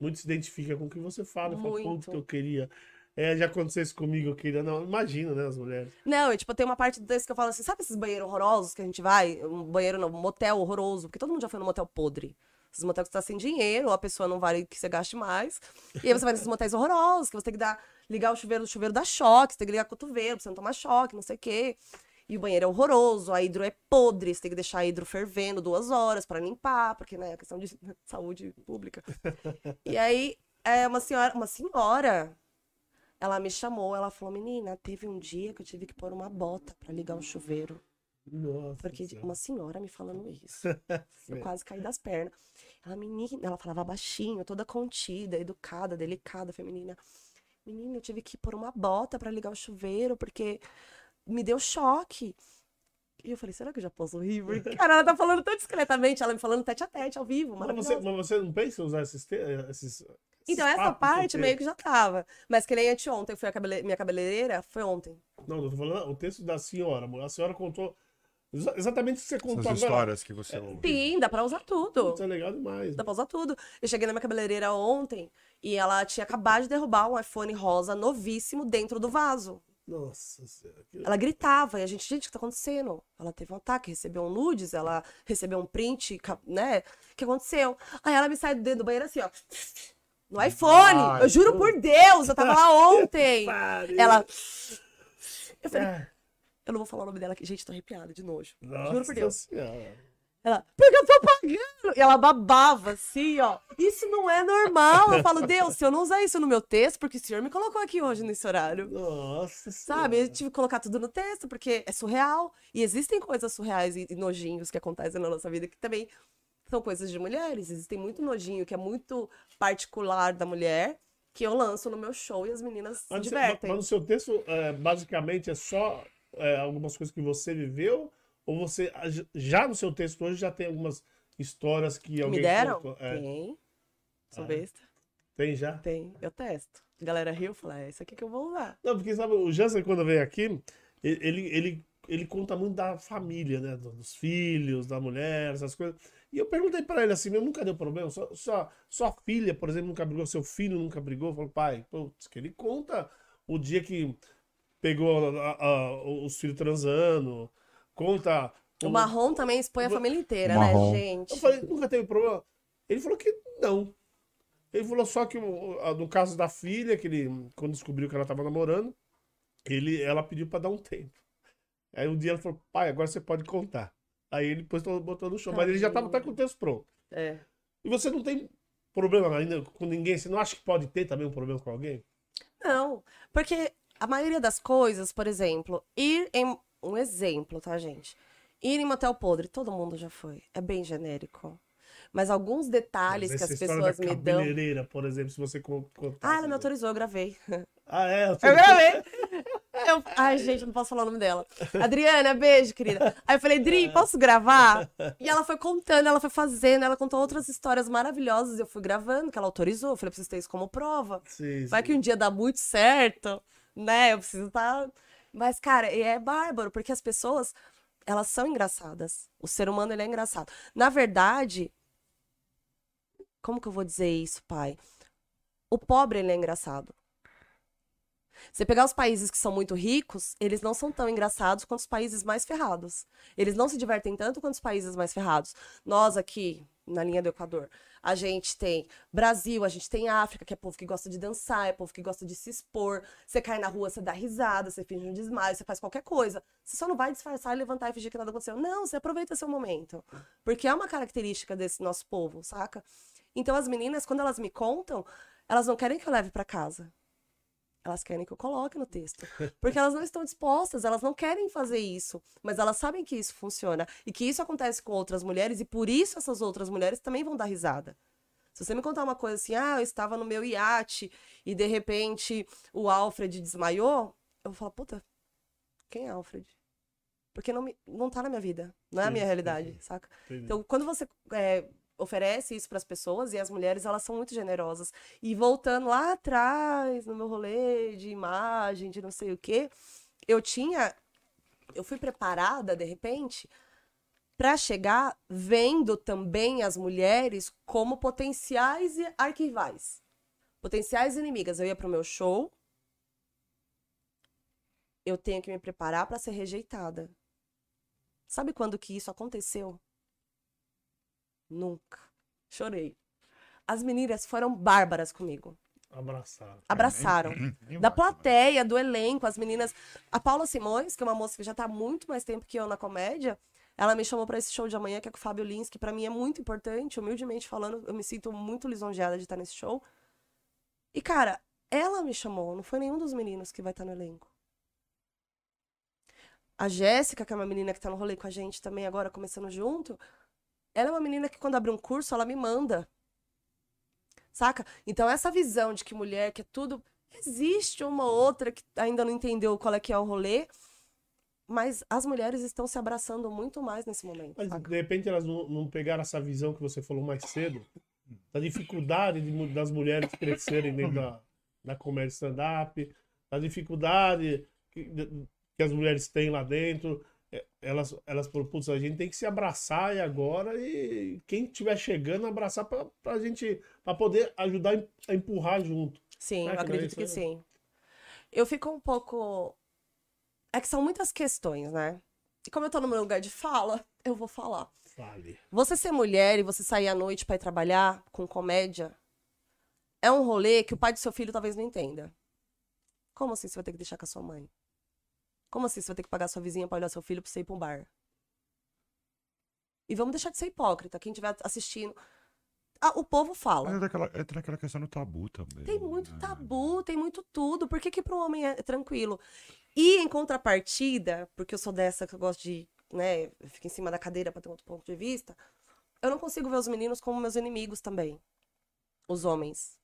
Muito se identifica com o que você fala. Fala, ponto que eu queria. É, já aconteceu isso comigo, eu queria. Não, imagina, né, as mulheres. Não, e, tipo, tem uma parte desse que eu falo assim, sabe esses banheiros horrorosos que a gente vai? Um banheiro, não, um motel horroroso, porque todo mundo já foi no motel podre. Esses motéis que você tá sem dinheiro, ou a pessoa não vale que você gaste mais. E aí você vai nesses motéis horrorosos, que você tem que dar, ligar o chuveiro, o chuveiro dá choque, você tem que ligar o cotovelo pra você não tomar choque, não sei o quê. E o banheiro é horroroso, a hidro é podre, você tem que deixar a hidro fervendo duas horas pra limpar, porque, né, é questão de saúde pública. E aí, é uma senhora, uma senhora, ela me chamou, ela falou, menina, teve um dia que eu tive que pôr uma bota pra ligar o chuveiro. Nossa. Porque Senhora. uma senhora me falando isso. Eu quase caí das pernas. Ela, menina, ela falava baixinho, toda contida, educada, delicada, feminina. Menina, eu tive que pôr uma bota pra ligar o chuveiro, porque me deu choque. E eu falei, será que eu já posso rir? Porque, cara, ela tá falando tão discretamente, ela me falando tete a tete, ao vivo, Mas você, mas você não pensa em usar esses. te- esses Então, essa parte meio que já tava. Mas que nem anteontem, foi a cabele... minha cabeleireira, foi ontem. Não, eu tô falando o texto da senhora. amor. A senhora contou exa- exatamente o que você contou Essas agora. histórias que você ouve. Sim, dá pra usar tudo. Isso é legal demais. Dá pra usar tudo. Eu cheguei na minha cabeleireira ontem e ela tinha acabado de derrubar um iPhone rosa novíssimo dentro do vaso. Nossa senhora. que- Ela gritava e a gente, gente, o que tá acontecendo? Ela teve um ataque, recebeu um nudes, ela recebeu um print, né? O que aconteceu? Aí ela me sai do dedo do banheiro assim, ó. No iPhone! Ai, eu juro por Deus, eu tava lá ontem. Ela. Eu falei, Ah, eu não vou falar o nome dela aqui, gente, tô arrepiada de nojo. Nossa Juro por Deus. Senhora. Ela, porque eu. E ela babava assim, ó. Isso não é normal. Eu falo, Deus, se eu não usar isso no meu texto, porque o senhor me colocou aqui hoje nesse horário. Nossa Sabe? Eu tive que colocar tudo no texto, porque é surreal. E existem coisas surreais e, nojinhos que acontecem na nossa vida que também são coisas de mulheres. Existem muito nojinho que é muito particular da mulher, que eu lanço no meu show e as meninas se Mas, seu- divertem. mas no seu texto, é, basicamente, é só é, algumas coisas que você viveu? Ou você, a- já no seu texto hoje, já tem algumas histórias que alguém Me deram? contou? É, Tem. Sou Ah. besta? tem já? Tem. Eu testo. A galera riu, eu falo, é isso aqui que eu vou usar. Não, porque sabe, o Jansen, quando veio aqui, ele, ele, ele conta muito da família, né? do- Dos filhos, da mulher, essas coisas. E eu perguntei pra ele assim, meu, nunca deu problema? Sua, sua, sua filha, por exemplo, nunca brigou, seu filho nunca brigou? Eu falo, pai, putz, que ele conta o dia que pegou a- a- os filhos transando, conta. O marrom também expõe a Vo- família inteira, né, gente? Eu falei, nunca teve problema? Ele falou que não. Ele falou só que no caso da filha, que ele, quando descobriu que ela tava namorando, ele, ela pediu pra dar um tempo. Aí um dia ela falou, pai, agora você pode contar. Aí ele depois botou no show, mas ele já tava até com o texto pronto. É. E você não tem problema ainda com ninguém? Você não acha que pode ter também um problema com alguém? Não, porque a maioria das coisas, por exemplo, ir em. Um exemplo, tá, gente? Ir em motel podre, todo mundo já foi. É bem genérico. Mas alguns detalhes Mas que as pessoas da me dão. por exemplo, se você con- contar. Ah, ela me autorizou, eu gravei. Ah, é? Eu gravei. Eu... Ai, gente, eu não posso falar o nome dela. Adriana, beijo, querida. Aí eu falei, Dri, posso gravar? E ela foi contando, ela foi fazendo, ela contou outras histórias maravilhosas. Eu fui gravando, que ela autorizou. Eu falei, preciso ter isso como prova. Sim, Vai sim. que um dia dá muito certo, né? Eu preciso estar. Mas, cara, é bárbaro, porque as pessoas, elas são engraçadas. O ser humano, ele é engraçado. Na verdade, como que eu vou dizer isso, pai? O pobre, ele é engraçado. Você pegar os países que são muito ricos, eles não são tão engraçados quanto os países mais ferrados. Eles não se divertem tanto quanto os países mais ferrados. Nós aqui, na linha do Equador, a gente tem Brasil, a gente tem África, que é povo que gosta de dançar, é povo que gosta de se expor. Você cai na rua, você dá risada, você finge um desmaio, você faz qualquer coisa. Você só não vai disfarçar levantar e fingir que nada aconteceu. Não, você aproveita seu momento. Porque é uma característica desse nosso povo, saca? Então as meninas, quando elas me contam, elas não querem que eu leve pra casa. Elas querem que eu coloque no texto. Porque elas não estão dispostas, elas não querem fazer isso. Mas elas sabem que isso funciona. E que isso acontece com outras mulheres, e por isso essas outras mulheres também vão dar risada. Se você me contar uma coisa assim, ah, eu estava no meu iate e de repente o Alfred desmaiou, eu vou falar, puta, quem é Alfred? Porque não, me, não tá na minha vida, não é a minha realidade, saca? Então, quando você é, oferece isso para as pessoas, e as mulheres, elas são muito generosas. E voltando lá atrás, no meu rolê de imagem, de não sei o quê, eu tinha. Eu fui preparada, de repente, para chegar vendo também as mulheres como potenciais arquivais. Potenciais inimigas. Eu ia pro meu show. Eu tenho que me preparar para ser rejeitada. Sabe quando que isso aconteceu? Nunca. Chorei. As meninas foram bárbaras comigo. Abraçado. Abraçaram. Nem Da vai, plateia, do elenco, as meninas. A Paula Simões, que é uma moça que já tá há muito mais tempo que eu na comédia, ela me chamou pra esse show de amanhã, que é com o Fábio Lins, que pra mim é muito importante, humildemente falando, eu me sinto muito lisonjeada de estar nesse show. E, cara, ela me chamou, não foi nenhum dos meninos que vai estar no elenco. A Jéssica, que é uma menina que tá no rolê com a gente também agora, começando junto, ela é uma menina que quando abre um curso, ela me manda. Saca? Então, essa visão de que mulher que é tudo. Existe uma outra que ainda não entendeu qual é que é o rolê, mas as mulheres estão se abraçando muito mais nesse momento. Mas saca? de repente elas não, não pegaram essa visão que você falou mais cedo, da dificuldade de das mulheres crescerem dentro da, da comédia stand-up, da dificuldade que, que as mulheres têm lá dentro. Elas, elas falaram, putz, a gente tem que se abraçar e agora, e quem estiver chegando, abraçar pra, pra gente, pra poder ajudar a em- a empurrar junto. Sim, É, eu acredito que sim. Eu fico um pouco. É que são muitas questões, né? E como eu tô no meu lugar de fala, eu vou falar. Fale. Você ser mulher e você sair à noite pra ir trabalhar com comédia é um rolê que o pai do seu filho talvez não entenda. Como assim você vai ter que deixar com a sua mãe? Como assim você vai ter que pagar sua vizinha pra olhar seu filho pra você ir pra um bar? E vamos deixar de ser hipócrita. Quem estiver assistindo. Ah, o povo fala. Mas é daquela, é daquela questão do tabu também. Tem muito né? tabu, tem muito tudo. Por que, que para um homem é tranquilo? E em contrapartida, porque eu sou dessa que eu gosto de, né, eu fico em cima da cadeira para ter outro ponto de vista, eu não consigo ver os meninos como meus inimigos também. Os homens.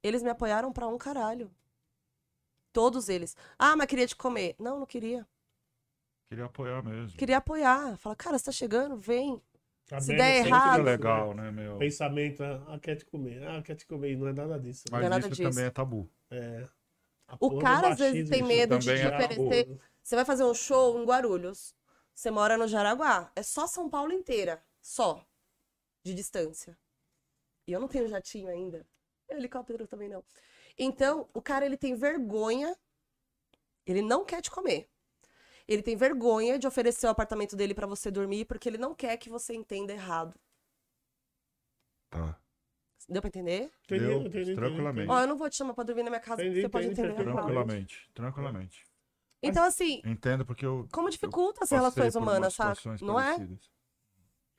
Eles me apoiaram pra um caralho. Todos eles. Ah, mas queria te comer. Não, não queria. Queria apoiar mesmo. Queria apoiar. Fala, cara, você tá chegando? Vem. A Se merda der sempre errado- É né? legal, né, meu? Pensamento, ah, quer te comer, ah, quer te comer, não é nada disso. Mas Não é nada isso disso. também é tabu. É. A O cara, às vezes, tem medo de te é oferecer- amor. Você vai fazer um show em Guarulhos. Você mora no Jaraguá. É só São Paulo inteira. Só. De distância. E eu não tenho jatinho ainda. Helicóptero também não. Então, o cara, ele tem vergonha. Ele não quer te comer. Ele tem vergonha de oferecer o apartamento dele pra você dormir porque ele não quer que você entenda errado. Tá. Deu pra entender? Entendi, Deu, tranquilamente. entendi. Ó, eu não vou te chamar pra dormir na minha casa Entendi, porque você pode entender entendi. errado. Tranquilamente, tranquilamente. Então, assim, Entendo porque eu como dificulta as passei relações humanas, sabe? Não é? parecidas.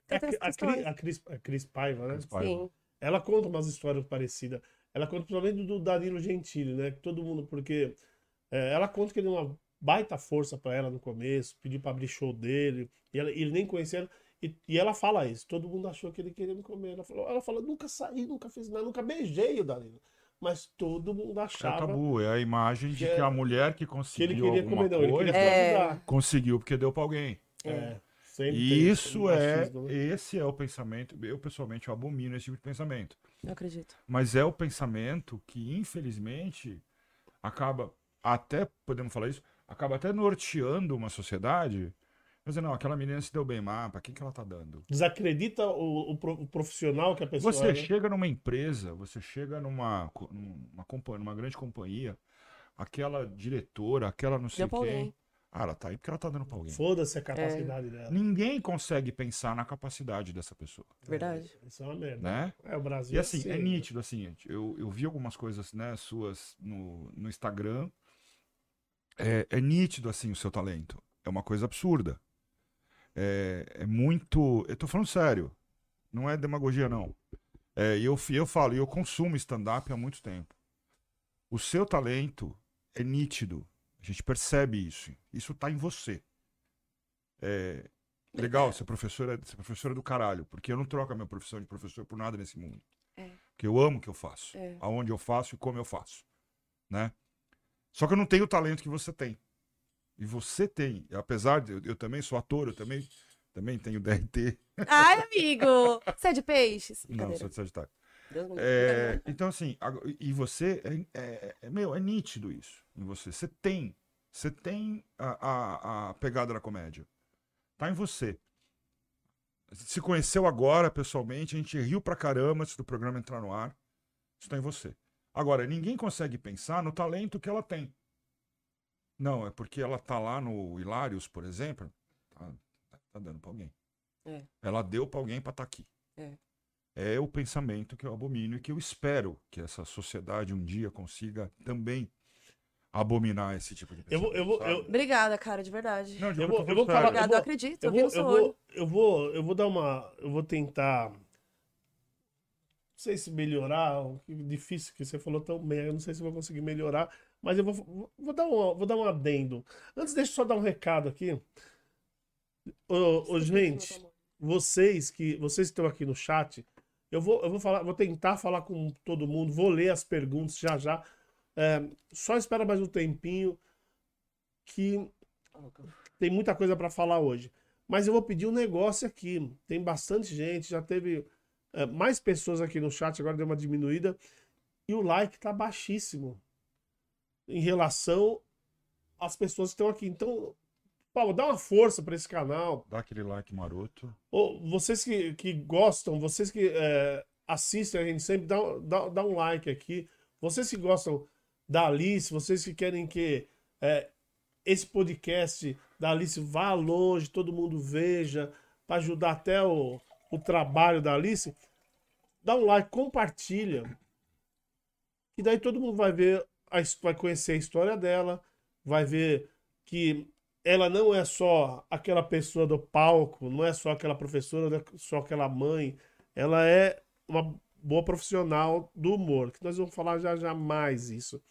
É a, essas a, a, Cris, a Cris Paiva, né? Cris Paiva. Sim. Ela conta umas histórias parecidas. Ela conta principalmente do Danilo Gentili, né? Que todo mundo, porque é, ela conta que ele deu uma baita força pra ela no começo, pediu pra abrir show dele, e ela- ele nem conhecia ela. E, e ela fala isso, todo mundo achou que ele queria me comer. Ela falou, ela falou nunca saí, nunca fiz nada, nunca beijei o Danilo. Mas todo mundo É achava tabu, é a imagem de Que que é- a mulher que que ele conseguiu queria comer, não, ele coisa queria É. conseguiu porque deu pra alguém. É, sempre tem E isso é, machismo, né? esse é o pensamento, eu pessoalmente eu abomino esse tipo de pensamento. Eu acredito. Mas é o pensamento que, infelizmente, acaba, até, podemos falar isso, acaba até norteando uma sociedade. Mas não, aquela menina se deu bem mal, pra quem que ela tá dando? Desacredita o, o pro- o profissional que a pessoa Você é, né? chega numa empresa, você chega numa, numa, compa- numa grande companhia, aquela diretora, aquela não sei quem. Ah, ela tá aí porque ela tá dando pra alguém. Foda-se a capacidade dela. Ninguém consegue pensar na capacidade dessa pessoa, Verdade. Isso é uma merda. né? É, o Brasil E assim, é né? nítido, assim, eu, eu vi algumas coisas, né, suas no, no Instagram. É, é nítido, assim, o seu talento. É uma coisa absurda. É, é muito. Eu tô falando sério. Não é demagogia, não. É, eu, eu falo, e eu consumo stand-up há muito tempo. O seu talento é nítido. A gente percebe isso. Isso tá em você. É, legal, ser professora, ser professora do caralho, porque eu não troco a minha profissão de professor por nada nesse mundo. É. Porque eu amo o que eu faço, É. aonde eu faço e como eu faço, né? Só que eu não tenho o talento que você tem. E você tem, apesar de eu, eu também sou ator, eu também também tenho DRT. Ai, amigo! Você é de peixes? Não, sou de Sagitário. É, então, assim, e você, é, é- é- meu, é nítido isso em você. Você tem, você tem a, a, a pegada da comédia. Tá em você. Se conheceu agora, pessoalmente, a gente riu pra caramba antes do programa entrar no ar. Isso tá em você. Agora, ninguém consegue pensar no talento que ela tem. Não, é porque ela tá lá no Hilários, por exemplo, tá, tá dando pra alguém. É. Ela deu pra alguém pra estar aqui é o pensamento que eu abomino e que eu espero que essa sociedade um dia consiga também abominar esse tipo de Eu vou- pensamento. eu vou- eu- Obrigada, cara, de verdade. Não, de eu vou- eu vou falar- sério. Obrigada, vou- eu acredito. Eu Eu vi vou, no seu eu olho. vou, eu vou, eu vou dar uma, eu vou tentar, não sei se melhorar, o que difícil que você falou tão bem, eu não sei se eu vou conseguir melhorar, mas eu vou, vou, vou dar um, vou dar um adendo. Antes deixa eu só dar um recado aqui. Ô, ô, gente, vocês que vocês que estão aqui no chat, eu vou, eu vou falar, vou tentar falar com todo mundo, vou ler as perguntas já já. É, só espera mais um tempinho que tem muita coisa para falar hoje. Mas eu vou pedir um negócio aqui. Tem bastante gente, já teve é, mais pessoas aqui no chat, agora deu uma diminuída. E o like tá baixíssimo em relação às pessoas que estão aqui. Então, Paulo, dá uma força para esse canal. Dá aquele like maroto. Ô, vocês que, que gostam, vocês que é, assistem a gente sempre, dá, dá, dá um like aqui. Vocês que gostam da Alice, vocês que querem que é, esse podcast da Alice vá longe, todo mundo veja, para ajudar até o, o trabalho da Alice, dá um like, compartilha. E daí todo mundo vai ver, a, vai conhecer a história dela, vai ver que ela não é só aquela pessoa do palco, não é só aquela professora, não é só aquela mãe. Ela é uma boa profissional do humor, que nós vamos falar já já mais isso.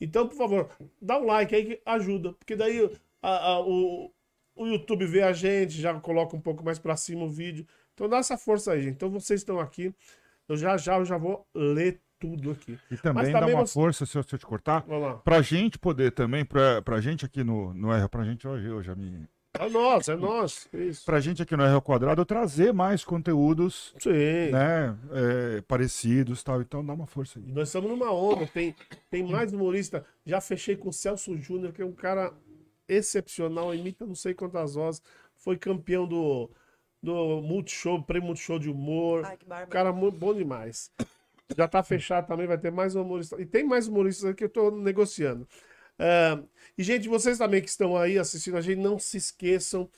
Então, por favor, dá um like aí que ajuda, porque daí a- a- o, o YouTube vê a gente, já coloca um pouco mais pra cima o vídeo. Então dá essa força aí, gente. Então vocês estão aqui, eu já já eu já vou ler tudo aqui. E também, Mas dá uma você- força, se eu, se eu te cortar, pra gente poder também, pra, pra gente aqui no, no R, pra gente hoje, eu já me... É nós, é nós. Isso. Pra gente aqui no R ao quadrado, trazer mais conteúdos, Sim. né, é, parecidos e tal. Então dá uma força aí. Nós estamos numa onda, tem, tem mais humorista. Já fechei com o Celso Júnior, que é um cara excepcional, imita não sei quantas vozes, foi campeão do, do Multishow, prêmio Multishow de humor. Ai, que Um cara muito bom demais. Já tá fechado também, vai ter mais um humorista. E tem mais humoristas aqui que eu tô negociando. Ah, e, gente, vocês também que estão aí assistindo a gente, não se esqueçam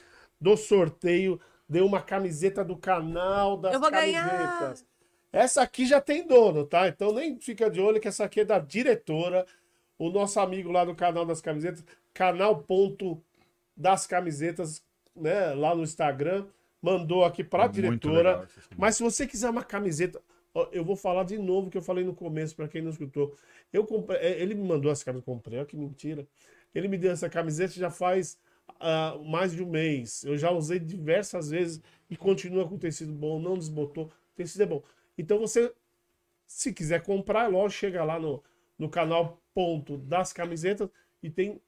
do sorteio de uma camiseta do canal das Eu vou ganhar. camisetas. Essa aqui já tem dono, tá? Então nem fica de olho que essa aqui é da diretora, o nosso amigo lá do canal das camisetas, canal ponto das camisetas, né, lá no Instagram, mandou aqui para a diretora. legal. Mas se você quiser uma camiseta, eu vou falar de novo o que eu falei no começo para quem não escutou. Eu comprei, é, ele me mandou essa camiseta, eu comprei, olha que mentira. Ele me deu essa camiseta já faz ah, mais de um mês. Eu já usei diversas vezes e continua com tecido bom, não desbotou, tecido é bom. Então você, se quiser comprar, lógico, chega lá no, no canal ponto das camisetas e tem,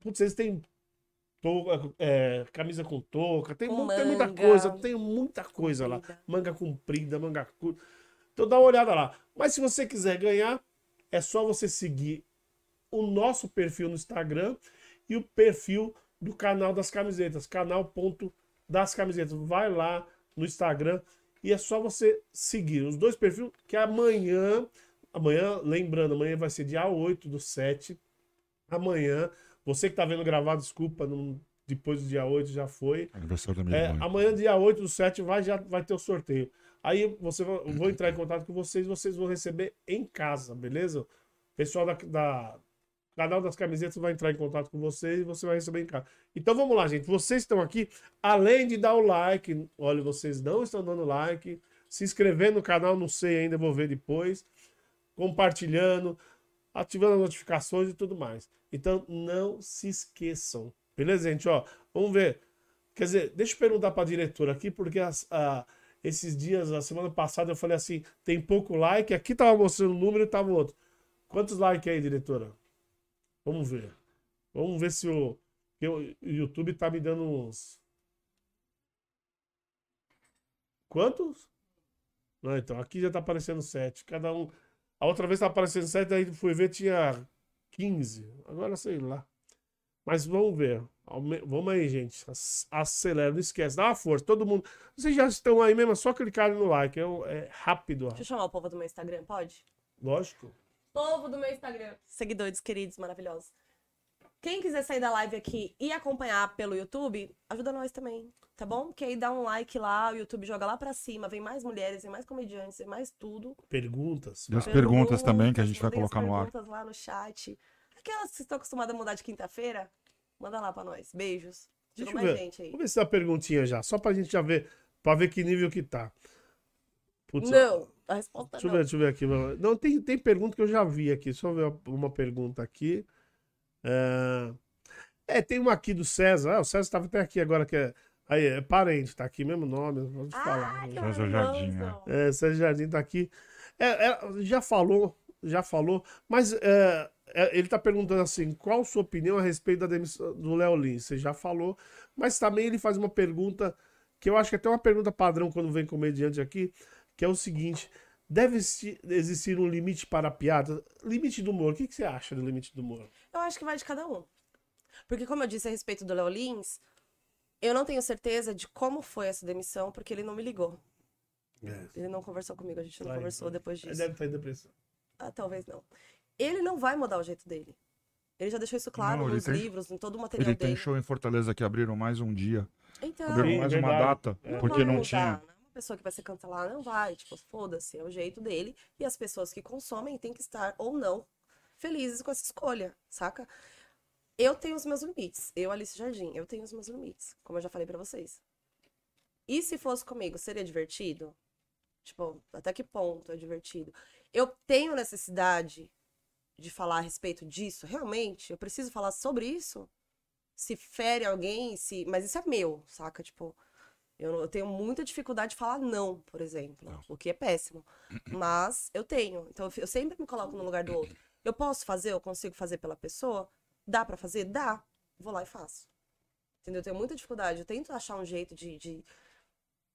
putz, eles têm touca, é, camisa com touca, tem, tem muita coisa, tem muita coisa lá. Manga comprida, manga curta. Então dá uma olhada lá. Mas se você quiser ganhar, é só você seguir o nosso perfil no Instagram e o perfil do canal das camisetas, canal ponto das camisetas. Vai lá no Instagram e é só você seguir os dois perfis, que amanhã, amanhã, lembrando, amanhã vai ser dia 8 do 7. Amanhã, você que tá vendo gravar, desculpa, não- depois do dia 8 já foi. Aniversário da minha É, amanhã, dia 8 do 7, vai, já vai ter o sorteio. Aí você eu vou entrar em contato com vocês, vocês vão receber em casa, beleza? O pessoal da, da canal das camisetas vai entrar em contato com vocês e você vai receber em casa. Então vamos lá, gente. Vocês estão aqui, além de dar o like, olha, vocês não estão dando like, se inscrever no canal, não sei ainda, vou ver depois, compartilhando, ativando as notificações e tudo mais. Então não se esqueçam. Beleza, gente? Ó, vamos ver. Quer dizer, deixa eu perguntar para a diretora aqui, porque as- a- esses dias, a semana passada, eu falei assim: tem pouco like, aqui tava mostrando um número e tava outro. Quantos likes aí, diretora? Vamos ver. Vamos ver se o, o YouTube tá me dando uns. Quantos? Não, então, aqui já tá aparecendo 7. Cada um. A outra vez tá aparecendo 7, aí fui ver, tinha 15. Agora sei lá. Mas vamos ver. Vamos aí, gente. Ac- Acelera, não esquece. Dá uma força. Todo mundo. Vocês já estão aí mesmo, é só clicar no like. É, é rápido. Deixa eu chamar o povo do meu Instagram, pode? Lógico. Povo do meu Instagram. Seguidores queridos, maravilhosos. Quem quiser sair da live aqui e acompanhar pelo YouTube, ajuda nós também, tá bom? Que aí dá um like lá, o YouTube joga lá pra cima, vem mais mulheres, vem mais comediantes, vem mais tudo. Perguntas. E as perguntas também que a gente vai colocar no ar. perguntas lá no chat. Aquelas que estão acostumadas a mudar de quinta-feira, manda lá pra nós. Beijos. Deixa Chegou eu mais ver. gente aí. Vamos ver se tem uma perguntinha já. Só pra gente já ver. Pra ver que nível que tá. Putz, Não, a resposta Deixa eu não. ver, deixa eu ver aqui. Não, tem, tem pergunta que eu já vi aqui. Só ver uma pergunta aqui. É, é, tem uma aqui do César. Ah, o César estava até aqui agora, que é. Aí, é parente, tá aqui mesmo nome, falar. Ah, que César Jardim, maravilhoso. É, César Jardim tá aqui. É, é, já falou, já falou, mas é, é, ele tá perguntando assim: qual a sua opinião a respeito da demissão do Léo Lins? Você já falou, mas também ele faz uma pergunta que eu acho que é até uma pergunta padrão quando vem comediante aqui, que é o seguinte: deve existir, um limite para a piada? Limite do humor, o que, que você acha do limite do humor? Eu acho que vai de cada um. Porque, como eu disse a respeito do Léo Lins, eu não tenho certeza de como foi essa demissão, porque ele não me ligou. Ele não conversou comigo, a gente não Vai, conversou depois Ele disso. deve estar em depressão. Ah, talvez não. Ele não vai mudar o jeito dele. Ele já deixou isso claro Não, ele nos tem- livros, em todo o material Ele tem dele. show em Fortaleza que abriram mais um dia. Então, Abriram Sim, mais uma verdade. data, É. porque não mudar. tinha. Não é uma pessoa que vai ser cancelada, não vai. Tipo, foda-se, é o jeito dele. E as pessoas que consomem têm que estar ou não felizes com essa escolha, saca? Eu tenho os meus limites. Eu, Alice Jardim, eu tenho os meus limites. Como eu já falei pra vocês. E se fosse comigo, seria divertido? Tipo, até que ponto é divertido? Eu tenho necessidade de falar a respeito disso? Realmente? Eu preciso falar sobre isso? Se fere alguém, se. Mas isso é meu, saca? Tipo, eu, tenho muita dificuldade de falar não, por exemplo. Não. O que é péssimo. Mas eu tenho. Então eu sempre me coloco no lugar do outro. Eu posso fazer, eu consigo fazer pela pessoa? Dá pra fazer? Dá. Vou lá e faço. Entendeu? Eu tenho muita dificuldade. Eu tento achar um jeito de, de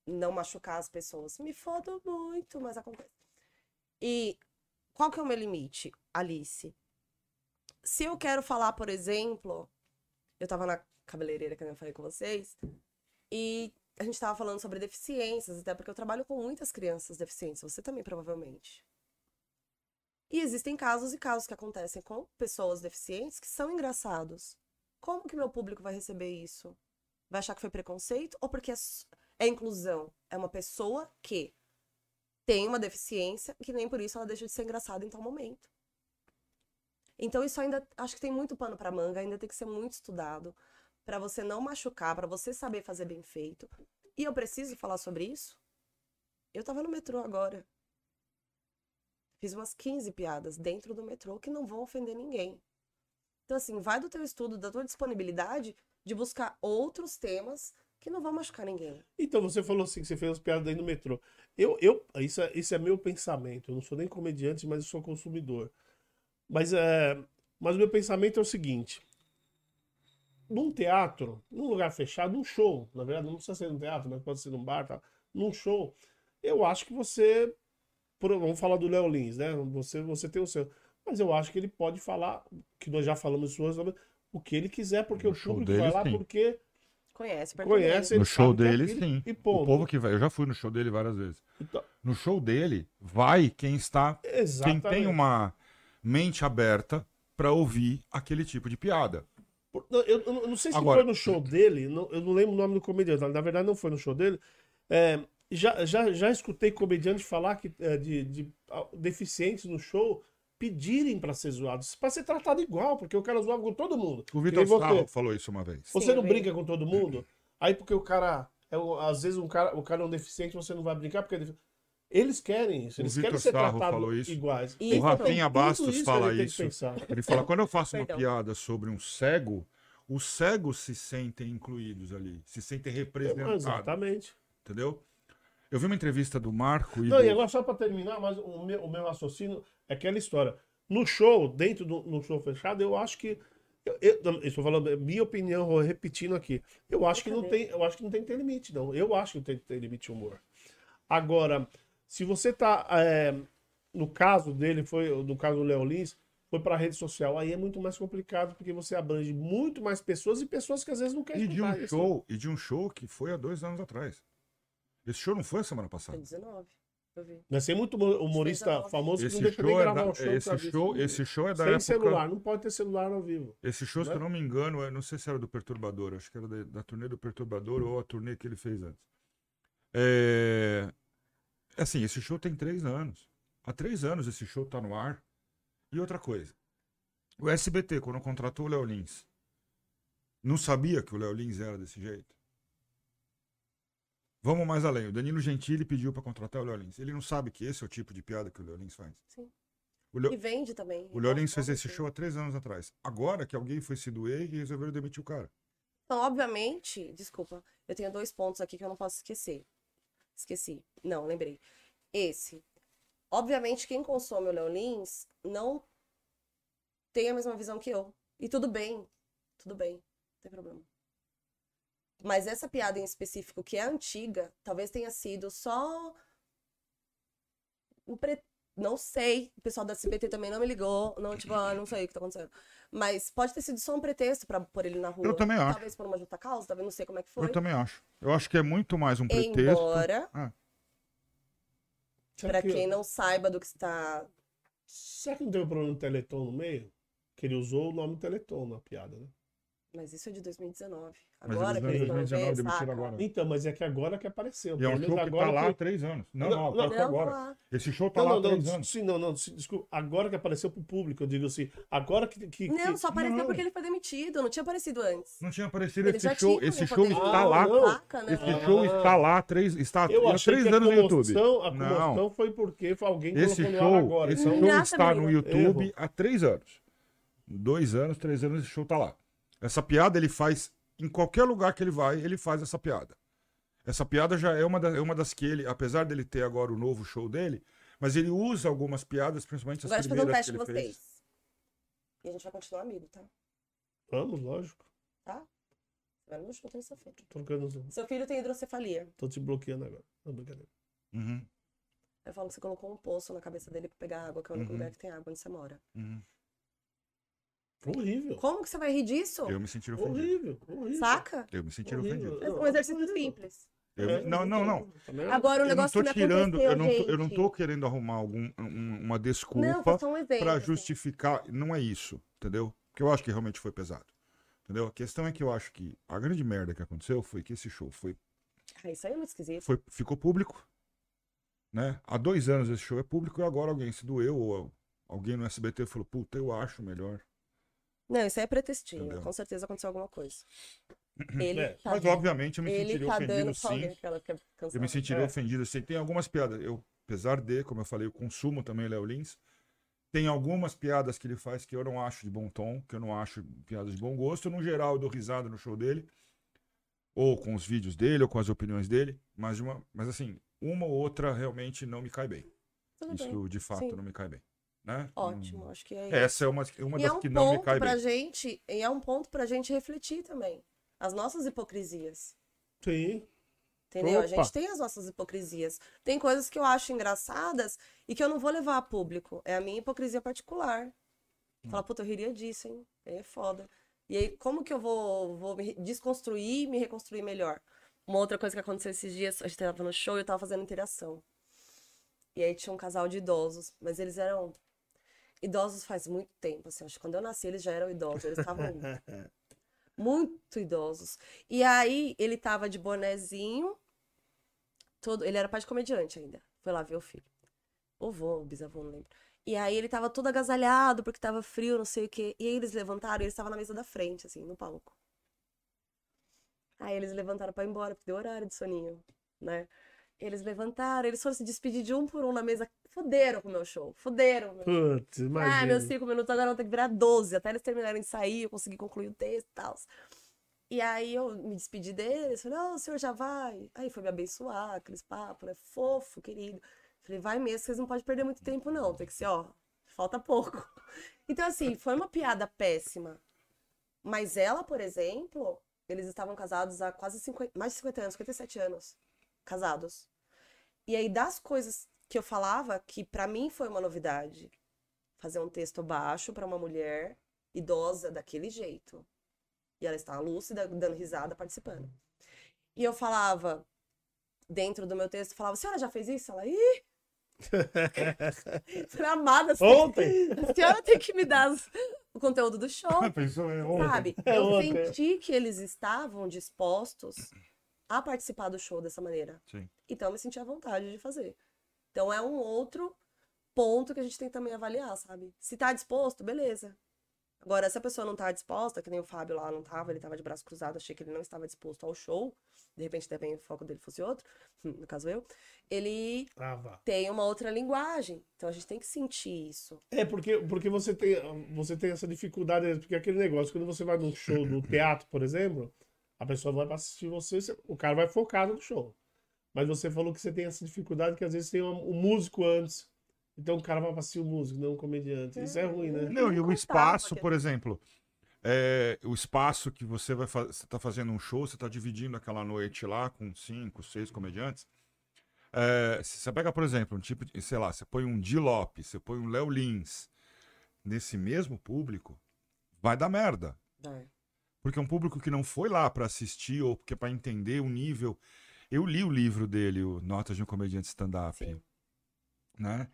não machucar as pessoas. Me fodo muito, mas acontece. E qual que é o meu limite, Alice? Se eu quero falar, por exemplo, eu tava na cabeleireira que eu falei com vocês, e a gente tava falando sobre deficiências, até porque eu trabalho com muitas crianças deficientes, você também provavelmente. E existem casos e casos que acontecem com pessoas deficientes que são engraçados. Como que meu público vai receber isso? Vai achar que foi preconceito ou porque é, é inclusão? É uma pessoa que tem uma deficiência que nem por isso ela deixa de ser engraçada em tal momento. Então isso ainda acho que tem muito pano para manga, ainda tem que ser muito estudado para você não machucar, para você saber fazer bem feito. E eu preciso falar sobre isso? Eu tava no metrô agora. Fiz umas 15 piadas dentro do metrô que não vão ofender ninguém. Então assim, vai do teu estudo, da tua disponibilidade de buscar outros temas que não vão machucar ninguém. Então, você falou assim que você fez as piadas aí no metrô. Eu, eu, isso, é, isso é meu pensamento. Eu não sou nem comediante, mas eu sou consumidor. Mas, é, mas o meu pensamento é o seguinte: num teatro, num lugar fechado, num show, na verdade, não precisa ser num teatro, mas pode ser num bar, tá? num show, eu acho que você. por- vamos falar do Léo Lins, né? Você, você tem o seu. Mas eu acho que ele pode falar, que nós já falamos isso hoje, o que ele quiser, porque No o show público dele, vai lá sim. porque Conhece, conhece. No ele show sabe que é dele, sim. E O povo que vai. Eu já fui no show dele várias vezes. Então, No show dele, vai quem está. Quem exatamente. tem uma mente aberta pra ouvir aquele tipo de piada. Não, Eu, eu não sei se Agora- foi no show dele, não- eu não lembro o nome do comediante, na verdade não foi no show dele. É, já, já, já escutei comediante falar que, é, de, de deficientes no show pedirem pra ser zoados, pra ser tratado igual, porque o cara zoava com todo mundo. O Vitor. Sarro falou isso uma vez. Você Sim, não brinca com todo mundo? Aí porque o cara, é, às vezes um cara, o cara é um deficiente, você não vai brincar porque é defi- eles querem isso, O eles Vitor querem ser Sarro tratados falou isso. iguais. E O Rafinha Bastos isso fala isso. Ele fala: quando eu faço uma piada sobre um cego, os cegos se sentem incluídos ali, se sentem representados. Exatamente. Entendeu? Eu vi uma entrevista do Marco e. Não, do- e agora só pra terminar, mas o meu, o meu raciocínio é aquela história. No show, dentro do no show fechado, eu acho que. Eu, eu, eu estou falando, é minha opinião, vou repetindo aqui. Eu acho que não tem, eu acho que não tem que ter limite, não. Eu acho que não tem que ter limite de humor. Agora, se você tá. é, no caso dele, foi. No caso do Léo Lins, foi pra rede social, aí é muito mais complicado, porque você abrange muito mais pessoas e pessoas que às vezes não querem E de um isso. show, e de um show que foi há dois anos atrás. Esse show não foi a semana Foi passada. 19. Eu vi. Mas tem muito humorista famoso que Esse não deixa nem é gravar da, o show. esse, show, esse show é da Sem época. celular, não pode ter celular ao vivo. Esse show, se né? eu não me engano, eu não sei se era do Perturbador, acho que era da, da turnê do Perturbador ou a turnê que ele fez antes. É... Assim, esse show tem três anos. Há três anos esse show tá no ar. E outra coisa. O SBT, quando contratou o Léo Lins, não sabia que o Léo Lins era desse jeito? Vamos mais além. O Danilo Gentili pediu para contratar o Léo Lins. Ele não sabe que esse é o tipo de piada que o Léo Lins faz. Sim. O Léo- E vende também. o Léo Lins fez esse show há três anos atrás. Agora que alguém foi se doer e resolveram demitir o cara. Então, obviamente, desculpa, eu tenho dois pontos aqui que eu não posso esquecer. Esqueci. Não, lembrei. Esse. Obviamente, quem consome o Léo Lins não tem a mesma visão que eu. E tudo bem. Tudo bem. Não tem problema. Mas essa piada em específico, que é antiga, talvez tenha sido só. um pre- Não sei. O pessoal da SBT também não me ligou. Não, tipo, ah, não sei o que tá acontecendo. Mas pode ter sido só um pretexto pra pôr ele na rua. Eu também acho. Talvez por uma justa causa, talvez não sei como é que foi. Eu também acho. Eu acho que é muito mais um pretexto. Embora, Ah, Será pra que, quem não saiba do que está. será que não teve um problema no Teleton no meio? Que ele usou o nome Teleton na piada, né? Mas isso é de 2019. Mas Agora que eles estão 2019 vendo, demitiram saca? agora. Então, mas é que agora que apareceu. E é um show que agora tá lá que- há três anos. Não, Não, não, não, agora. Esse show tá Não, lá há três anos. sim, não, não, sim, desculpa. Agora que apareceu pro público, eu digo assim, agora que. que, Não, que- só apareceu Não. porque ele foi demitido, não tinha aparecido antes. Não tinha aparecido Ele esse show. tinha Esse show poder. está Ah, lá. né? Esse Ah. show está lá há três, está Eu há achei três anos no YouTube. a Não. comoção foi porque foi alguém Esse show, agora. esse show está no menina. YouTube há três anos. Dois anos, três anos, esse show tá lá. Essa piada ele faz em qualquer lugar que ele vai, ele faz essa piada. Essa piada já é uma, da- é uma das que ele, apesar dele ter agora o novo show dele, mas ele usa algumas piadas, principalmente as Agora deixa eu fazer um primeiras teste que com ele fez. vocês. E a gente vai continuar amigo, tá? Vamos, lógico. Vai no show terça-feira. Tô, trocando, Seu filho tem hidrocefalia. tô te bloqueando agora. Não, brincadeira. Uhum, Eu falo que você colocou um poço na cabeça dele pra pegar água, que é o único Uhum. lugar que tem água onde você mora. uhum. Horrível. Como que você vai rir disso? Eu me senti ofendido. Horrível. Horrível. Saca? Eu me senti Horrível. ofendido. É um exercício simples. Eu- É, não, não, não. Agora o Eu não negócio tô tirando, eu não tô, eu não tô querendo arrumar algum, um- uma desculpa um pra assim. justificar. Não é isso, entendeu? Porque eu acho que realmente foi pesado. Entendeu? A questão é que eu acho que a grande merda que aconteceu foi que esse show foi, Ah, isso aí é muito esquisito. foi ficou público, né? Há dois anos esse show é público e agora alguém se doeu ou alguém no SBT falou, puta, eu acho melhor. Não, isso aí é pretextinho. Entendeu? Com certeza aconteceu alguma coisa. Ele É, tá, Mas obviamente eu me ele sentiria tá ofendido dando sim. quer Eu me sentiria É. ofendido assim. Tem algumas piadas. Eu, apesar de, como eu falei, eu consumo também Léo Lins. Tem algumas piadas que ele faz que eu não acho de bom tom, que eu não acho piadas de bom gosto. No geral, eu dou risada no show dele. Ou com os vídeos dele, ou com as opiniões dele. Mas, de uma, mas assim, uma ou outra realmente não me cai bem. Tudo bem. Isso de fato sim. não me cai bem. Né? Ótimo, Hum, acho que é isso. Essa é uma, uma E das é um que não me ponto cai pra bem. gente, e é um ponto pra gente refletir também. As nossas hipocrisias. Sim. Entendeu? A Opa. gente tem as nossas hipocrisias. Tem coisas que eu acho engraçadas e que eu não vou levar a público. É a minha hipocrisia particular. Hum. Fala, puta, eu riria disso, hein? Aí é foda. E aí, como que eu vou, vou me desconstruir e me reconstruir melhor? Uma outra coisa que aconteceu esses dias, a gente tava no show e eu tava fazendo interação. E aí tinha um casal de idosos, mas eles eram idosos faz muito tempo, assim, acho que quando eu nasci eles já eram idosos, eles estavam muito idosos. E aí ele tava de bonezinho, todo, ele era pai de comediante ainda. Foi lá ver o filho. O vô, o bisavô, não lembro. E aí ele tava todo agasalhado porque tava frio, não sei o quê. E aí eles levantaram e eles estavam na mesa da frente, assim, no palco. Aí eles levantaram pra ir embora, porque deu horário de soninho, né? Eles levantaram, eles foram se despedir de um por um na mesa. Fuderam com o meu show. Fuderam. Meu Putz, ah, imagina. meus cinco minutos agora vão ter que virar 12. Até eles terminarem de sair, eu consegui concluir o texto e tal. E aí eu me despedi deles, falei, oh, o senhor já vai? Aí foi me abençoar, aqueles papos, né? Fofo, querido. Falei, vai mesmo, vocês não podem perder muito tempo, não. Tem que ser, ó, falta pouco. Então, assim, foi uma piada péssima. Mas ela, por exemplo, eles estavam casados há quase 50, mais de 50 anos, 57 anos. Casados. E aí, das coisas que eu falava, que pra mim foi uma novidade, fazer um texto baixo pra uma mulher idosa daquele jeito. E ela estava lúcida, dando risada, participando. E eu falava, dentro do meu texto, falava, a senhora já fez isso? Ela, ih! Falei, amada, Ontem. a senhora tem que me dar as- o conteúdo do show. Pensou, é. Sabe? É Eu ontem. senti que eles estavam dispostos a participar do show dessa maneira. Sim. Então eu me senti à vontade de fazer. Então é um outro ponto que a gente tem que também avaliar, sabe? Se tá disposto, beleza. Agora, se a pessoa não tá disposta, que nem o Fábio lá não tava, ele tava de braço cruzado, achei que ele não estava disposto ao show, de repente também o foco dele fosse outro, no caso eu, ele vá. tem uma outra linguagem. Então a gente tem que sentir isso. É, porque, porque você, tem, você tem essa dificuldade, porque aquele negócio, quando você vai num show do teatro, por exemplo, a pessoa vai pra assistir você, o cara vai focado no show. Mas você falou que você tem essa dificuldade que às vezes tem um, um músico antes. Então o cara vai pra assistir o músico, não o comediante. Isso é ruim, né? Não, e o espaço, por exemplo, é, o espaço que você vai fazer, você tá fazendo um show, você tá dividindo aquela noite lá com cinco, seis comediantes. É, se você pega, por exemplo, um tipo de, sei lá, você põe um Di Lopes, você põe um Léo Lins nesse mesmo público, vai dar merda. Vai. Porque é um público que não foi lá pra assistir ou porque para entender o nível. Eu li o livro dele, o Notas de um Comediante Stand-Up, né?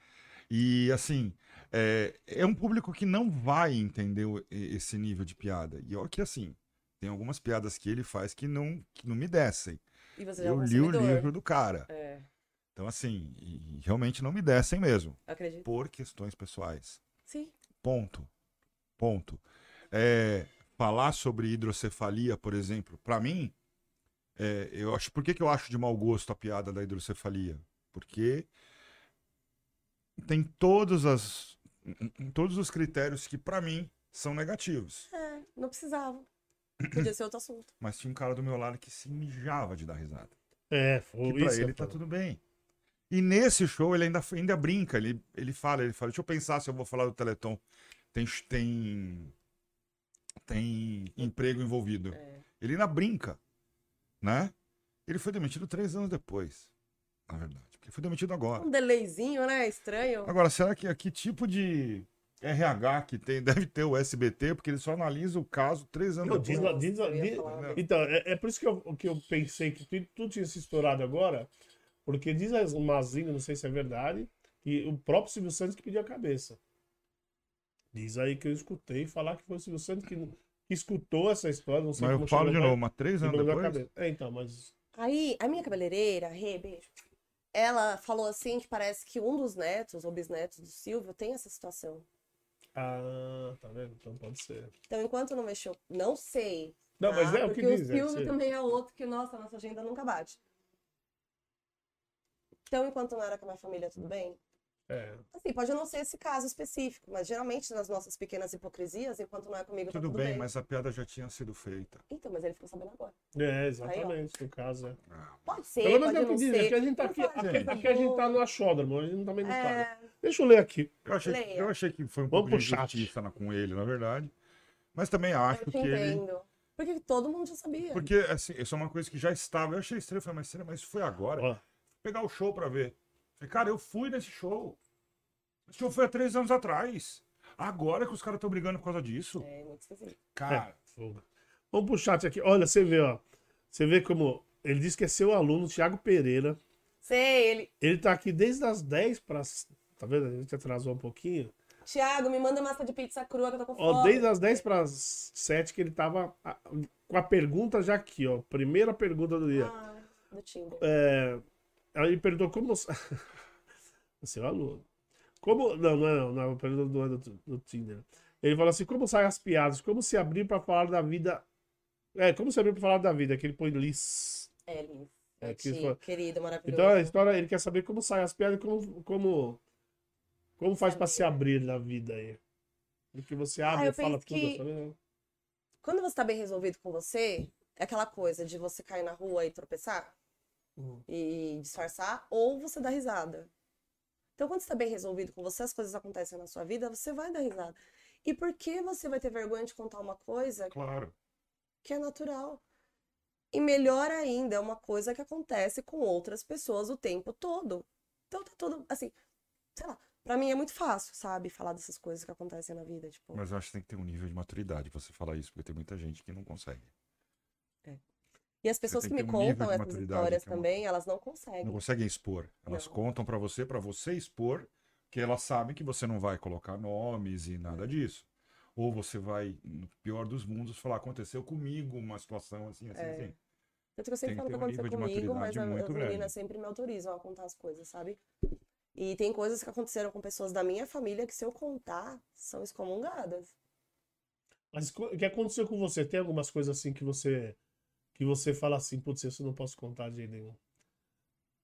E assim, é, é um público que não vai entender esse nível de piada. E olha que assim, Tem algumas piadas que ele faz que não, que não me descem. É Eu um li o livro do cara. É, Então, assim, realmente não me descem mesmo. acredito. Por questões pessoais. Sim. Ponto. Ponto. É, falar sobre hidrocefalia, por exemplo, pra mim, é, eu acho. Por que, que eu acho de mau gosto a piada da hidrocefalia? Porque tem todas as, todos os critérios que pra mim são negativos. É, não precisava. Podia ser outro assunto. Mas tinha um cara do meu lado que se mijava de dar risada. É, foi Que pra isso. ele tá tudo bem. E nesse show ele ainda, ainda brinca, ele, ele fala, ele fala, deixa eu pensar se eu vou falar do Teleton. Tem, tem, tem emprego envolvido. É. Ele ainda brinca, né? Ele foi demitido três anos depois, na verdade. Porque ele foi demitido agora. Um delayzinho, né? Estranho. Agora, será que que tipo de RH que tem? Deve ter o SBT, porque ele só analisa o caso três anos depois. diz diz. Então, é, é por isso que eu, que eu pensei que tu, tu tinha se estourado agora, porque diz as Mazinho, não sei se é verdade, que o próprio Silvio Santos que pediu a cabeça. Diz aí que eu escutei falar que foi o Silvio Santos que, que escutou essa história, não sei Mas como eu falo de novo, mas três anos depois. cabeça. É, então, mas Aí, a minha cabeleireira, Rê, beijo. Ela falou assim que parece que um dos netos ou bisnetos do Silvio tem essa situação. Ah, tá vendo? Então pode ser. Então, enquanto não mexeu, não sei. Não, mas tá? é o que Porque diz. o é, Silvio sim. também é outro que, nossa, nossa agenda nunca bate. Então, enquanto não era com a minha família, tudo bem? É. Assim, pode não ser esse caso específico, mas geralmente nas nossas pequenas hipocrisias, enquanto não é comigo, tá Tudo tudo bem, bem. mas a piada já tinha sido feita. Então, mas ele ficou sabendo agora. É, exatamente, no caso. É. Pode ser, Pelo menos pode é não diz, ser. que a gente tá aqui, aqui, aqui a gente tá no achódromo, a gente também não tá. É, Deixa eu ler aqui. Eu achei, Leia. eu achei que foi um Vamos pouco de na- com ele, na verdade. Mas também acho eu te que ele. entendo. Porque todo mundo já sabia. Porque, assim, isso é uma coisa que já estava. Eu achei estranho, eu falei, mas mas isso foi agora? Ó, Pegar o show pra ver. Falei, cara, eu fui nesse show. Esse show foi há três anos atrás. Agora que os caras estão brigando por causa disso. É, muito esquisito. Cara, fogo. Vamos pro chat aqui. Olha, você vê, ó. Você vê como. Ele disse que é seu aluno, Thiago Pereira. Sei, ele. Ele tá aqui desde as 10 para. Tá vendo? A gente atrasou um pouquinho. Tiago, me manda massa de pizza crua que eu tô com Ó, fome. desde as 10 para as 7 que ele tava a- com a pergunta já aqui, ó. Primeira pergunta do dia. Ah, do Tinder. É, aí ele perguntou como. Seu aluno. Como. Não, não é não. não pergunta não é do, do Tinder. Ele falou assim: como saem as piadas? Como se abrir para falar da vida. É, como se abrir para falar da vida? Que ele põe Liz. É, Liz. É, É, que ti, foi- querido, maravilhoso. Então a história, ele quer saber como saem as piadas e como. Como, como faz para se abrir na vida aí. Porque você abre Ah, eu e fala penso tudo. que- sabe? Quando você tá bem resolvido com você, é aquela coisa de você cair na rua e tropeçar Uhum. e disfarçar, ou você dá risada. Então, quando você tá bem resolvido com você, as coisas acontecem na sua vida, você vai dar risada. E por que você vai ter vergonha de contar uma coisa claro. que é natural? E melhor ainda, é uma coisa que acontece com outras pessoas o tempo todo. Então tá tudo, assim, sei lá, pra mim é muito fácil, sabe, falar dessas coisas que acontecem na vida, tipo. Mas eu acho que tem que ter um nível de maturidade pra você falar isso, porque tem muita gente que não consegue. E as pessoas que me um contam essas histórias é uma- também, elas não Não conseguem. conseguem expor. Elas Não. contam pra você, pra você expor, que elas sabem que você não vai colocar nomes e nada disso. Ou você vai, no pior dos mundos, falar, aconteceu comigo uma situação assim, assim, É. assim. Tanto que eu sempre Tem falo que que um aconteceu comigo, mas as meninas sempre me autorizam a contar as coisas, sabe? E tem coisas que aconteceram com pessoas da minha família que, se eu contar, são excomungadas. Mas o que aconteceu com você? Tem algumas coisas assim que você. Que você fala assim, putz, isso eu não posso contar de jeito nenhum.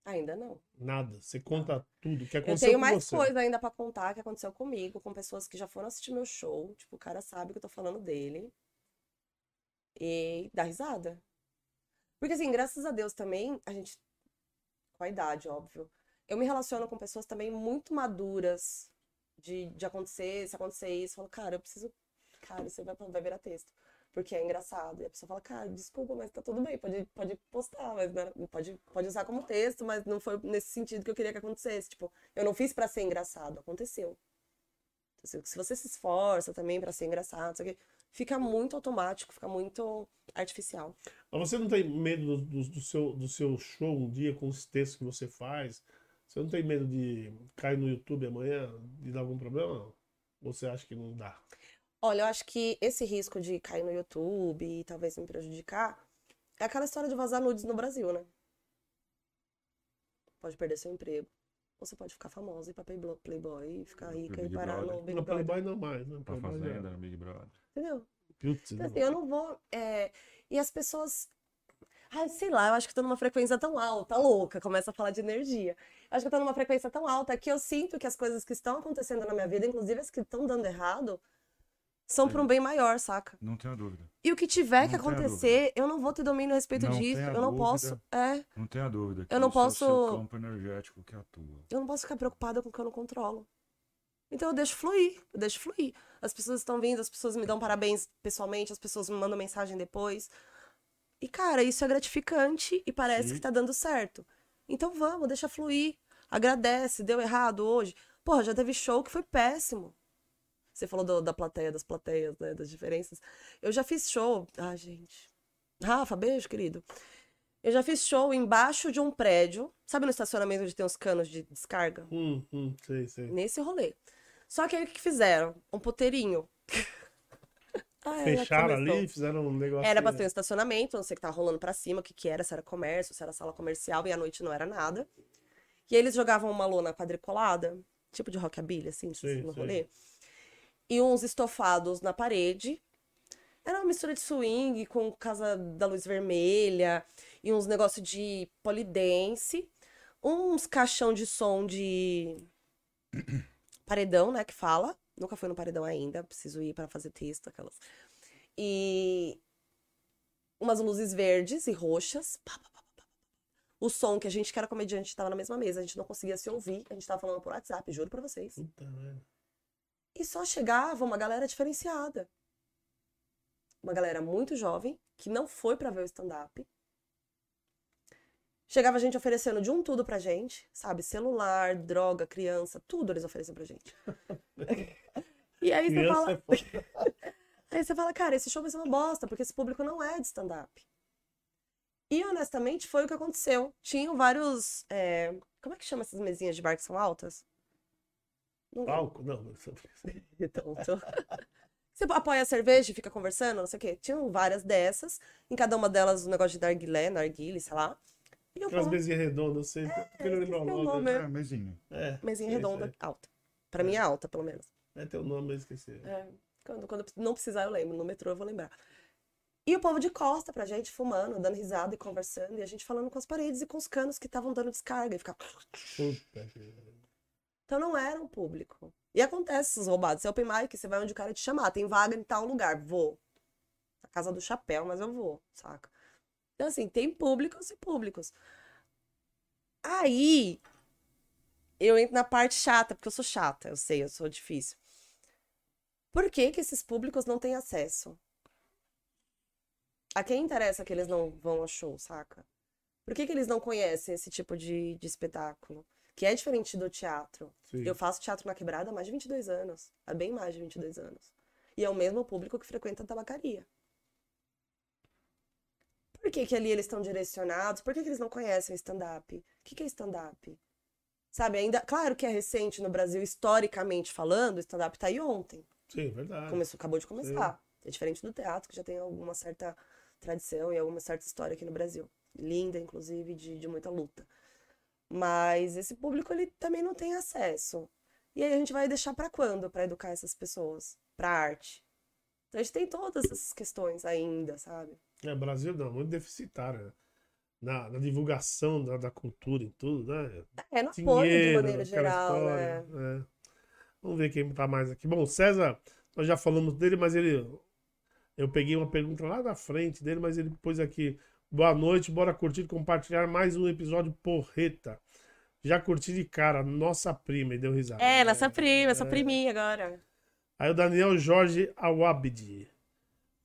Ainda não. Nada. Você conta tudo. Que Eu aconteceu tenho com mais coisa ainda pra contar que aconteceu comigo, com pessoas que já foram assistir meu show. Tipo, o cara sabe que eu tô falando dele. E dá risada. Porque, assim, graças a Deus também, a gente. Com a idade, óbvio. Eu me relaciono com pessoas também muito maduras de, de acontecer, se acontecer isso, eu falo, cara, eu preciso. Cara, isso aí vai, vai virar texto. Porque é engraçado. E a pessoa fala, cara, desculpa, mas tá tudo bem, pode, pode postar, mas era- pode, pode usar como texto, mas não foi nesse sentido que eu queria que acontecesse. Tipo, eu não fiz pra ser engraçado, aconteceu. Então, Se você se esforça também pra ser engraçado, quê, fica muito automático, fica muito artificial. Mas você não tem medo do, do- do seu, do seu show um dia com os textos que você faz? Você não tem medo de cair no YouTube amanhã e dar algum problema? Ou você acha que não dá? Olha, eu acho que esse risco de cair no YouTube e talvez me prejudicar é aquela história de vazar nudes no Brasil, né? Pode perder seu emprego. Ou você pode ficar famosa e ir pra Playboy, e ficar rica e parar Brother. no Big Brother. Playboy não mais, né? Pra Fazenda, no Big Brother. Entendeu? Putz, Então, assim, eu não vou. é, E as pessoas. Ai, sei lá, eu acho que tô numa frequência tão alta, louca, começa a falar de energia. Eu acho que eu tô numa frequência tão alta que eu sinto que as coisas que estão acontecendo na minha vida, inclusive as que estão dando errado, são para um bem maior, saca? Não tenha dúvida. E o que tiver Não que acontecer, eu não vou ter domínio a respeito Não disso. Eu não dúvida. posso. É, Não tenha dúvida. que Eu não é posso- campo energético que atua. eu não posso ficar preocupada com o que eu não controlo. Então eu deixo fluir, eu deixo fluir. As pessoas estão vindo, as pessoas me dão parabéns pessoalmente, as pessoas me mandam mensagem depois. E, cara, isso é gratificante e parece Sim. que tá dando certo. Então vamos, deixa fluir. Agradece, deu errado hoje. Porra, já teve show que foi péssimo. Você falou do- da plateia, das plateias, né? Das diferenças. Eu já fiz show. Ah, gente. Rafa, beijo, querido. Eu já fiz show embaixo de um prédio. Sabe no estacionamento onde tem os canos de descarga? Hum, hum, sei, sei. Nesse rolê. Só que aí o que fizeram? Um puteirinho. Ah, Fecharam ali, fizeram um negócio. Era pra ter um estacionamento, não sei o que tava rolando pra cima, o que que era, se era comércio, se era sala comercial, e à noite não era nada. E aí eles jogavam uma lona quadriculada, tipo de rockabilly, assim, Sim, no sim. rolê. E uns estofados na parede. Era uma mistura de swing com casa da luz vermelha e uns negócios de polidense. Uns caixão de som de paredão, né, que fala. Nunca fui no paredão ainda, preciso ir pra fazer texto, aquelas. E umas luzes verdes e roxas. O som que a gente que era comediante tava na mesma mesa, a gente não conseguia se ouvir, a gente tava falando por WhatsApp, juro pra vocês. Puta merda. E só chegava uma galera diferenciada. Uma galera muito jovem, que não foi pra ver o stand-up. Chegava gente oferecendo de um tudo pra gente, sabe? Celular, droga, criança, tudo eles ofereciam pra gente. E aí você fala, é aí você fala, cara, esse show vai ser uma bosta, porque esse público não é de stand-up. E honestamente foi o que aconteceu. Tinham vários. é, Como é que chama essas mesinhas de bar que são altas? Não lembro. Palco? Não, não sei. Então, então- Você apoia a cerveja e fica conversando, não sei o quê. Tinham várias dessas. Em cada uma delas um negócio de narguilé, narguile, sei lá. E eu Aquelas falo, mesinhas redondas, eu sei. Tô querendo lembrar o esqueci o nome. nome. É, mesinho. É, mesinha redonda, alta. Pra mim é alta, pelo menos. É teu nome, eu esqueci. É, quando, quando não precisar, eu lembro. No metrô eu vou lembrar. E o povo de costa pra gente, fumando, dando risada e conversando. E a gente falando com as paredes e com os canos que estavam dando descarga. E ficava... Puta que. Então não era um público. E acontece esses roubados. Você é open mic, você vai onde o cara te chamar. Tem vaga em tal lugar. Vou. Na casa do chapéu, mas eu vou, saca? Então, assim, tem públicos e públicos. Aí, eu entro na parte chata, porque eu sou chata, eu sei, eu sou difícil. Por que que esses públicos não têm acesso? A quem interessa que eles não vão ao show, saca? Por que que eles não conhecem esse tipo de, de espetáculo? Que é diferente do teatro. Sim. Eu faço teatro na quebrada há mais de 22 anos. Há bem mais de 22 anos. E é o mesmo público que frequenta a tabacaria. Por que, que ali eles estão direcionados? Por que, que eles não conhecem o stand-up? O que, que é stand-up? Sabe, ainda. Claro que é recente no Brasil, historicamente falando, o stand-up tá aí ontem. Sim, verdade. Começou, acabou de começar. É diferente do teatro, que já tem alguma certa tradição e alguma certa história aqui no Brasil. Linda, inclusive, de, de muita luta. Mas esse público, ele também não tem acesso. E aí a gente vai deixar pra quando para educar essas pessoas? Pra arte. Então a gente tem todas essas questões ainda, sabe? É, Brasil não, muito deficitário. né? Na, na divulgação da, da cultura e tudo, né? É no apoio de Dinheiro, maneira geral, história. né? é. Vamos ver quem tá mais aqui. Bom, César, nós já falamos dele, mas ele. Eu peguei uma pergunta lá da frente dele, mas ele pôs aqui. Boa noite, bora curtir e compartilhar mais um episódio porreta. Já curti de cara, nossa prima, e deu risada. É, nossa prima, essa é. priminha agora. Aí o Daniel Jorge Awabdi.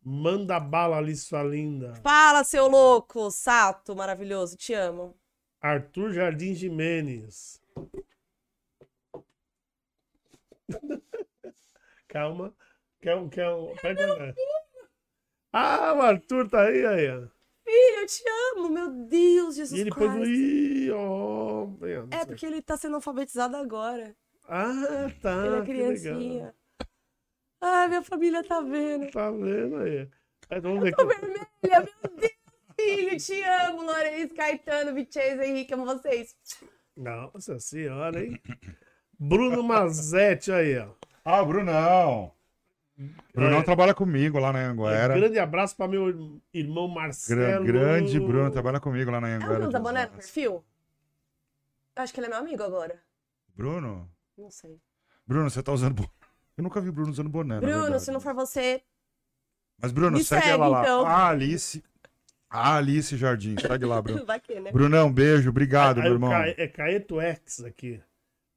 Manda bala ali, sua linda. Fala, seu louco, Sato, maravilhoso, te amo. Arthur Jardim Jimenez. Calma. Quer um, quer um. Pega? Ah, o Arthur tá aí, aí. Filho, eu te amo, meu Deus, Jesus E ele pôs Christ. Ih, ó. Ó, não É sei. porque ele tá sendo alfabetizado agora. Ah, tá. ele é criancinha. Ai, minha família tá vendo. Tá vendo aí? Aí vamos ver Tô aqui. vermelha, meu Deus, filho. Te amo, Lourenço, Caetano, Vicenzo, Henrique, amo vocês. Nossa senhora, hein? Bruno Mazetti aí, ó. Ah, Brunão. Brunão É. trabalha comigo lá na Anguera. Grande abraço para meu irmão Gra- Marcelo. grande Bruno, trabalha comigo lá na Anguera. usa de boné no Osasco. perfil? Eu acho que ele é meu amigo agora. Bruno? Não sei. Bruno, você tá usando boné? Eu nunca vi Bruno usando boné, Bruno, se não for você, Mas, Bruno, Me segue, segue, ela lá. então. A Alice. A Alice Jardim. Segue lá, Bruno. vai que, né? Brunão, beijo. Obrigado, Aí meu o irmão. Ca- É Caeto X aqui.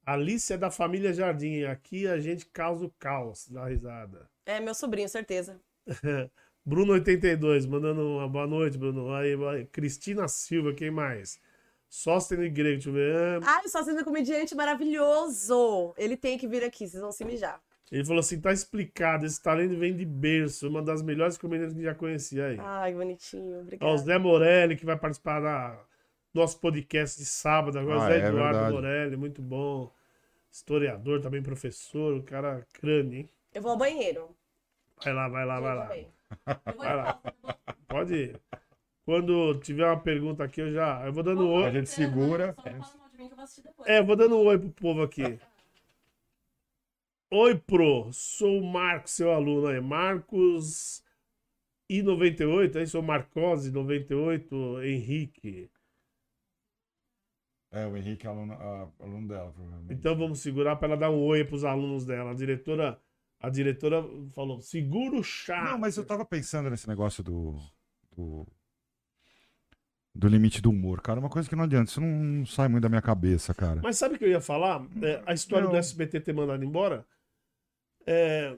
Alice é da família Jardim. Aqui a gente causa o caos, dá risada. É meu sobrinho, certeza. Bruno82, mandando uma boa noite, Bruno. Aí. Cristina Silva, quem mais? Sósteno Grego, deixa eu ver. Ah, Ai, o sócio do comediante maravilhoso. Ele tem que vir aqui, vocês vão se mijar. Ele falou assim: tá explicado, esse talento vem de berço. Uma das melhores comediantes que já conheci aí. Ai, bonitinho, Ó, o obrigada. Zé Morelli, que vai participar da nosso podcast de sábado. Agora, Ah, Zé é Eduardo verdade. Morelli, muito bom. Historiador, também professor, o cara crânio, hein? Eu vou ao banheiro. Vai lá, vai lá, vai lá. também. Eu vou Vai lá. Pode ir. Quando tiver uma pergunta aqui, eu já. Eu vou dando A oi. gente segura. É, eu vou dando um oi pro povo aqui. Oi, Pro. Sou o Marcos, seu aluno aí. Marcos I98, aí sou Marcose 98, Henrique. É, o Henrique é aluno, aluno dela, provavelmente. Então vamos segurar para ela dar um oi pros alunos dela. A diretora, a diretora falou: segura o chá. Não, mas eu tava pensando nesse negócio do. do... do limite do humor, cara. Uma coisa que não adianta, isso não sai muito da minha cabeça, cara. Mas sabe o que eu ia falar? É, a história Não. do SBT ter mandado embora. É,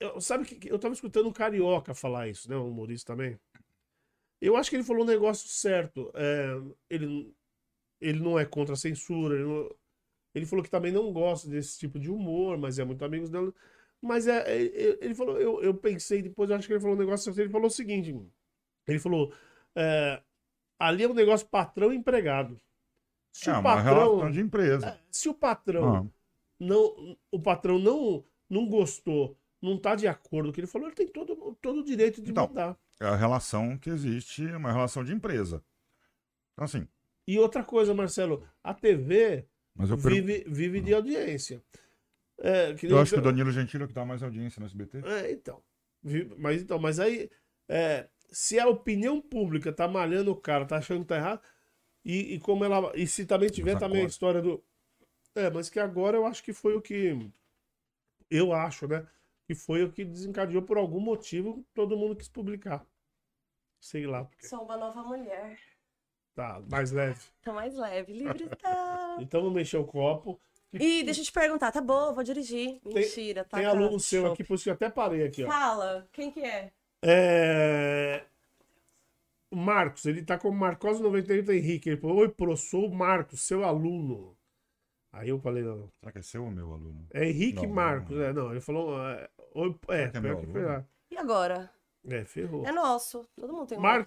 eu- sabe que eu tava escutando um carioca falar isso, né? Um humorista também. Eu acho que ele falou um negócio certo. É, ele, ele não é contra a censura. Ele, não- ele falou que também não gosta desse tipo de humor, mas é muito amigos dela. Mas é, é, é, ele falou, eu, eu pensei depois, eu acho que ele falou um negócio certo. Ele falou o seguinte: ele falou, é, ali é um negócio patrão e empregado. Se é o patrão, de empresa. se o patrão Ah, não, o patrão não, não gostou, não tá de acordo com o que ele falou, ele tem todo, todo o direito de Então. mudar. é a relação que existe, é uma relação de empresa. Então, assim, E outra coisa, Marcelo, a TV mas eu, per- vive, vive de audiência. É, que eu acho que o outra- Danilo Gentili é o que dá mais audiência no SBT. É, então. Mas então, mas aí, é, se a opinião pública tá malhando o cara, tá achando que tá errado, e, e como ela. E se também tiver Mas também a história do. É, mas que agora eu acho que foi o que. Eu acho, né? Que foi o que desencadeou por algum motivo todo mundo quis publicar. Sei lá, porque. Sou uma nova mulher. Tá, mais leve. Tá mais leve, livre está. Então vamos mexer o copo. Ih, deixa eu te perguntar, tá bom, vou dirigir. Mentira, tá. Tem tá, aluno seu show. aqui, por isso que eu até parei aqui, ó. Fala, quem que é? É... O Marcos, ele tá como Marcos 98 Henrique. Ele falou, oi, pro, sou o Marcos, seu aluno. Aí eu falei, não. Será que é seu ou meu aluno? É Henrique Não, Marcos. não. É, não, ele falou. É, oi, é, é aluno? ferrar. E agora? É, ferrou. É nosso. Todo mundo tem um né,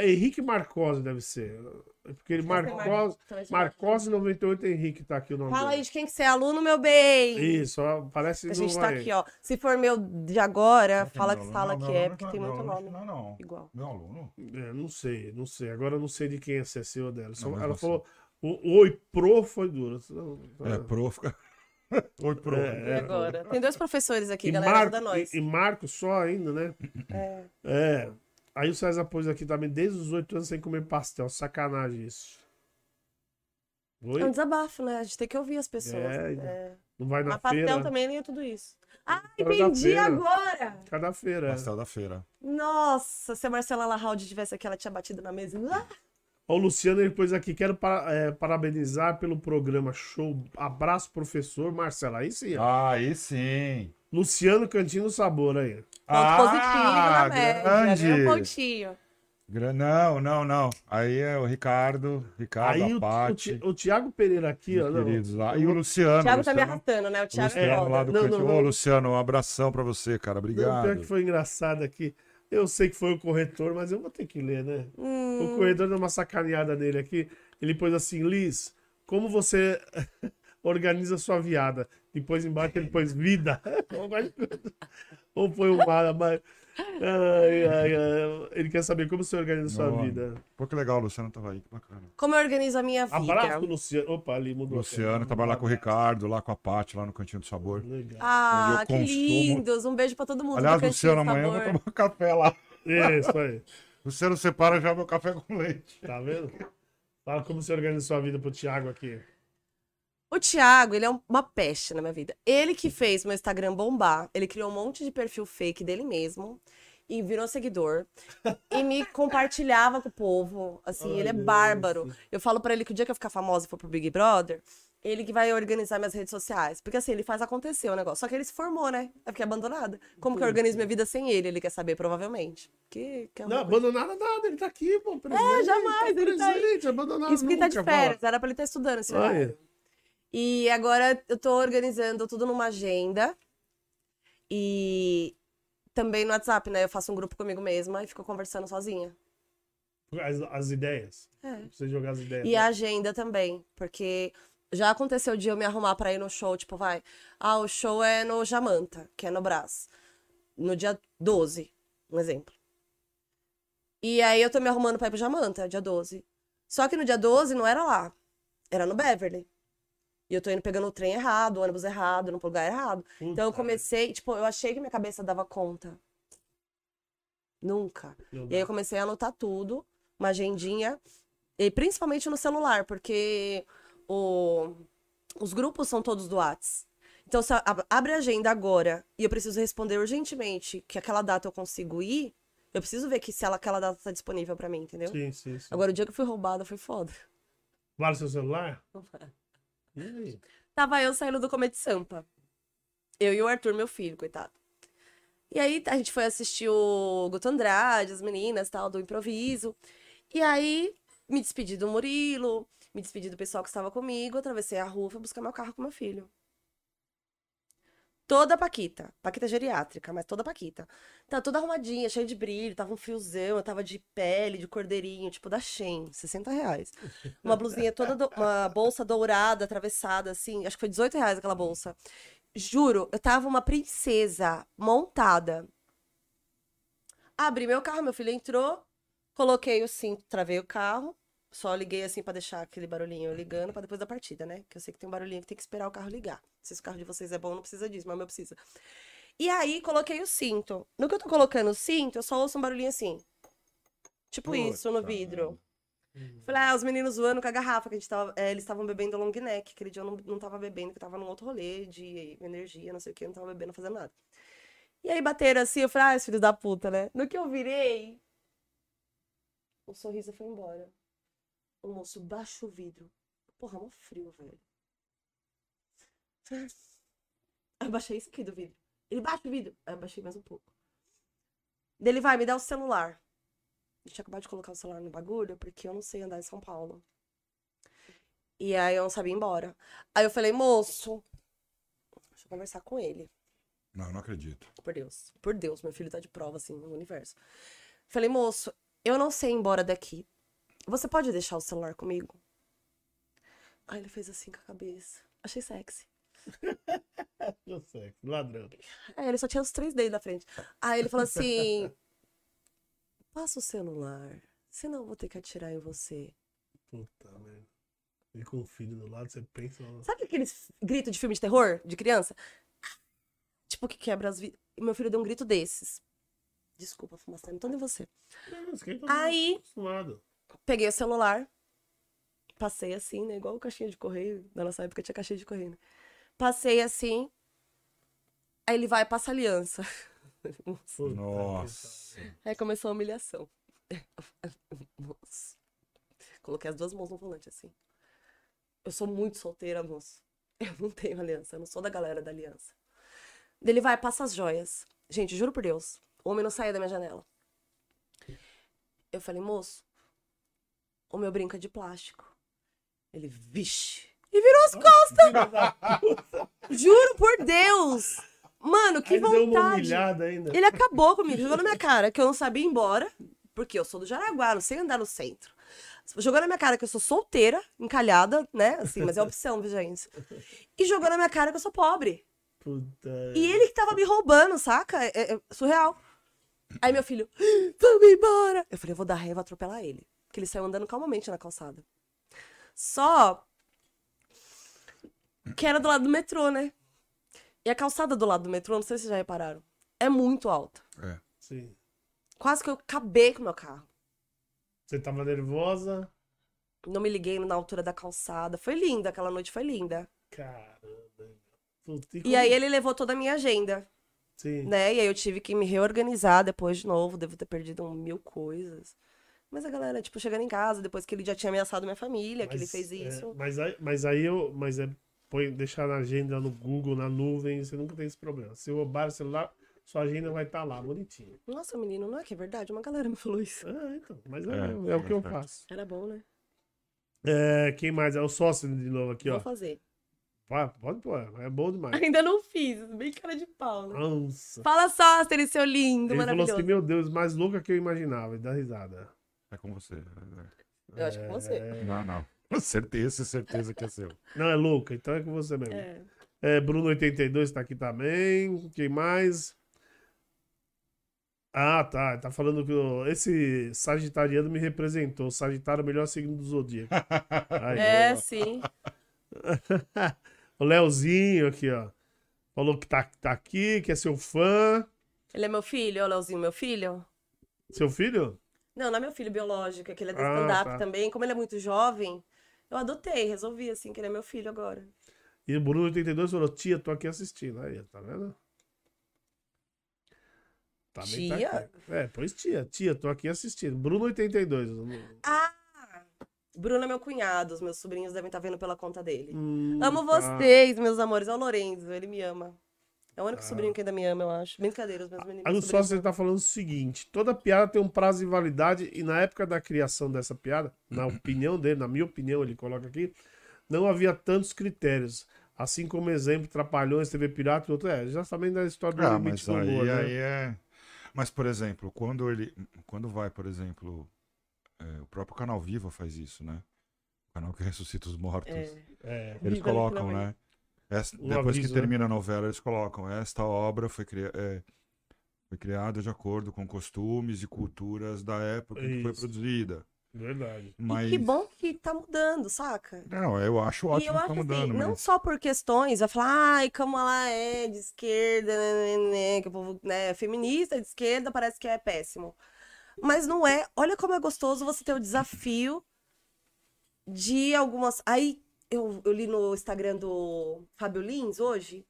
é, é Henrique Marcos deve ser. É Porque ele Deve ser Marcos. Talvez Marcos 98 Henrique tá aqui o nome Fala aí dele. de quem que você é aluno, meu bem. Isso, parece A não gente tá vai- aqui, ó. Se for meu de agora, fala que aluno? fala Não, que é, porque tem muito aluno nome. Não, não. Igual. Meu aluno? É, não sei, não sei. Agora eu não sei de quem é se é seu ou dela. Só- ela falou, o oi pro foi duro. É, pro. fica- Oi, pro. É, E agora? Tem dois professores aqui, E, galera, Marco, ajuda nós. e, e Marco só ainda, né? É. É. Aí o César pôs aqui também, desde os oito anos sem comer pastel. Sacanagem isso. Oi? É um desabafo, né? A gente tem que ouvir as pessoas. É, É. Não vai na Mas pastel feira? também nem é tudo isso. Ah, entendi agora! Cada feira. é. Pastel da feira. Nossa, se a Marcela Lahalde tivesse aqui, ela tinha batido na mesa. Ah, Ó, O Luciano ele pôs aqui, quero pa- é, parabenizar pelo programa show. Abraço, professor Marcelo. Aí sim, ó. Ah, aí sim. Luciano Cantino Sabor aí. ponto ah, positivo na média. grande. Um pontinho. Gra- Não, não, não. Aí é o Ricardo, Ricardo, Aí a o, o, Paty, Ti- o Thiago Pereira aqui, ó. não, queridos lá. E o Luciano. O Thiago tá me Luciano, arrastando, né? O Thiago é Luciano lá foda. do Não, Cantinho. não, Ô, não. Luciano, um abração pra você, cara. Não, pior Obrigado. que foi engraçado aqui. Eu sei que foi o corretor, mas eu vou ter que ler, né? Hum, O corretor deu uma sacaneada nele aqui. Ele pôs assim, Liz, como você organiza sua viada? Pôs embaixo, ele pôs vida. Ou foi uma. Mas... Ai, ai, ai. Ele quer saber como você organiza a sua Não, vida. Pô, que legal, o Luciano tava aí, que bacana. Como eu organizo a minha vida? Abraço pro Luciano. Opa, ali mudou. Luciano tava lá com o Ricardo, lá com a Paty, lá no Cantinho do Sabor. Legal. Ah, que consumo- lindos. Um beijo pra todo mundo. Aliás, Luciano, do amanhã eu vou tomar um café lá. Isso aí. Luciano separa já meu café com leite. Tá vendo? Fala como você organiza a sua vida pro Thiago aqui. O Thiago, ele é um- uma peste na minha vida. Ele que fez meu Instagram bombar. Ele criou um monte de perfil fake dele mesmo. E virou seguidor. e me compartilhava com o povo. Assim, Ai, ele é Deus. bárbaro. Eu falo pra ele que o dia que eu ficar famosa e for pro Big Brother, ele que vai organizar minhas redes sociais. Porque assim, ele faz acontecer o negócio. Só que ele se formou, né? Eu fiquei abandonada. Como que eu organizo minha vida sem ele? Ele quer saber, provavelmente. Que, que é Não, abandonado nada, ele tá aqui, pô. Presente, jamais, ele tá aí. presente, abandonado Isso porque ele tá de férias, era pra ele estar estudando esse fala. E agora eu tô organizando tudo numa agenda. E também no WhatsApp, né? Eu faço um grupo comigo mesma e fico conversando sozinha. as, as ideias. É. Você jogar as ideias. E a agenda também, porque já aconteceu o dia eu me arrumar pra ir no show, tipo, vai. Ah, o show é no Jamanta, que é no Brás. No dia 12, um exemplo. E aí eu tô me arrumando pra ir pro Jamanta, dia 12. Só que no dia 12 não era lá. Era no Beverly. E eu tô indo pegando o trem errado, o ônibus errado, no lugar errado. Puta, Então eu comecei, tipo, eu achei que minha cabeça dava conta. Nunca. não E aí eu comecei a anotar tudo, uma agendinha, e principalmente no celular, porque o- os grupos são todos do Whats. Então, se abre a agenda agora e eu preciso responder urgentemente que aquela data eu consigo ir, eu preciso ver que se ela- aquela data tá disponível pra mim, entendeu? Sim, sim, sim. Agora, o dia que eu fui roubada foi foda. Vale seu celular? E? Tava eu saindo do Comedy Sampa. Eu e o Arthur, meu filho, coitado. E aí a gente foi assistir o Guto Andrade, as meninas, tal, do improviso. E aí me despedi do Murilo, me despedi do pessoal que estava comigo, atravessei a rua, fui buscar meu carro com meu filho. Toda Paquita. Paquita geriátrica, mas toda Paquita. Tava toda arrumadinha, cheia de brilho, tava um fiozão, eu tava de pele, de cordeirinho, tipo da Shein, 60 reais. Uma blusinha toda, do- uma bolsa dourada, atravessada, assim, acho que foi 18 reais aquela bolsa. Juro, eu tava uma princesa montada. Abri meu carro, meu filho entrou, coloquei o cinto, travei o carro, só liguei assim pra deixar aquele barulhinho ligando pra depois da partida, né? Que eu sei que tem um barulhinho que tem que esperar o carro ligar. Se esse carro de vocês é bom, não precisa disso, mas o meu precisa. E aí coloquei o cinto. No que eu tô colocando o cinto, eu só ouço um barulhinho assim. Tipo isso no Puta vidro. Falei, ah, os meninos zoando com a garrafa, que a gente tava, é, eles estavam bebendo long neck. Aquele dia eu não, não tava bebendo, que eu tava num outro rolê de energia, não sei o que, eu não tava bebendo, não fazendo nada. E aí bateram assim, eu falei, ah, filhos da puta, né? No que eu virei, o sorriso foi embora. O moço baixa o vidro. Porra, mó frio, velho. Aí eu baixei isso aqui do vidro. Ele baixa o vidro. Aí eu baixei mais um pouco. Ele vai, me dá o celular. Eu tinha acabado de colocar o celular no bagulho, porque eu não sei andar em São Paulo. E aí eu não sabia ir embora. Aí eu falei, moço, deixa eu conversar com ele. Não, não acredito. Por Deus. Por Deus, meu filho tá de prova, assim, no universo. Falei, moço, eu não sei ir embora daqui. Você pode deixar o celular comigo? Aí ele fez assim com a cabeça. Achei sexy. Eu sei, ladrão. Aí ele só tinha os três dedos na frente. Aí ele falou assim: passa o celular, senão eu vou ter que atirar em você. Puta merda. E com o filho do lado, você pensa. Sabe aqueles gritos de filme de terror, de criança? Tipo, que quebra as vidas. Meu filho deu um grito desses. Desculpa, fumaça, não tô nem você. Não, aqui tá Aí- acostumado. Peguei o celular, passei assim, né? Igual caixinha de correio. Na nossa época tinha caixinha de correio, né? Passei assim. Aí ele vai e passa aliança. Nossa. Aí começou a humilhação. Moço. Coloquei as duas mãos no volante assim. Eu sou muito solteira, moço. Eu não tenho aliança, eu não sou da galera da aliança. Ele vai, passa as joias. Gente, juro por Deus, o homem não saía da minha janela. Eu falei, moço, o meu brinco é de plástico. Ele, vixe. E virou as costas. Juro por Deus. Mano, que Aí vontade. Ele acabou comigo, jogou na minha cara que eu não sabia ir embora, porque eu sou do Jaraguá, não sei andar no centro. Jogou na minha cara que eu sou solteira, encalhada, né? Assim, mas é opção, viu, gente? E jogou na minha cara que eu sou pobre. Puta. E ele que tava me roubando, saca? É, é surreal. Aí meu filho, vamos embora. Eu falei, eu vou dar ré, vou atropelar ele. Porque ele saiu andando calmamente na calçada. Só que era do lado do metrô, né? E a calçada do lado do metrô, não sei se vocês já repararam, é muito alta. É. Sim. Quase que eu acabei com o meu carro. Você tava nervosa? Não me liguei na altura da calçada. Foi linda, aquela noite foi linda. Caramba. Puta, E como- aí ele levou toda a minha agenda, Sim. né? E aí eu tive que me reorganizar depois de novo. Devo ter perdido um mil coisas. Mas a galera, tipo, chegando em casa, depois que ele já tinha ameaçado minha família, que ele Mas, fez é, isso. mas, aí, mas aí eu. Mas é. Põe, deixar na agenda no Google, na nuvem, você nunca tem esse problema. Se roubar o celular, sua agenda vai estar lá, bonitinha. Nossa, menino, não é que é verdade? Uma galera me falou isso. Ah, então. Mas é, É, é o que eu é. faço. Era bom, né? É, quem mais? É o sócio de novo aqui, ó. Vou fazer. Vai, pode pôr, é bom demais. Ainda não fiz, bem cara de pau, né? Nossa. Fala só, Aster, seu lindo, Ele falou maravilhoso. assim, meu Deus, mais louca que eu imaginava. E dá risada. É com você. Eu acho que é você. É... Não, não. Certeza, certeza que é seu. Não, é louca, então é com você mesmo. É. É, Bruno82 tá aqui também. Quem mais? Ah, tá. Tá falando que o- esse sagitariano me representou. Sagitário é o melhor signo do zodíaco. Aí, É, ó. sim. o Leozinho aqui, ó. Falou que tá, tá aqui, que é seu fã. Ele é meu filho, ô Leozinho, meu filho? Seu filho? Não, não é meu filho biológico, é que ele é do Ah, stand-up tá. também. Como ele é muito jovem, eu adotei, resolvi, assim, que ele é meu filho agora. E o Bruno82 falou: Tia, tô aqui assistindo. Aí, tá vendo? Também Tia? Tá. É, pois tia. Tia, tô aqui assistindo. Bruno82. Ah! Bruno é meu cunhado, os meus sobrinhos devem estar vendo pela conta dele. Hum, Amo tá. vocês, meus amores. É o Lorenzo, ele me ama. É o único Ah. sobrinho que ainda me ama, eu acho. Brincadeira, os meus meninos. No sobrinhos sócio ele tá falando o seguinte: toda piada tem um prazo de validade, e na época da criação dessa piada, na opinião dele, na minha opinião, ele coloca aqui, não havia tantos critérios. Assim como exemplo, Trapalhões, TV Pirata e outro. É, já também da história do Ah, limite mas do aí, humor, né? aí é. Mas, por exemplo, quando ele. Quando vai, por exemplo. é, o próprio canal Viva faz isso, né? O canal que ressuscita os mortos. É. É. Eles Viva colocam, né? Essa- Um depois aviso, que né? termina a novela, eles colocam. Esta obra foi, cria- é, foi criada de acordo com costumes e culturas da época em que foi Isso. produzida. Verdade. Mas. E que bom que tá mudando, saca? Não, eu acho e ótimo eu que acho tá mudando, assim, não mas. só por questões, vai falar, ai, como ela é de esquerda, né, né, né, que o povo, né, feminista de esquerda parece que é péssimo. Mas não é. Olha como é gostoso você ter o desafio de algumas. Aí eu, eu li no Instagram do Fábio Lins hoje,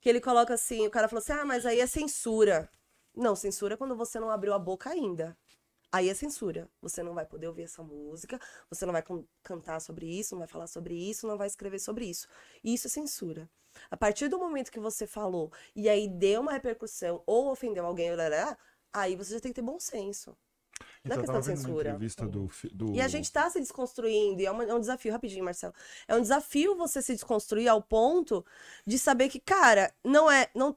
que ele coloca assim, o cara falou assim: ah, mas aí é censura. Não, censura é quando você não abriu a boca ainda. Aí é censura. Você não vai poder ouvir essa música, você não vai cantar sobre isso, não vai falar sobre isso, não vai escrever sobre isso. Isso é censura. A partir do momento que você falou e aí deu uma repercussão ou ofendeu alguém, aí você já tem que ter bom senso. Então, tava questão de censura. entrevista do, do... E a gente tá se desconstruindo, e é, uma- é um desafio, rapidinho, Marcelo. É um desafio você se desconstruir ao ponto de saber que, cara, não é, não,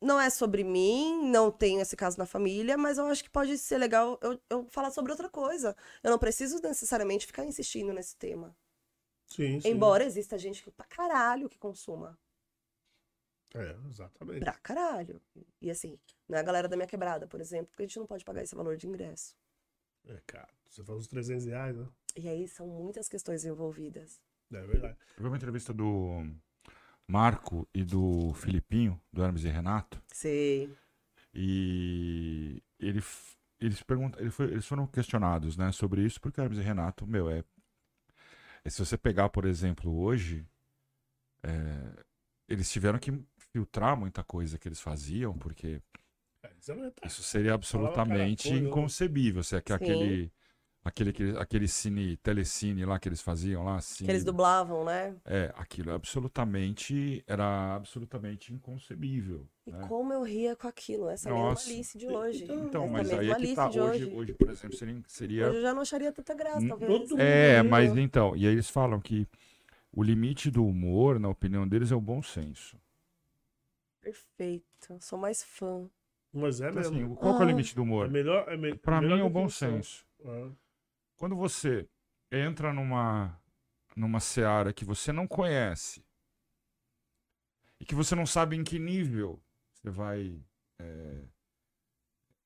não é sobre mim, não tenho esse caso na família, mas eu acho que pode ser legal eu, eu falar sobre outra coisa. Eu não preciso necessariamente ficar insistindo nesse tema. Sim, sim. Embora exista gente que pra caralho que consuma. É, exatamente. Pra caralho. E assim, não é a galera da minha quebrada, por exemplo, porque a gente não pode pagar esse valor de ingresso. É, cara. Você faz uns 300 reais, né? E aí são muitas questões envolvidas. É verdade. Eu vi uma entrevista do Marco e do Filipinho, do Hermes e Renato, Sei. e ele, eles, perguntam, ele foi- eles foram questionados né, sobre isso, porque o Hermes e Renato, meu, é. é se você pegar, por exemplo, hoje, é, eles tiveram que filtrar muita coisa que eles faziam, porque É, isso é isso seria absolutamente inconcebível. Se é que aquele, aquele, aquele, aquele cine, telecine lá que eles faziam lá, cine, Que eles dublavam, né? É, aquilo é absolutamente era absolutamente inconcebível. E né? como eu ria com aquilo, essa Nossa. mesma Alice de hoje. Então, essa mas aí é que Alice tá. de Hoje, hoje. hoje, por exemplo, seria. seria- Hoje eu já não acharia tanta graça, Hum, talvez. É, mundo mas então. E aí eles falam que o limite do humor, na opinião deles, é o bom senso. Perfeito. Sou mais fã. Mas é Então, mesmo. assim, qual que é o Ah. limite do é humor? melhor. É me... Pra melhor mim é o bom senso. Ah. quando você entra numa, numa seara que você não conhece e que você não sabe em que nível você vai é,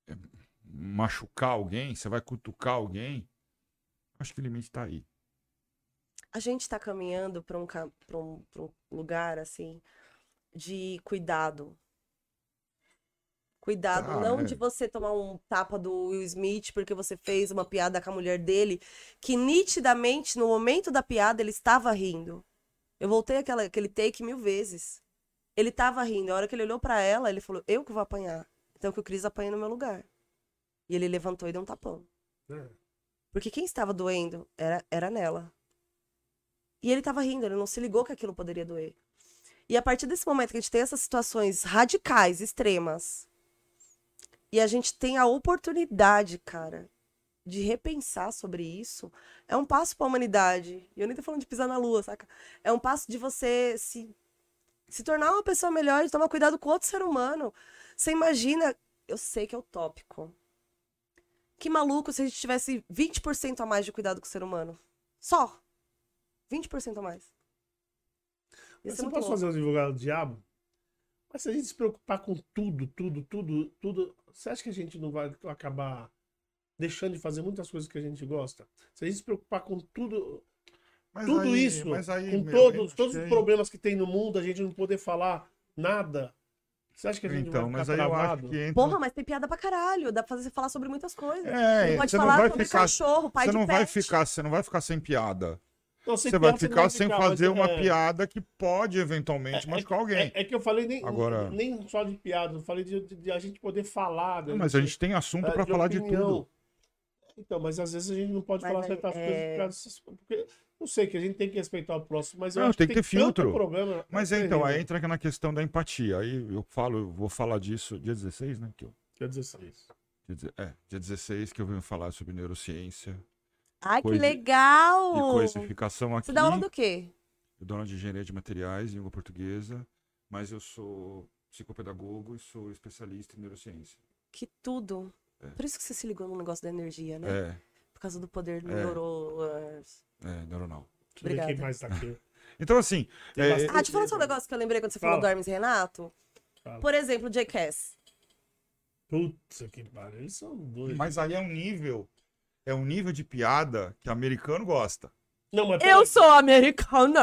é, machucar alguém, você vai cutucar alguém, acho que o limite tá aí. A gente tá caminhando pra um, pra um, pra um lugar, assim, de cuidado. Cuidado, Tá, não é. de você tomar um tapa do Will Smith porque você fez uma piada com a mulher dele, que nitidamente, no momento da piada, ele estava rindo. Eu voltei aquela, aquele take mil vezes. Ele tava rindo. A hora que ele olhou pra ela, ele falou: Eu que vou apanhar. Então que o Cris apanha no meu lugar. E ele levantou e deu um tapão. É. Porque quem estava doendo era, era nela. E ele tava rindo, ele não se ligou que aquilo poderia doer. E a partir desse momento que a gente tem essas situações radicais, extremas, e a gente tem a oportunidade, cara, de repensar sobre isso, é um passo para a humanidade. E eu nem tô falando de pisar na lua, saca? É um passo de você se, se tornar uma pessoa melhor, de tomar cuidado com outro ser humano. Você imagina, eu sei que é utópico. Que maluco se a gente tivesse 20% a mais de cuidado com o ser humano. Só. 20% a mais. Mas Isso você é muito pode louco. fazer o advogado do diabo? Mas se a gente se preocupar com tudo, tudo, tudo, tudo, você acha que a gente não vai acabar deixando de fazer muitas coisas que a gente gosta? Se a gente se preocupar com tudo, Mas tudo aí- isso, mas aí, com meu, todos, todos os problemas que tem no mundo, a gente não poder falar nada. Você acha que a gente Então, vai mas ficar aí eu acho travado? que entra... Porra, mas tem piada pra caralho. Dá pra fazer, falar sobre muitas coisas. É, Você pode você não falar vai sobre ficar- cachorro, pai Você de não vai pet. ficar, você não vai ficar sem piada. Sem Você vai ficar sem fazer uma é- piada que pode eventualmente machucar alguém. É, é que eu falei nem, Agora- nem só de piada, eu falei de, de- de a gente poder falar. né, Não, mas a gente tem assunto é, pra falar de opinião. tudo. Então, mas às vezes a gente não pode Mas falar aí, certas é- coisas porque não sei que a gente tem que respeitar o próximo, mas eu Não, acho tem que que ter filtro. tanto problema. Mas é então, aí entra na questão da empatia. Aí eu falo, eu vou falar disso dia 16, né? Que eu, assim, isso. dia, deze- é, dia 16 que eu venho falar sobre neurociência Ai, que legal! e coisificação aqui. Você dá aula do quê? Eu dou aula de engenharia de materiais, língua portuguesa, mas eu sou psicopedagogo e sou especialista em neurociência. Que tudo. É. Por isso que você se ligou no negócio da energia, né? É, Por causa do poder do É. neuro... é, neuronal. Ver quem Obrigada. mais tá aqui. Então, assim, é, Ah, deixa eu falar só um negócio que eu lembrei quando você Fala. falou do Hermes Renato. Fala. Por exemplo, o J.K.S. Putz, que pariu. Eles são doidos. mas aí é um nível, é um nível de piada que americano gosta. Não, mas, Eu sou americana!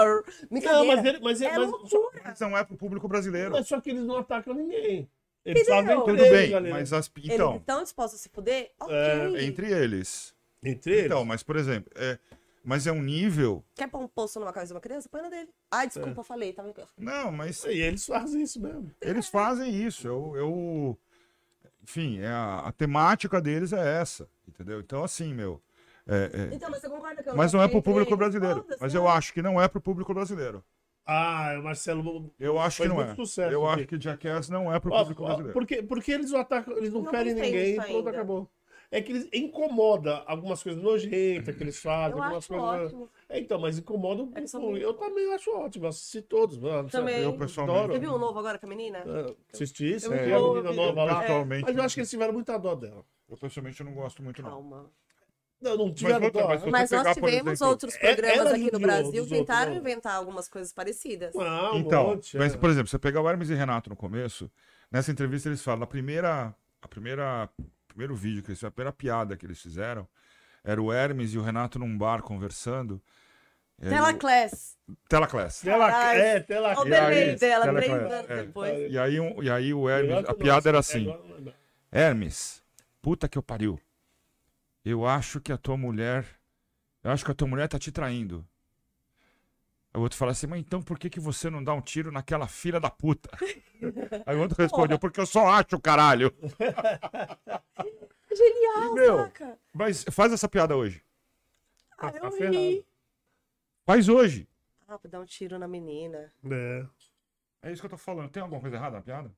Não, mas, ele, mas, ele- É mas, só, loucura. Mas não é pro público brasileiro. mas só que eles não atacam ninguém. Eles fazem Tudo eles, bem, galera. mas as, Eles então, estão dispostos a se fuder? Ok. É, entre eles. Entre eles. Então, mas por exemplo, é, mas é um nível. Quer pôr um poço numa cabeça de uma criança? Põe na dele. Ai, desculpa, eu falei. Tava... Não, mas E eles fazem isso mesmo. eles fazem isso. Eu, eu enfim, é a, a temática deles é essa, entendeu? Então, assim, meu. é- é- Então, mas você concorda que eu mas não é pro público eles? brasileiro. Mas né? eu acho que não é pro público brasileiro. Ah, o Marcelo. Eu acho que não é. sucesso eu aqui. acho que Jackass não é pro Ó, público ó, brasileiro. porque, porque eles não atacam, eles não, Não ferem ninguém, nisso pronto, acabou. É que eles incomoda algumas coisas nojentas que eles fazem, Eu algumas acho coisas. ótimo. É, então, mas incomoda um É muito- Eu também acho ótimo, assisti todos, mano. Também. Eu pessoalmente. Adoro. Você viu o novo agora com a menina? Ah, Assisti, assisti vi a o menina nova lá. pessoalmente, Mas eu acho que eles tiveram muita dó dela. eu pessoalmente não gosto muito, não. Calma. Não, não tiveram mas você Mas nós tivemos exemplo, outros é- programas aqui no Brasil que tentaram outros, não. inventar algumas coisas parecidas. Não, um Então, monte, mas, é. por exemplo, você pegar o Hermes e Renato no começo, nessa entrevista eles falam, a primeira, a primeira, primeiro vídeo que eles fizeram, a primeira piada que eles fizeram, era o Hermes e o Renato num bar conversando. E aí Tela o- Class. Telaclass. Tela, é, tela. Olha o E aí, delay dela, é. depois. E aí, um- e aí o Hermes, a piada era é, assim. Hermes, puta que eu pariu. Eu acho que a tua mulher, eu acho que a tua mulher tá te traindo. Aí o outro fala assim, mas então por que, que você não dá um tiro naquela filha da puta? Aí o outro respondeu, porque eu só acho, caralho. Genial, Meu. saca? Mas faz essa piada hoje. Ah, tá eu ferrado. ri. Faz hoje. Ah, vou dar um tiro na menina. É. É isso que eu tô falando. Tem alguma coisa errada na piada?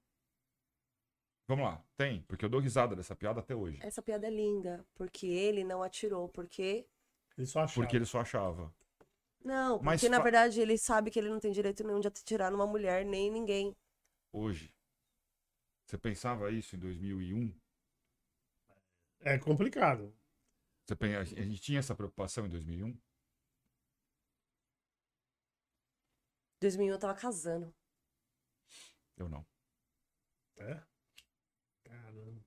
Vamos lá. Tem, porque eu dou risada dessa piada até hoje. Essa piada é linda, porque ele não atirou, porque... Ele só achava. Porque ele só achava. Não, Mas porque na verdade ele sabe que ele não tem direito nenhum de atirar numa mulher, nem em ninguém. Hoje. Você pensava isso em 2001? É complicado. Você pensa, a gente tinha essa preocupação em 2001? 2001 eu tava casando. Eu não. É? Caramba.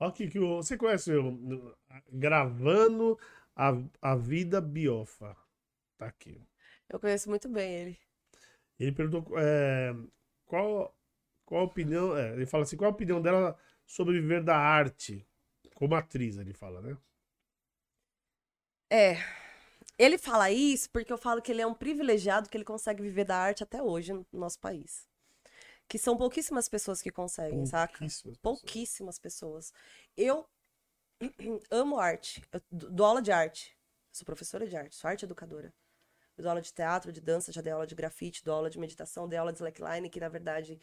Olha aqui que o- você conhece o Gravando a, a Vida Biofa. Tá aqui. Eu conheço muito bem ele. Ele perguntou é, qual, qual a opinião. é, ele fala assim: qual a opinião dela sobre viver da arte como atriz? Ele fala, né? É. Ele fala isso porque eu falo que ele é um privilegiado que ele consegue viver da arte até hoje no nosso país. Que são pouquíssimas pessoas que conseguem, saca? Pouquíssimas pessoas. Pouquíssimas pessoas. Eu amo arte. Eu dou aula de arte. Sou professora de arte, sou arte educadora. Eu dou aula de teatro, de dança, já dei aula de grafite, dou aula de meditação, dei aula de slackline, que na verdade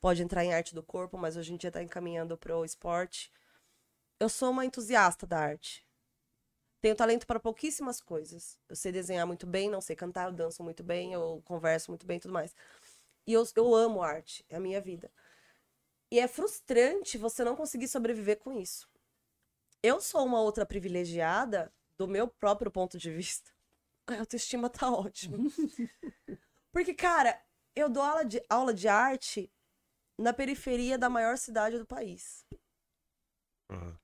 pode entrar em arte do corpo, mas hoje em dia está encaminhando pro esporte. Eu sou uma entusiasta da arte. Tenho talento para pouquíssimas coisas. Eu sei desenhar muito bem, não sei cantar, eu danço muito bem, eu converso muito bem tudo mais. E eu, eu amo arte, é a minha vida. E é frustrante você não conseguir sobreviver com isso. Eu sou uma outra privilegiada do meu próprio ponto de vista. A autoestima tá ótima. Porque, cara, eu dou aula de, aula de arte na periferia da maior cidade do país. Aham.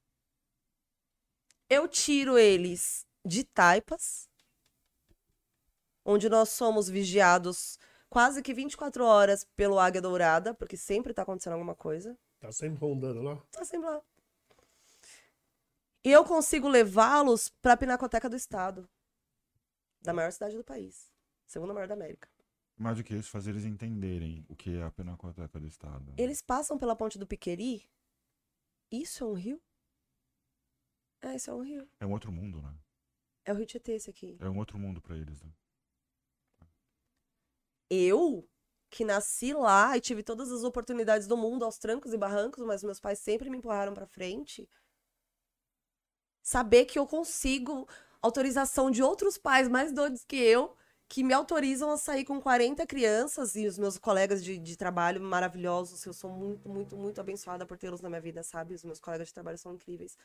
Eu tiro eles de taipas, onde nós somos vigiados quase que 24 horas pelo Águia Dourada, porque sempre tá acontecendo alguma coisa. Tá sempre rondando lá. Tá sempre lá. E eu consigo levá-los pra Pinacoteca do Estado. Da maior cidade do país. Segunda maior da América. Mais do que isso, fazer eles entenderem o que é a Pinacoteca do Estado. Eles passam pela ponte do Piqueri. Isso é um rio? É, isso é um rio. É um outro mundo, né? É o Rio Tietê esse aqui. É um outro mundo pra eles, né? Eu, que nasci lá e tive todas as oportunidades do mundo aos trancos e barrancos, mas meus pais sempre me empurraram pra frente. Saber que eu consigo autorização de outros pais mais doidos que eu, que me autorizam a sair com 40 crianças e os meus colegas de, de trabalho maravilhosos. Eu sou muito, muito, muito abençoada por tê-los na minha vida, sabe? Os meus colegas de trabalho são incríveis.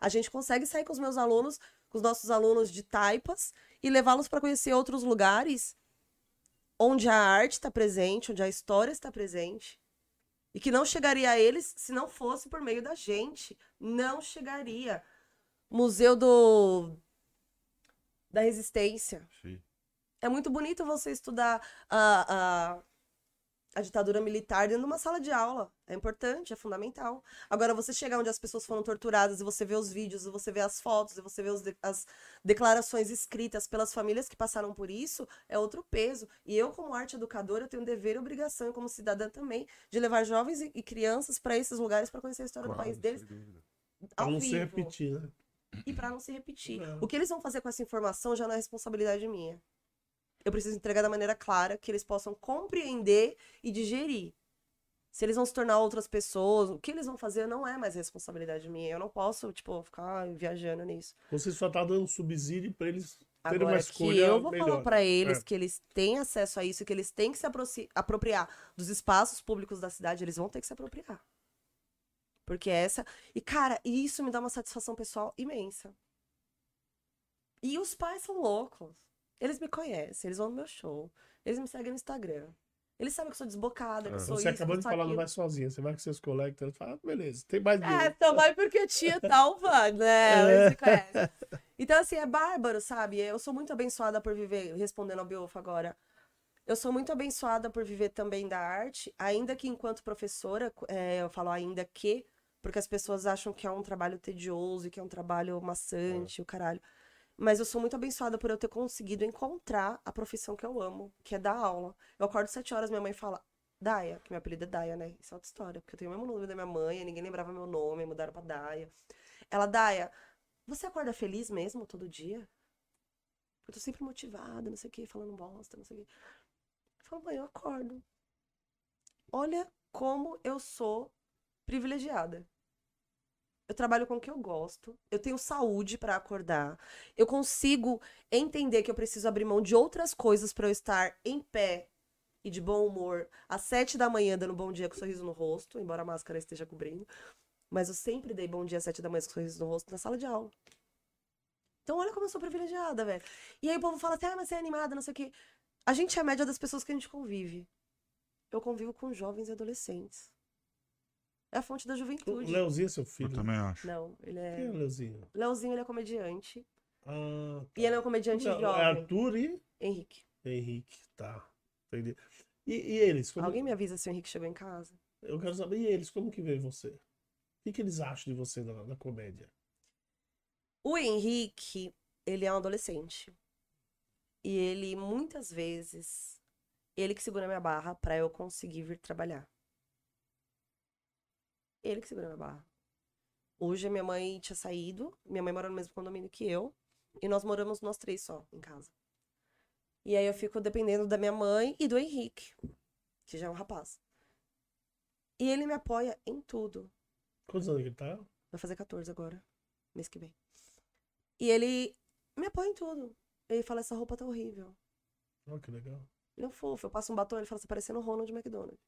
A gente consegue sair com os meus alunos, com os nossos alunos de taipas e levá-los para conhecer outros lugares onde a arte está presente, onde a história está presente. E que não chegaria a eles se não fosse por meio da gente. Não chegaria. Museu do da Resistência. Sim. É muito bonito você estudar a, a, a ditadura militar dentro de uma sala de aula. É importante, é fundamental. Agora, você chegar onde as pessoas foram torturadas e você vê os vídeos, e você vê as fotos, e você vê os de- as declarações escritas pelas famílias que passaram por isso, é outro peso. E eu, como arte educadora, eu tenho dever e obrigação, e como cidadã também, de levar jovens e, e crianças para esses lugares para conhecer a história do país deles ao não se repetir, né? E para não se repetir. É. O que eles vão fazer com essa informação já não é responsabilidade minha. Eu preciso entregar da maneira clara que eles possam compreender e digerir. Se eles vão se tornar outras pessoas, o que eles vão fazer não é mais responsabilidade minha. Eu não posso, tipo, ficar viajando nisso. Você só tá dando subsídio pra eles terem Agora uma que escolha eu vou melhor. falar pra eles É. que eles têm acesso a isso, que eles têm que se apropriar dos espaços públicos da cidade, eles vão ter que se apropriar. Porque essa. E, cara, isso me dá uma satisfação pessoal imensa. E os pais são loucos. Eles me conhecem, eles vão no meu show. Eles me seguem no Instagram. Eles sabem que eu sou desbocada, que eu sou É. Você isso, acabou de falar, não vai sozinha. Você vai com seus colegas, então, fala, ah, beleza, tem mais É, então vai porque a tia tal vai, né? Eles me conhecem. Então, assim, é bárbaro, sabe? Eu sou muito abençoada por viver, respondendo ao Biofo agora. Eu sou muito abençoada por viver também da arte, ainda que enquanto professora, é, eu falo ainda que, porque as pessoas acham que é um trabalho tedioso e que é um trabalho maçante, o caralho. Mas eu sou muito abençoada por eu ter conseguido encontrar a profissão que eu amo, que é dar aula. Eu acordo sete horas, minha mãe fala, Daia, que meu apelido é Daia, né? Isso é outra história, porque eu tenho o mesmo nome da minha mãe, ninguém lembrava meu nome, mudaram pra Daia. Ela, Daia, você acorda feliz mesmo todo dia? Eu tô sempre motivada, não sei o quê, falando bosta, não sei o quê. Eu falo, mãe, eu acordo. Olha como eu sou privilegiada. Eu trabalho com o que eu gosto. Eu tenho saúde pra acordar. Eu consigo entender que eu preciso abrir mão de outras coisas pra eu estar em pé e de bom humor às sete da manhã, dando bom dia com sorriso no rosto, embora a máscara esteja cobrindo. Mas eu sempre dei bom dia às sete da manhã com sorriso no rosto na sala de aula. Então olha como eu sou privilegiada, velho. E aí o povo fala assim, ah, mas você é animada, não sei o quê. A gente é a média das pessoas que a gente convive. Eu convivo com jovens e adolescentes. É a fonte da O juventude. Leozinho é seu Eu filho. também acho. Não, ele Quem é é. o Leozinho? Leozinho, ele é comediante. Ah, tá. E ele é um comediante Não, é jovem. Arthur e Henrique. Henrique, tá. Entendi. E, e eles? Como... Alguém me avisa se o Henrique chegou em casa? Eu quero saber, e eles, como que vê você? O que, que eles acham de você na, na comédia? O Henrique, ele é um adolescente. E ele, muitas vezes, ele que segura minha barra pra eu conseguir vir trabalhar. Ele que segura minha barra. Hoje a minha mãe tinha saído, minha mãe mora no mesmo condomínio que eu, e nós moramos nós três só em casa. E aí eu fico dependendo da minha mãe e do Henrique, que já é um rapaz. E ele me apoia em tudo. Quantos anos que ele tá? Vai fazer 14 agora, mês que vem. E ele me apoia em tudo. Ele fala, essa roupa tá horrível. Olha que legal. Ele é um fofo. Eu passo um batom, ele fala, você parecendo o Ronald McDonald.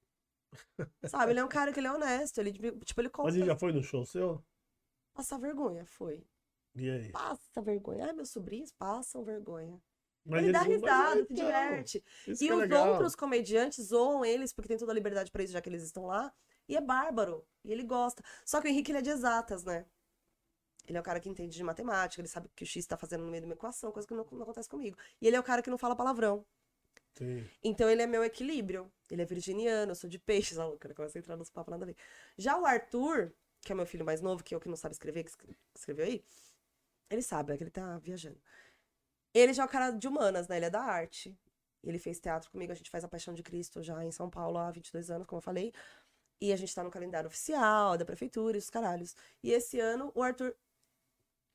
Sabe, ele é um cara que ele é honesto. Ele, tipo, ele conta. Mas ele já foi no show seu? Passa vergonha, foi. E aí? Passa vergonha. Ai, meus sobrinhos passam vergonha. Mas ele dá risada, se diverte. Isso E é os legal. outros comediantes zoam eles, porque tem toda a liberdade pra isso, já que eles estão lá. E é bárbaro. E ele gosta. Só que o Henrique, ele é de exatas, né? Ele é o cara que entende de matemática, ele sabe o que o X tá fazendo no meio de uma equação, coisa que não, não acontece comigo. E ele é o cara que não fala palavrão. Então ele é meu equilíbrio. Ele é virginiano, eu sou de peixes, a louca, começa a entrar nos papos nada a ver. Já o Arthur, que é meu filho mais novo, que é o que não sabe escrever, que escre- escreveu aí, ele sabe, é que ele tá viajando. Ele já é o cara de humanas, né? Ele é da arte. Ele fez teatro comigo, a gente faz a Paixão de Cristo já em São Paulo há 22 anos, como eu falei. E a gente tá no calendário oficial da prefeitura e os caralhos. E esse ano o Arthur.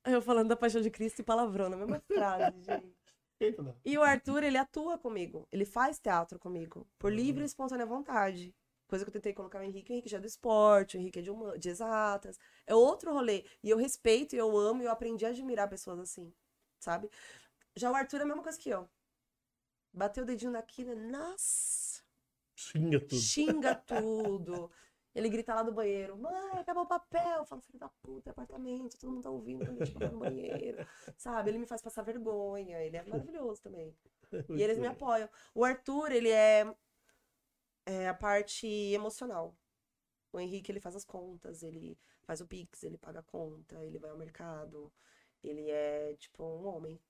Eu falando da Paixão de Cristo e palavrão na mesma frase, gente. Eita, não. E o Arthur, ele atua comigo. Ele faz teatro comigo. Por livre e espontânea vontade. Coisa que eu tentei colocar o Henrique. O Henrique já é do esporte, o Henrique é de, huma- de exatas. É outro rolê. E eu respeito, e eu amo, e eu aprendi a admirar pessoas assim. Sabe? Já o Arthur é a mesma coisa que eu. Bateu o dedinho na quina, nossa, Xinga tudo. xinga tudo. Ele grita lá do banheiro, mãe, acabou o papel. Eu falo, filho da puta, é apartamento, todo mundo tá ouvindo quando gente vai no banheiro. Sabe? Ele me faz passar vergonha, ele é maravilhoso também. E eles me apoiam. O Arthur, ele é, é a parte emocional. O Henrique, ele faz as contas, ele faz o Pix, ele paga a conta, ele vai ao mercado. Ele é, tipo, um homem.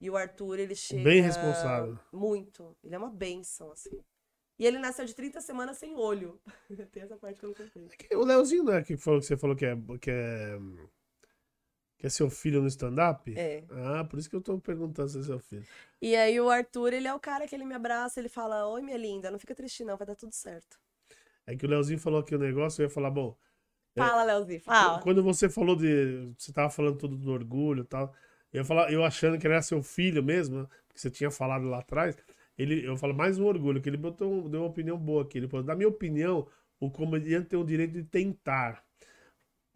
E o Arthur, ele chega... Bem responsável. Muito. Ele é uma benção, assim. E ele nasceu de 30 semanas sem olho. Tem essa parte que eu não contei. O Leozinho não é que, falou, que você falou que é, que é. que é seu filho no stand-up? É. Ah, por isso que eu tô perguntando se é seu filho. E aí o Arthur, ele é o cara que ele me abraça, ele fala, oi, minha linda, não fica triste não, vai dar tudo certo. É que o Leozinho falou aqui o negócio, eu ia falar, bom. É. Fala, Leozinho, fala. Quando você falou de. Você tava falando tudo do orgulho e tal. Eu, ia falar, eu achando que era seu filho mesmo, né, que você tinha falado lá atrás. Ele, eu falo mais um orgulho, que ele botou, um- deu uma opinião boa aqui. Ele falou, na minha opinião, o comediante tem o direito de tentar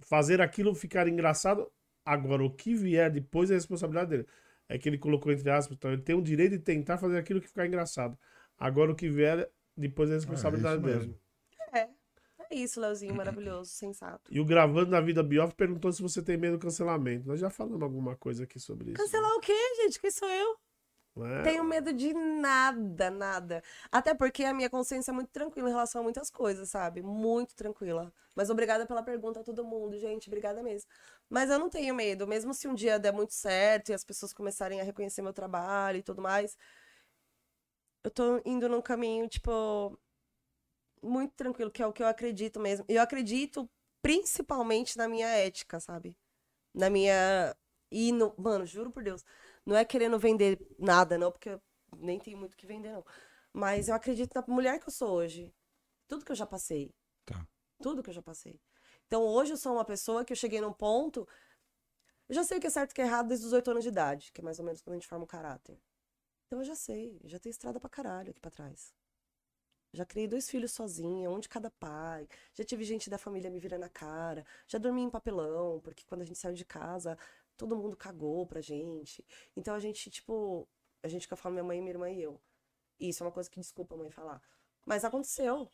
fazer aquilo ficar engraçado. Agora, o que vier depois é a responsabilidade dele. É que ele colocou entre aspas, então ele tem o direito de tentar fazer aquilo que ficar engraçado. Agora, o que vier depois é a responsabilidade isso dele. mesmo. É isso, Leozinho, maravilhoso, sensato. E o Gravando na Vida Bioff perguntou se você tem medo do cancelamento. Nós já falamos alguma coisa aqui sobre isso. Cancelar o quê, gente? Quem sou eu? É? Tenho medo de nada, nada. Até porque a minha consciência é muito tranquila em relação a muitas coisas, sabe? Muito tranquila. Mas obrigada pela pergunta a todo mundo, gente. Obrigada mesmo. Mas eu não tenho medo. Mesmo se um dia der muito certo e as pessoas começarem a reconhecer meu trabalho e tudo mais, eu tô indo num caminho, tipo, muito tranquilo, que é o que eu acredito mesmo. Eu acredito principalmente na minha ética, sabe? Na minha. E no. Mano, juro por Deus. Não é querendo vender nada, não, porque eu nem tenho muito o que vender, não. Mas eu acredito na mulher que eu sou hoje. Tudo que eu já passei. Tá. Tudo que eu já passei. Então hoje eu sou uma pessoa que eu cheguei num ponto. Eu já sei o que é certo e o que é errado desde os oito anos de idade, que é mais ou menos quando a gente forma o caráter. Então eu já sei, eu já tenho estrada pra caralho aqui pra trás. Já criei dois filhos sozinha, um de cada pai. Já tive gente da família me virando a cara. Já dormi em papelão, porque quando a gente saiu de casa, todo mundo cagou pra gente. Então a gente, tipo, a gente eu falo minha mãe, minha irmã e eu. E isso é uma coisa que desculpa a mãe falar. Mas aconteceu.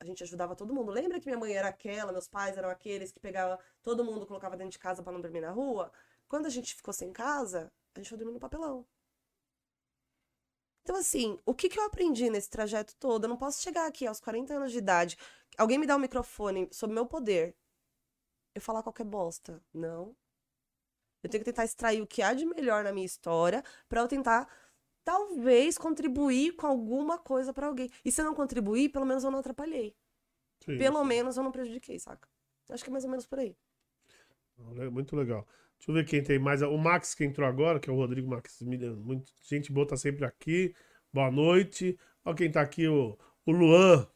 A gente ajudava todo mundo. Lembra que minha mãe era aquela, meus pais eram aqueles que pegava todo mundo, colocava dentro de casa pra não dormir na rua? Quando a gente ficou sem casa, a gente foi dormir no papelão. Então, assim, o que, que eu aprendi nesse trajeto todo? Eu não posso chegar aqui aos 40 anos de idade, alguém me dá um microfone sob meu poder, eu falar qualquer bosta. Não. Eu tenho que tentar extrair o que há de melhor na minha história pra eu tentar, talvez, contribuir com alguma coisa pra alguém. E se eu não contribuir, pelo menos eu não atrapalhei. Sim, Pelo sim. menos eu não prejudiquei, saca? Acho que é mais ou menos por aí. Le- Muito legal. Deixa eu ver quem tem mais. O Max que entrou agora, que é o Rodrigo Maximiliano. Muito gente boa, tá sempre aqui. Boa noite. Olha quem tá aqui, o, o Luan,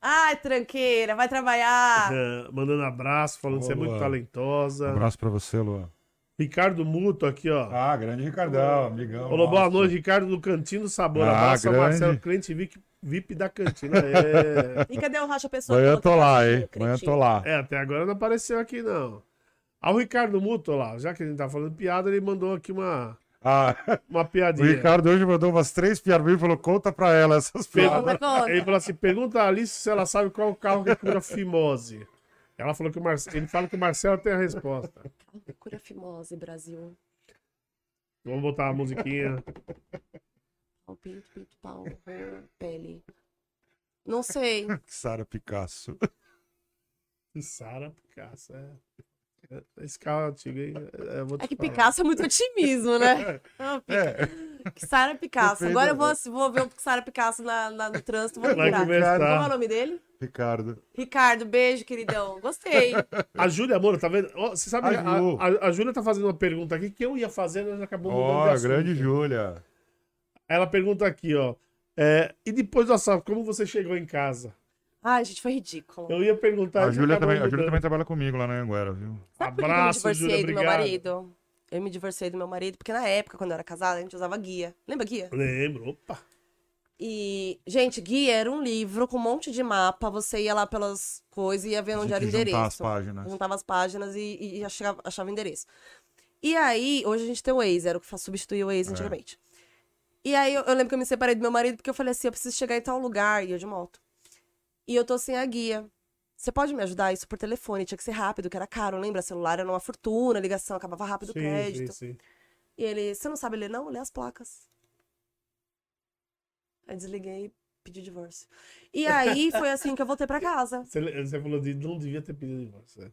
Ai, tranqueira, vai trabalhar. eh, mandando abraço, falando que você é Ô, muito Luan. talentosa. Um abraço pra você, Luan. Ricardo Muto aqui, ó. Ah, grande Ricardão, amigão. Falou boa noite, Ricardo do Cantinho do Sabor. Ah, Abraço a grande. Marcelo, cliente VIP, VIP da cantina. É. E cadê o Racha Pessoa? Amanhã eu tô que lá, tá hein? Amanhã eu tô lá. é, até agora não apareceu aqui, não. Ah, o Ricardo Muto lá, já que a gente tá falando piada, ele mandou aqui uma, Ah, uma o piadinha. Ricardo hoje mandou umas três piadas e falou: conta pra ela essas piadas. Conta. Ele falou assim: pergunta a Alice se ela sabe qual o carro que cura fimose. Ela falou que o Marcelo. Ele fala que o Marcelo tem a resposta. Cura fimose, Brasil. Vamos botar a musiquinha. Pau, pinto, pinto, pau, pele. Não sei. Sara Picasso. Sara Picasso, é. É, Esse carro antigo aí. é, É que falar. Picasso é muito otimismo, né? Ah, É. que Sara Picasso. Agora eu vou, vou ver o Sara Picasso na, na- no trânsito. Vou começar. Como é o nome dele? Ricardo. Ricardo, beijo, queridão. Gostei. A Júlia Moura, tá vendo? Ó, você sabe, A a, Ju. a, a Júlia tá fazendo uma pergunta aqui que eu ia fazer, mas acabou mudando de Ó, grande Júlia. Ela pergunta aqui, ó. é, e depois do assalto, como você chegou em casa? Ai, gente, foi ridículo. Eu ia perguntar. A Júlia também, a Júlia também trabalha comigo lá na Anguera, viu? Sabe por que eu Abraço, me divorciei Júlia, do meu marido? Eu me divorciei do meu marido porque na época, quando eu era casada, a gente usava guia. Lembra guia? Lembro, opa. E, gente, guia era um livro com um monte de mapa. Você ia lá pelas coisas e ia vendo onde era o endereço. as páginas. Juntava as páginas e, e- achava, achava o endereço. E aí, hoje a gente tem o Waze, era o que substituía o Waze É. antigamente. E aí, eu, eu lembro que eu me separei do meu marido porque eu falei assim: eu preciso chegar em tal lugar, e eu de moto. E eu tô sem a guia. Você pode me ajudar isso por telefone? Tinha que ser rápido, que era caro, lembra? Celular era uma fortuna, ligação acabava rápido o crédito. sim, sim. E ele, você não sabe ler, não? Lê as placas. Aí desliguei e pedi divórcio. E aí foi assim que eu voltei pra casa. Você, você falou de não devia ter pedido divórcio. é.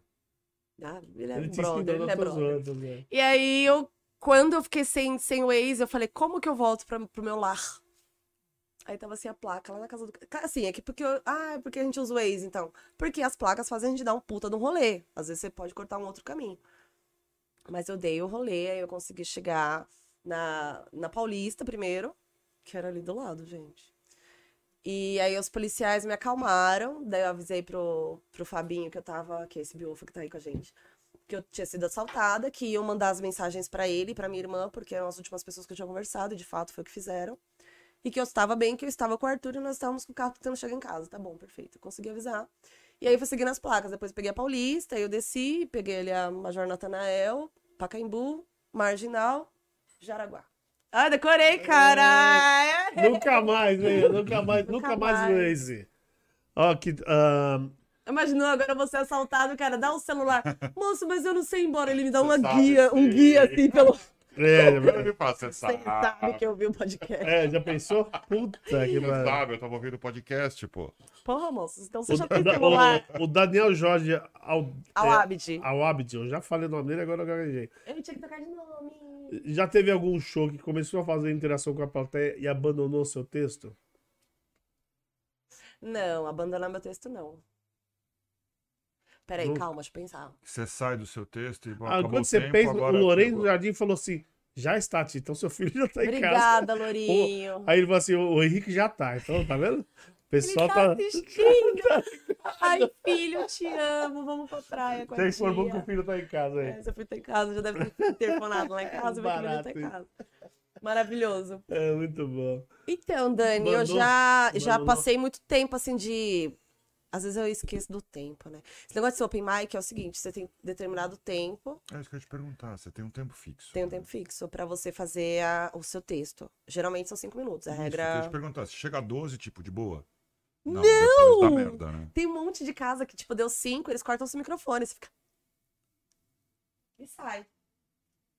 Ah, ele é Ele brother, ele é brother. zoando. E aí eu, quando eu fiquei sem, sem Waze, eu falei, como que eu volto pra, pro meu lar? Aí tava assim a placa lá na casa do. Assim, é que porque. Eu... Ah, é porque a gente usa o Waze, então. Porque as placas fazem a gente dar um puta de um rolê. Às vezes você pode cortar um outro caminho. Mas eu dei o rolê, aí eu consegui chegar na, na Paulista primeiro, que era ali do lado, gente. E aí os policiais me acalmaram, daí eu avisei pro, pro Fabinho que eu tava, que é esse biofo que tá aí com a gente, que eu tinha sido assaltada, que iam mandar as mensagens pra ele e pra minha irmã, porque eram as últimas pessoas que eu tinha conversado, e de fato foi o que fizeram. E que eu estava bem, que eu estava com o Arthur e nós estávamos com o carro tentando chegar em casa. Tá bom, perfeito. Eu consegui avisar. E aí fui seguindo as placas. Depois peguei a Paulista, aí eu desci, peguei ali a Major Natanael, Pacaembu, Marginal, Jaraguá. Ah, decorei, cara! Nunca mais, né? Nunca mais, nunca, Nunca mais mais. Waze. Ó, que. ah, Imaginou agora você assaltado, cara, dá o celular. Moço, mas eu não sei ir embora. Ele me dá uma Você guia, um guia assim pelo. É, Você Você sabe que eu vi o podcast. é, já pensou? Puta que Você pariu. sabe, eu tava ouvindo o podcast, pô. Porra, moço, então você O, já tem Da- celular. o- o Daniel Jorge Al, Ao é, Abid. Eu já falei o nome dele, agora eu gaguejei. Ele tinha que tocar de nome. Já teve algum show que começou a fazer interação com a plateia e abandonou seu texto? Não, abandonar meu texto não. Peraí, Não- calma, deixa eu pensar. Você sai do seu texto e bom, Ah, quando o você tempo, pensa, agora o Lourenço chegou. Jardim falou assim: já está, Tito, então seu filho já tá em casa. Obrigada, Lourinho. Aí ele falou assim: o Henrique já tá, então tá vendo? O Ele pessoal tá tá. assistindo. Ai, filho, eu te amo. Vamos pra praia com a Você informou que o filho tá em casa aí. É, seu filho tá em casa, já deve ter telefonado lá em casa e vai que o menino tá em casa. Maravilhoso. É muito bom. Então, Dani, eu Mandou- já, já mandou- passei muito tempo assim de. Às vezes eu esqueço do tempo, né? Esse negócio de ser open mic é o seguinte: você tem determinado tempo, É isso que eu ia te perguntar, você tem um tempo fixo. tem um tempo fixo pra você fazer a- o seu texto. Geralmente são cinco minutos. A Isso, eu ia regra. te perguntar, se chega a 12, tipo, de boa? Não! Da merda, né? Tem um monte de casa que, tipo, deu cinco, eles cortam os microfones. Você fica. E sai.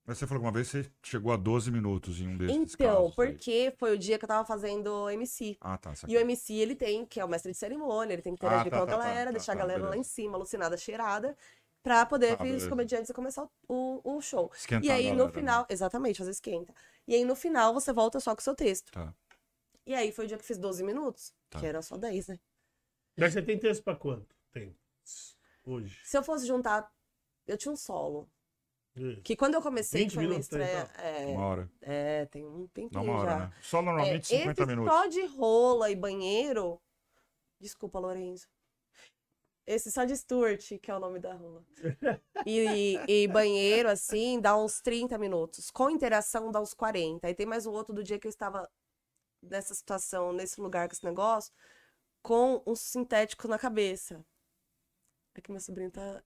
Mas você falou que uma vez você chegou a 12 minutos em um desses Então, casos aí. porque foi o dia que eu tava fazendo MC. Ah, tá. E o MC, ele tem, que é o mestre de cerimônia, ele tem que Ah, interagir tá, com a tá, tá, galera, tá, deixar tá, a galera lá em cima, alucinada, cheirada, pra poder Tá, os comediantes começar o, o, show. Esquentar E aí, galera, no final, exatamente, fazer esquenta. E aí, no final, você volta só com o seu texto. Tá. E aí, foi o dia que eu fiz 12 minutos, Tá. que era só 10, né? Mas você tem texto pra quanto? Tem. Hoje. Se eu fosse juntar, eu tinha um solo. É. Que quando eu comecei, 20 que foi minha minutos, estreia. É, Uma hora. é, tem um tempinho uma hora, já. né? Só normalmente É, 50 esse minutos. só de rola e banheiro. Desculpa, Lorenzo. Esse só de Stuart, que é o nome da rola. E, e banheiro, assim, dá uns 30 minutos. Com interação, dá uns 40. Aí tem mais um outro do dia que eu estava nessa situação, nesse lugar com esse negócio, com um sintético na cabeça. É que meu sobrinho tá.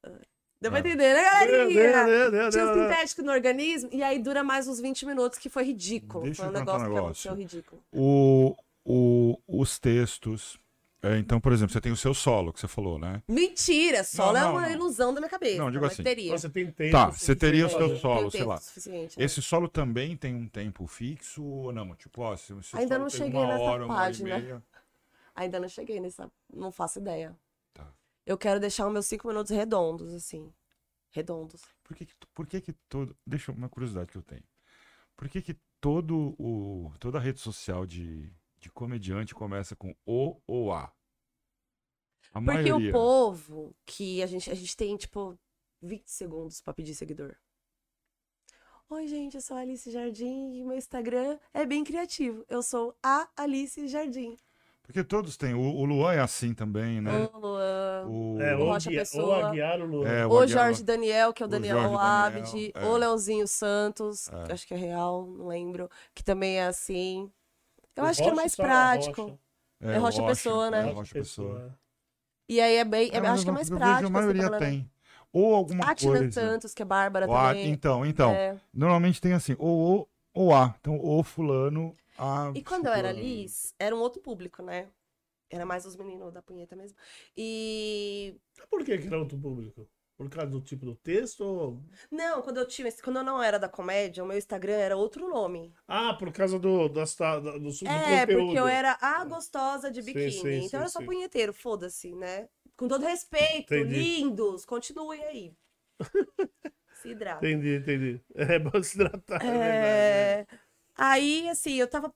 Deu pra Ah. entender, né, galerinha? deu, deu, Tinha um deu, sintético no organismo e aí dura mais uns 20 minutos, que foi ridículo. Deixa foi um contar um negócio que negócio. aconteceu ridículo. O, o, os textos. é, então, por exemplo, você tem o seu solo, que você falou, né? Mentira, solo Não, é não, uma não. ilusão da minha cabeça. Não, digo mas assim. Teria. Você tem tempo. Tá, você teria o seu solo, sei lá. né? Esse solo também tem um tempo fixo ou não? Tipo, ó, se Ainda não tem cheguei uma nessa hora, uma hora e página. meia. Ainda não cheguei nessa. Não faço ideia. Eu quero deixar os meus cinco minutos redondos, assim. Redondos. Por que que, por que que todo... Deixa uma curiosidade que eu tenho. Por que que todo o, toda a rede social de, de comediante começa com O ou A? A Porque maioria. o povo que a gente, a gente tem, tipo, 20 segundos pra pedir seguidor. Oi, gente, eu sou a Alice Jardim e meu Instagram é bem criativo. Eu sou a Alice Jardim. Porque todos têm. O, o Luan é assim também, né? O Luan, O, É, O ou, Rocha Guia, Pessoa. ou Aguiar o Lula. é, o Aguiar- Jorge Daniel, que é o o Daniel Jorge Daniel, é. o Leãozinho Santos, É. acho que é real, não lembro, que também é assim. Eu O acho que é Rocha mais a prático. Rocha. é Rocha Pessoa, né? É, Rocha Pessoa. E aí é bem, É, acho que é mais prático. Vejo, a assim, maioria tem. Ou alguma A Tina coisa. Santos, que é Bárbara Ou a- também. então, então. É. Normalmente tem assim, ou O ou A. Então, o fulano, A. E quando eu era. Liz, era um outro público, né? Era mais os meninos da punheta mesmo. E. Por que que era outro público? Por causa do tipo do texto? ou- Não, quando eu tinha. Quando eu não era da comédia, o meu Instagram era outro nome. Ah, por causa do, ta- do, do, É, conteúdo. porque eu era a gostosa de Sim, biquíni. sim, então sim, era só sim. punheteiro, foda-se, né? Com todo respeito, Entendi. lindos, continuem aí. Se hidrata. Entendi, entendi. É bom se hidratar, é, verdade. É... Aí, assim, eu tava.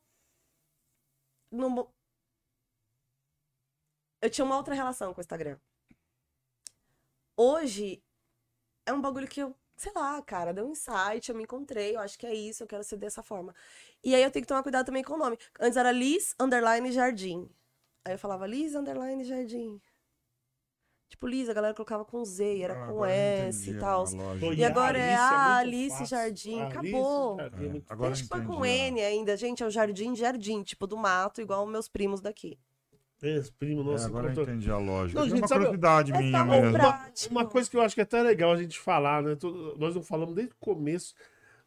num- Eu tinha uma outra relação com o Instagram. Hoje é um bagulho que eu, sei lá, cara, deu um insight, eu me encontrei, eu acho que é isso, eu quero ser dessa forma. E aí eu tenho que tomar cuidado também com o nome. Antes era Liz Underline Jardim. Aí eu falava Liz Underline Jardim. Tipo, Liz, a galera colocava com Z, era Ah, com S entendi e tal. Pô, E agora é muito a Alice. Jardim, Alice acabou. Jardim, É, muito agora foi entendi, com. N ainda, gente, é o Jardim Jardim, tipo do mato, igual meus primos daqui. Esse primo É, nosso agora eu encontrou. entendi a lógica. Não, Tem gente, uma sabe- curiosidade É minha mesmo. comprar. Uma coisa que eu acho que é até legal a gente falar, né? Tudo- Nós não falamos desde o começo,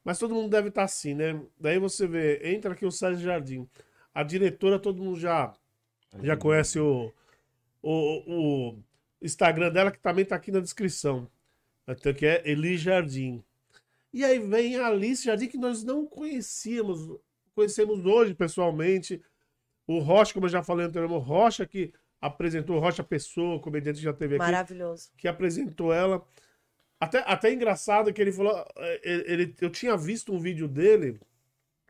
mas todo mundo deve estar assim, né? Daí você vê, entra aqui o Sérgio Jardim. A diretora, todo mundo já, já conhece o, o, o Instagram dela, que também tá aqui na descrição. Até que é Eli Jardim. E aí vem a Alice Jardim, que nós não conhecíamos. Conhecemos hoje pessoalmente. O Rocha, como eu já falei anteriormente, o Rocha que apresentou, o Rocha Pessoa, comediante que já teve aqui Maravilhoso. que apresentou ela. Até, até engraçado que ele falou. eh, Ele, eu tinha visto um vídeo dele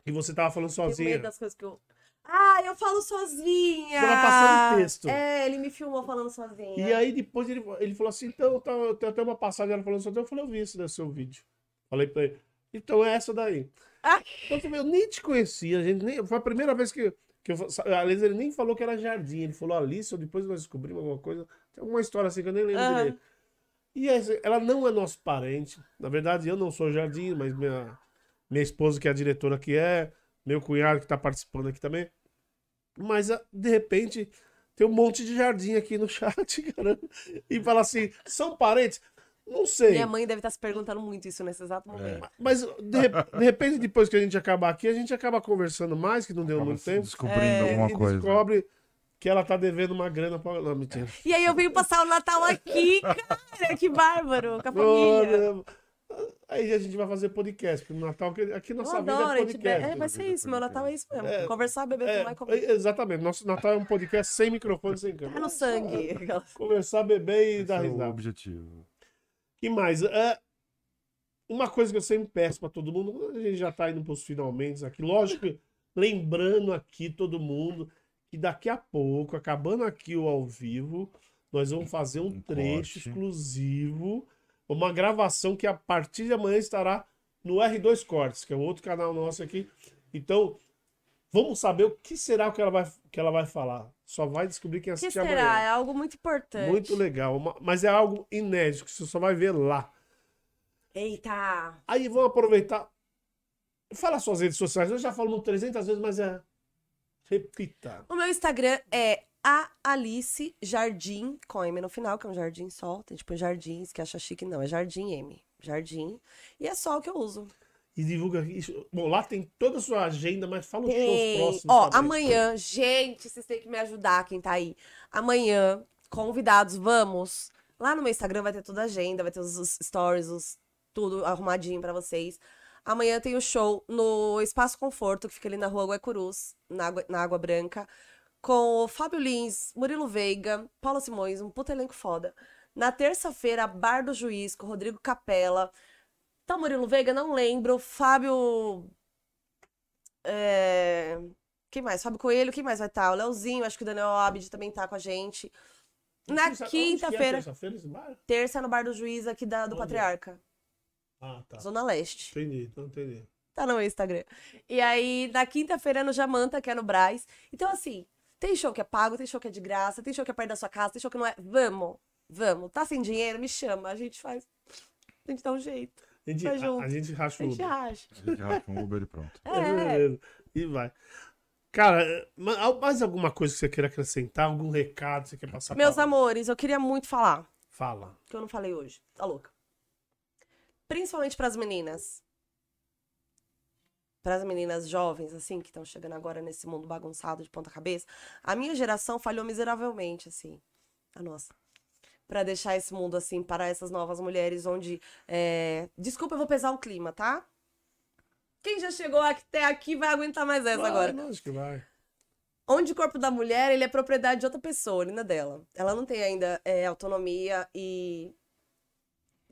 que você tava falando Tenho medo das coisas que eu. Ah, eu falo sozinha! Tava passando texto. É, ele me filmou falando sozinha. E aí depois ele, ele falou assim: então, tá, tem até uma passagem dela falando sozinha. Eu falei: eu vi isso no seu vídeo. Falei pra ele: então é essa daí. Ah. Então eu nem te conhecia. A gente nem, foi a primeira vez que. que eu, aliás, ele nem falou que era jardim. Ele falou Alice, depois nós descobrimos alguma coisa. Tem alguma história assim que eu nem lembro Aham. direito. E essa- ela não é nosso parente. Na verdade, eu não sou jardim, mas minha, minha esposa, que é a diretora, que é, meu cunhado que tá participando aqui também. Mas, ah, de repente, tem um monte de jardim aqui no chat, cara. E fala assim, são parentes? Não sei. Minha mãe deve estar se perguntando muito isso nesse exato momento. Mas, de, de repente, depois que a gente acabar aqui, a gente acaba conversando mais, que não deu Acaba muito tempo. descobrindo É, alguma e coisa. descobre que ela tá devendo uma grana pra... Não, mentira. E aí eu venho passar o Natal aqui, cara, que bárbaro, com a família. Olha, Aí a gente vai fazer podcast, porque no Natal, aqui- Eu nossa vida adoro, é a gente be- podcast. é, vai ser isso, meu Natal é isso mesmo. É, Conversar, beber, É, fumar e comer. exatamente. Nosso Natal é um podcast sem microfone, sem Tá câmera. no sangue. Conversar, beber e Esse dar é o risada. objetivo. que mais? É, uma coisa que eu sempre peço pra todo mundo, a gente já tá indo pros finalmente aqui, lógico, que lembrando aqui todo mundo que daqui a pouco, acabando aqui o ao vivo, nós vamos fazer um Um trecho corte. exclusivo, uma gravação que a partir de amanhã estará no R2 Cortes, que é um outro canal nosso aqui. Então, vamos saber o que será que ela vai, que ela vai falar. Só vai descobrir quem O que assistir será? amanhã. É algo muito importante. Muito legal, uma- mas é algo inédito que você só vai ver lá. Eita! Aí vamos aproveitar. Fala suas redes sociais. Eu já falo 300 vezes, mas é. Repita. O meu Instagram é a Alice Jardim, com M no final, que é um jardim só. Tem tipo jardins, que acha chique, não. É Jardim M. Jardim. E é só o que eu uso. E divulga isso. Bom, lá tem toda a sua agenda, mas fala os shows próximos. Ó, também. amanhã, gente, vocês têm que me ajudar, quem tá aí. Amanhã, convidados, vamos. Lá no meu Instagram vai ter toda a agenda, vai ter os, stories, os, tudo arrumadinho pra vocês. Amanhã tem o show no Espaço Conforto, que fica ali na rua Guaicurus, na Água, na Água Branca, com o Fábio Lins, Murilo Veiga, Paula Simões, um puta elenco foda. Na terça-feira, Bar do Juiz, com Rodrigo Capella. Tá, Murilo Veiga? Não lembro. Fábio. É... Quem mais? Fábio Coelho, quem mais vai estar? O Leozinho, acho que o Daniel Abid também tá com a gente. Na é quinta-feira, terça-feira esse bar? terça no Bar do Juiz aqui da, do Onde? Patriarca, Ah, tá. Zona Leste. Entendi, então entendi. Tá no Instagram. E aí, na quinta-feira é no Jamanta, que é no Braz. Então, assim, tem show que é pago, tem show que é de graça, tem show que é perto da sua casa, tem show que não é. Vamos, vamos. Tá sem dinheiro? Me chama. A gente faz. A gente dá um jeito. A gente, a, junto. a gente racha A o gente Uber. racha. A gente racha um Uber e pronto. É, É. beleza. E vai. Cara, ma- mais alguma coisa que você queira acrescentar? Algum recado que você quer passar Meus pra... amores, eu queria muito falar. Fala. que eu não falei hoje. Tá louca. Principalmente pras meninas. Pras meninas jovens, assim, que estão chegando agora nesse mundo bagunçado de ponta cabeça. A minha geração falhou miseravelmente, assim. A nossa. Pra deixar esse mundo, assim, para essas novas mulheres, onde. é, Desculpa, eu vou pesar o clima, tá? Quem já chegou até aqui vai aguentar mais essa Vai, agora. Lógico que vai. Onde o corpo da mulher, ele é propriedade de outra pessoa, ele não é dela. Ela não tem ainda é, autonomia e...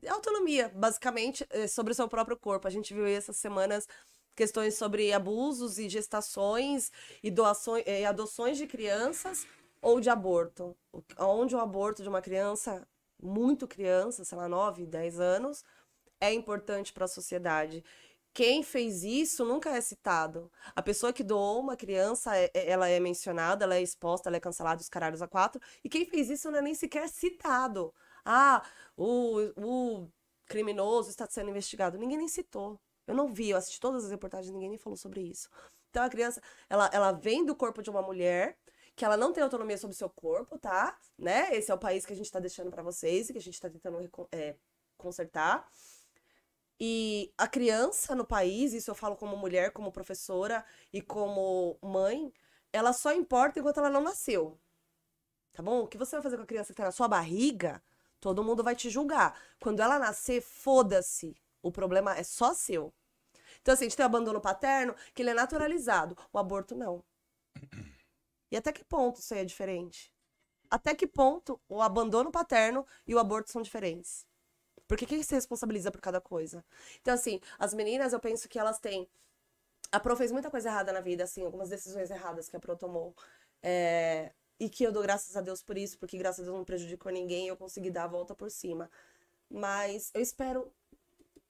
Autonomia, basicamente, é, sobre o seu próprio corpo. A gente viu aí essas semanas questões sobre abusos e gestações e doações, e adoções de crianças ou de aborto. Onde o aborto de uma criança, muito criança, sei lá, 9, 10 anos, é importante para a sociedade. Quem fez isso nunca é citado. A pessoa que doou uma criança, é- é- ela é mencionada, ela é exposta, ela é cancelada os caralhos a quatro. E quem fez isso não é nem sequer citado. Ah, o, o criminoso está sendo investigado. Ninguém nem citou. Eu não vi, eu assisti todas as reportagens, ninguém nem falou sobre isso. Então a criança, ela, ela vem do corpo de uma mulher, que ela não tem autonomia sobre o seu corpo, tá? Né? Esse é o país que a gente tá deixando pra vocês e que a gente tá tentando é, consertar. E a criança no país, isso eu falo como mulher, como professora e como mãe, ela só importa enquanto ela não nasceu. Tá bom? O que você vai fazer com a criança que tá na sua barriga, todo mundo vai te julgar. Quando ela nascer, foda-se. O problema é só seu. Então, assim, a gente tem o abandono paterno, que ele é naturalizado. O aborto, não. E até que ponto isso aí é diferente? Até que ponto o abandono paterno e o aborto são diferentes? Porque quem se responsabiliza por cada coisa? Então, assim, as meninas, eu penso que elas têm. A Pro fez muita coisa errada na vida, assim, algumas decisões erradas que a Pro tomou. É, E que eu dou graças a Deus por isso, porque graças a Deus não prejudicou ninguém e eu consegui dar a volta por cima. Mas eu espero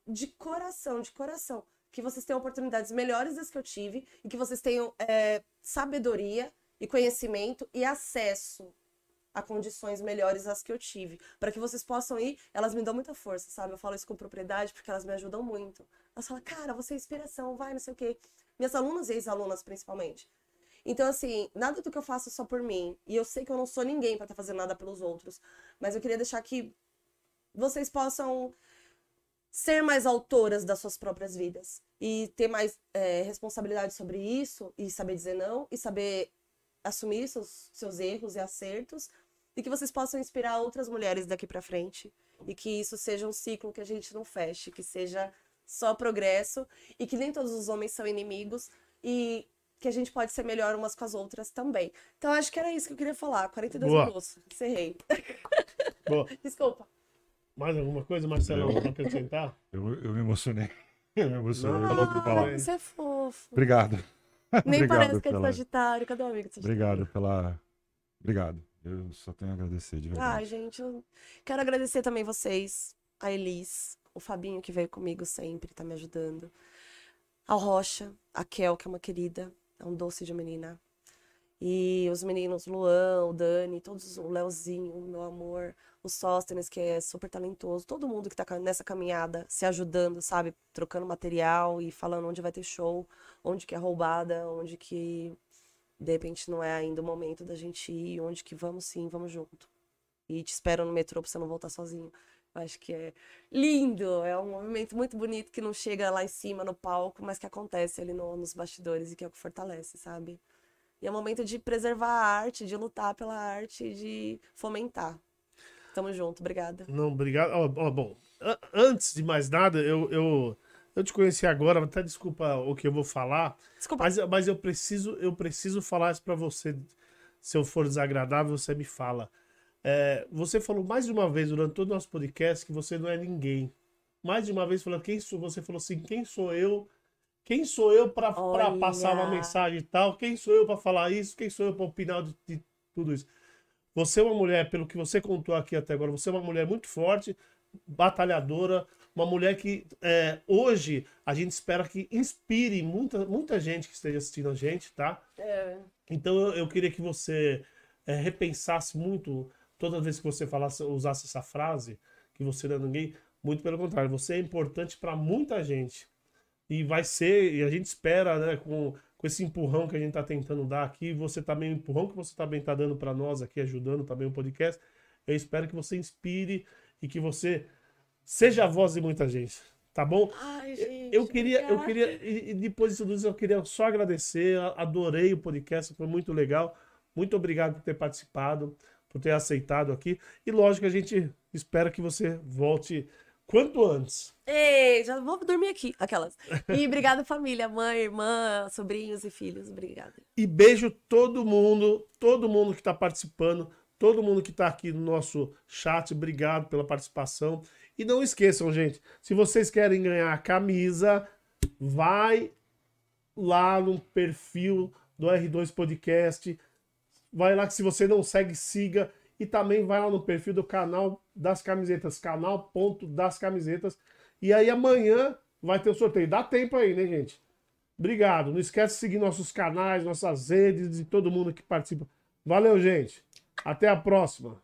de coração, de coração, que vocês tenham oportunidades melhores das que eu tive e que vocês tenham é, sabedoria e conhecimento e acesso a condições melhores das que eu tive. Para que vocês possam ir, elas me dão muita força, sabe? Eu falo isso com propriedade porque elas me ajudam muito. Elas falam, cara, você é inspiração, vai, não sei o quê. Minhas alunas e ex-alunas, principalmente. Então, assim, nada do que eu faço é só por mim. E eu sei que eu não sou ninguém para estar fazendo nada pelos outros. Mas eu queria deixar que vocês possam ser mais autoras das suas próprias vidas. E ter mais é, responsabilidade sobre isso. E saber dizer não. E saber assumir seus, seus erros e acertos. e que vocês possam inspirar outras mulheres daqui pra frente e que isso seja um ciclo que a gente não feche, que seja só progresso e que nem todos os homens são inimigos e que a gente pode ser melhor umas com as outras também. Então acho que era isso que eu queria falar. 42 Boa. minutos. Encerrei. Boa. Desculpa. Mais alguma coisa, Marcelo, pra acrescentar? Eu, eu me emocionei. Eu me emocionei. Não, Falou pra falar. é fofo. Obrigado. Nem Obrigado parece que é de pela- Sagitário. Cadê o amigo de Sagitário? Obrigado pela. Obrigado. Eu só tenho a agradecer de verdade. Ai, gente, eu quero agradecer também vocês, a Elis, o Fabinho que veio comigo sempre, tá me ajudando. Ao Rocha, a Kel, que é uma querida, é um doce de menina. E os meninos, Luan, o Dani, todos, o Leozinho, meu amor, o Sóstenes, que é super talentoso, todo mundo que tá ca- nessa caminhada, se ajudando, sabe? Trocando material e falando onde vai ter show, onde que é roubada, onde que de repente não é ainda o momento da gente ir, onde que vamos sim, vamos junto. E te espero no metrô pra você não voltar sozinho. Eu acho que é lindo, é um movimento muito bonito que não chega lá em cima no palco, mas que acontece ali no- nos bastidores e que é o que fortalece, sabe? E é momento de preservar a arte, de lutar pela arte de fomentar. Tamo junto, obrigada. Não, obrigado. Ó, ó, bom, antes de mais nada, eu, eu, eu te conheci agora, até desculpa o que eu vou falar, Desculpa. mas, mas eu preciso eu preciso falar isso pra você. Se eu for desagradável, você me fala. É, você falou mais de uma vez durante todo o nosso podcast que você não é ninguém. Mais de uma vez falando quem sou, você falou assim, quem sou eu? Quem sou eu Olha. passar uma mensagem e tal? Quem sou eu pra falar isso? Quem sou eu pra opinar de, de tudo isso? Você é uma mulher, pelo que você contou aqui até agora, você é uma mulher muito forte, batalhadora, uma mulher que é, hoje a gente espera que inspire muita, muita gente que esteja assistindo a gente, tá? É, Então eu, eu queria que você é, repensasse muito toda vez que você falasse, usasse essa frase, que você não é ninguém, muito pelo contrário, você é importante para muita gente. E vai ser, e a gente espera, né, com, com esse empurrão que a gente está tentando dar aqui, você também, o empurrão que você também está dando para nós aqui, ajudando também o podcast, eu espero que você inspire e que você seja a voz de muita gente, tá bom? Ai, gente. Eu queria, eu obrigada. queria, e depois de tudo isso, eu queria só agradecer. Adorei o podcast, foi muito legal. Muito obrigado por ter participado, por ter aceitado aqui. E lógico, a gente espera que você volte quanto antes. Ei, já vou dormir aqui. Aquelas. E obrigada, família, mãe, irmã, sobrinhos e filhos. Obrigada. E beijo todo mundo, todo mundo que está participando, todo mundo que está aqui no nosso chat. Obrigado pela participação. E não esqueçam, gente, se vocês querem ganhar a camisa, vai lá no perfil do R2 Podcast. Vai lá que se você não segue, siga. E também vai lá no perfil do canal das camisetas, canal.das camisetas. E aí amanhã vai ter o sorteio. Dá tempo aí, né, gente? Obrigado. Não esquece de seguir nossos canais, nossas redes e todo mundo que participa. Valeu, gente. Até a próxima.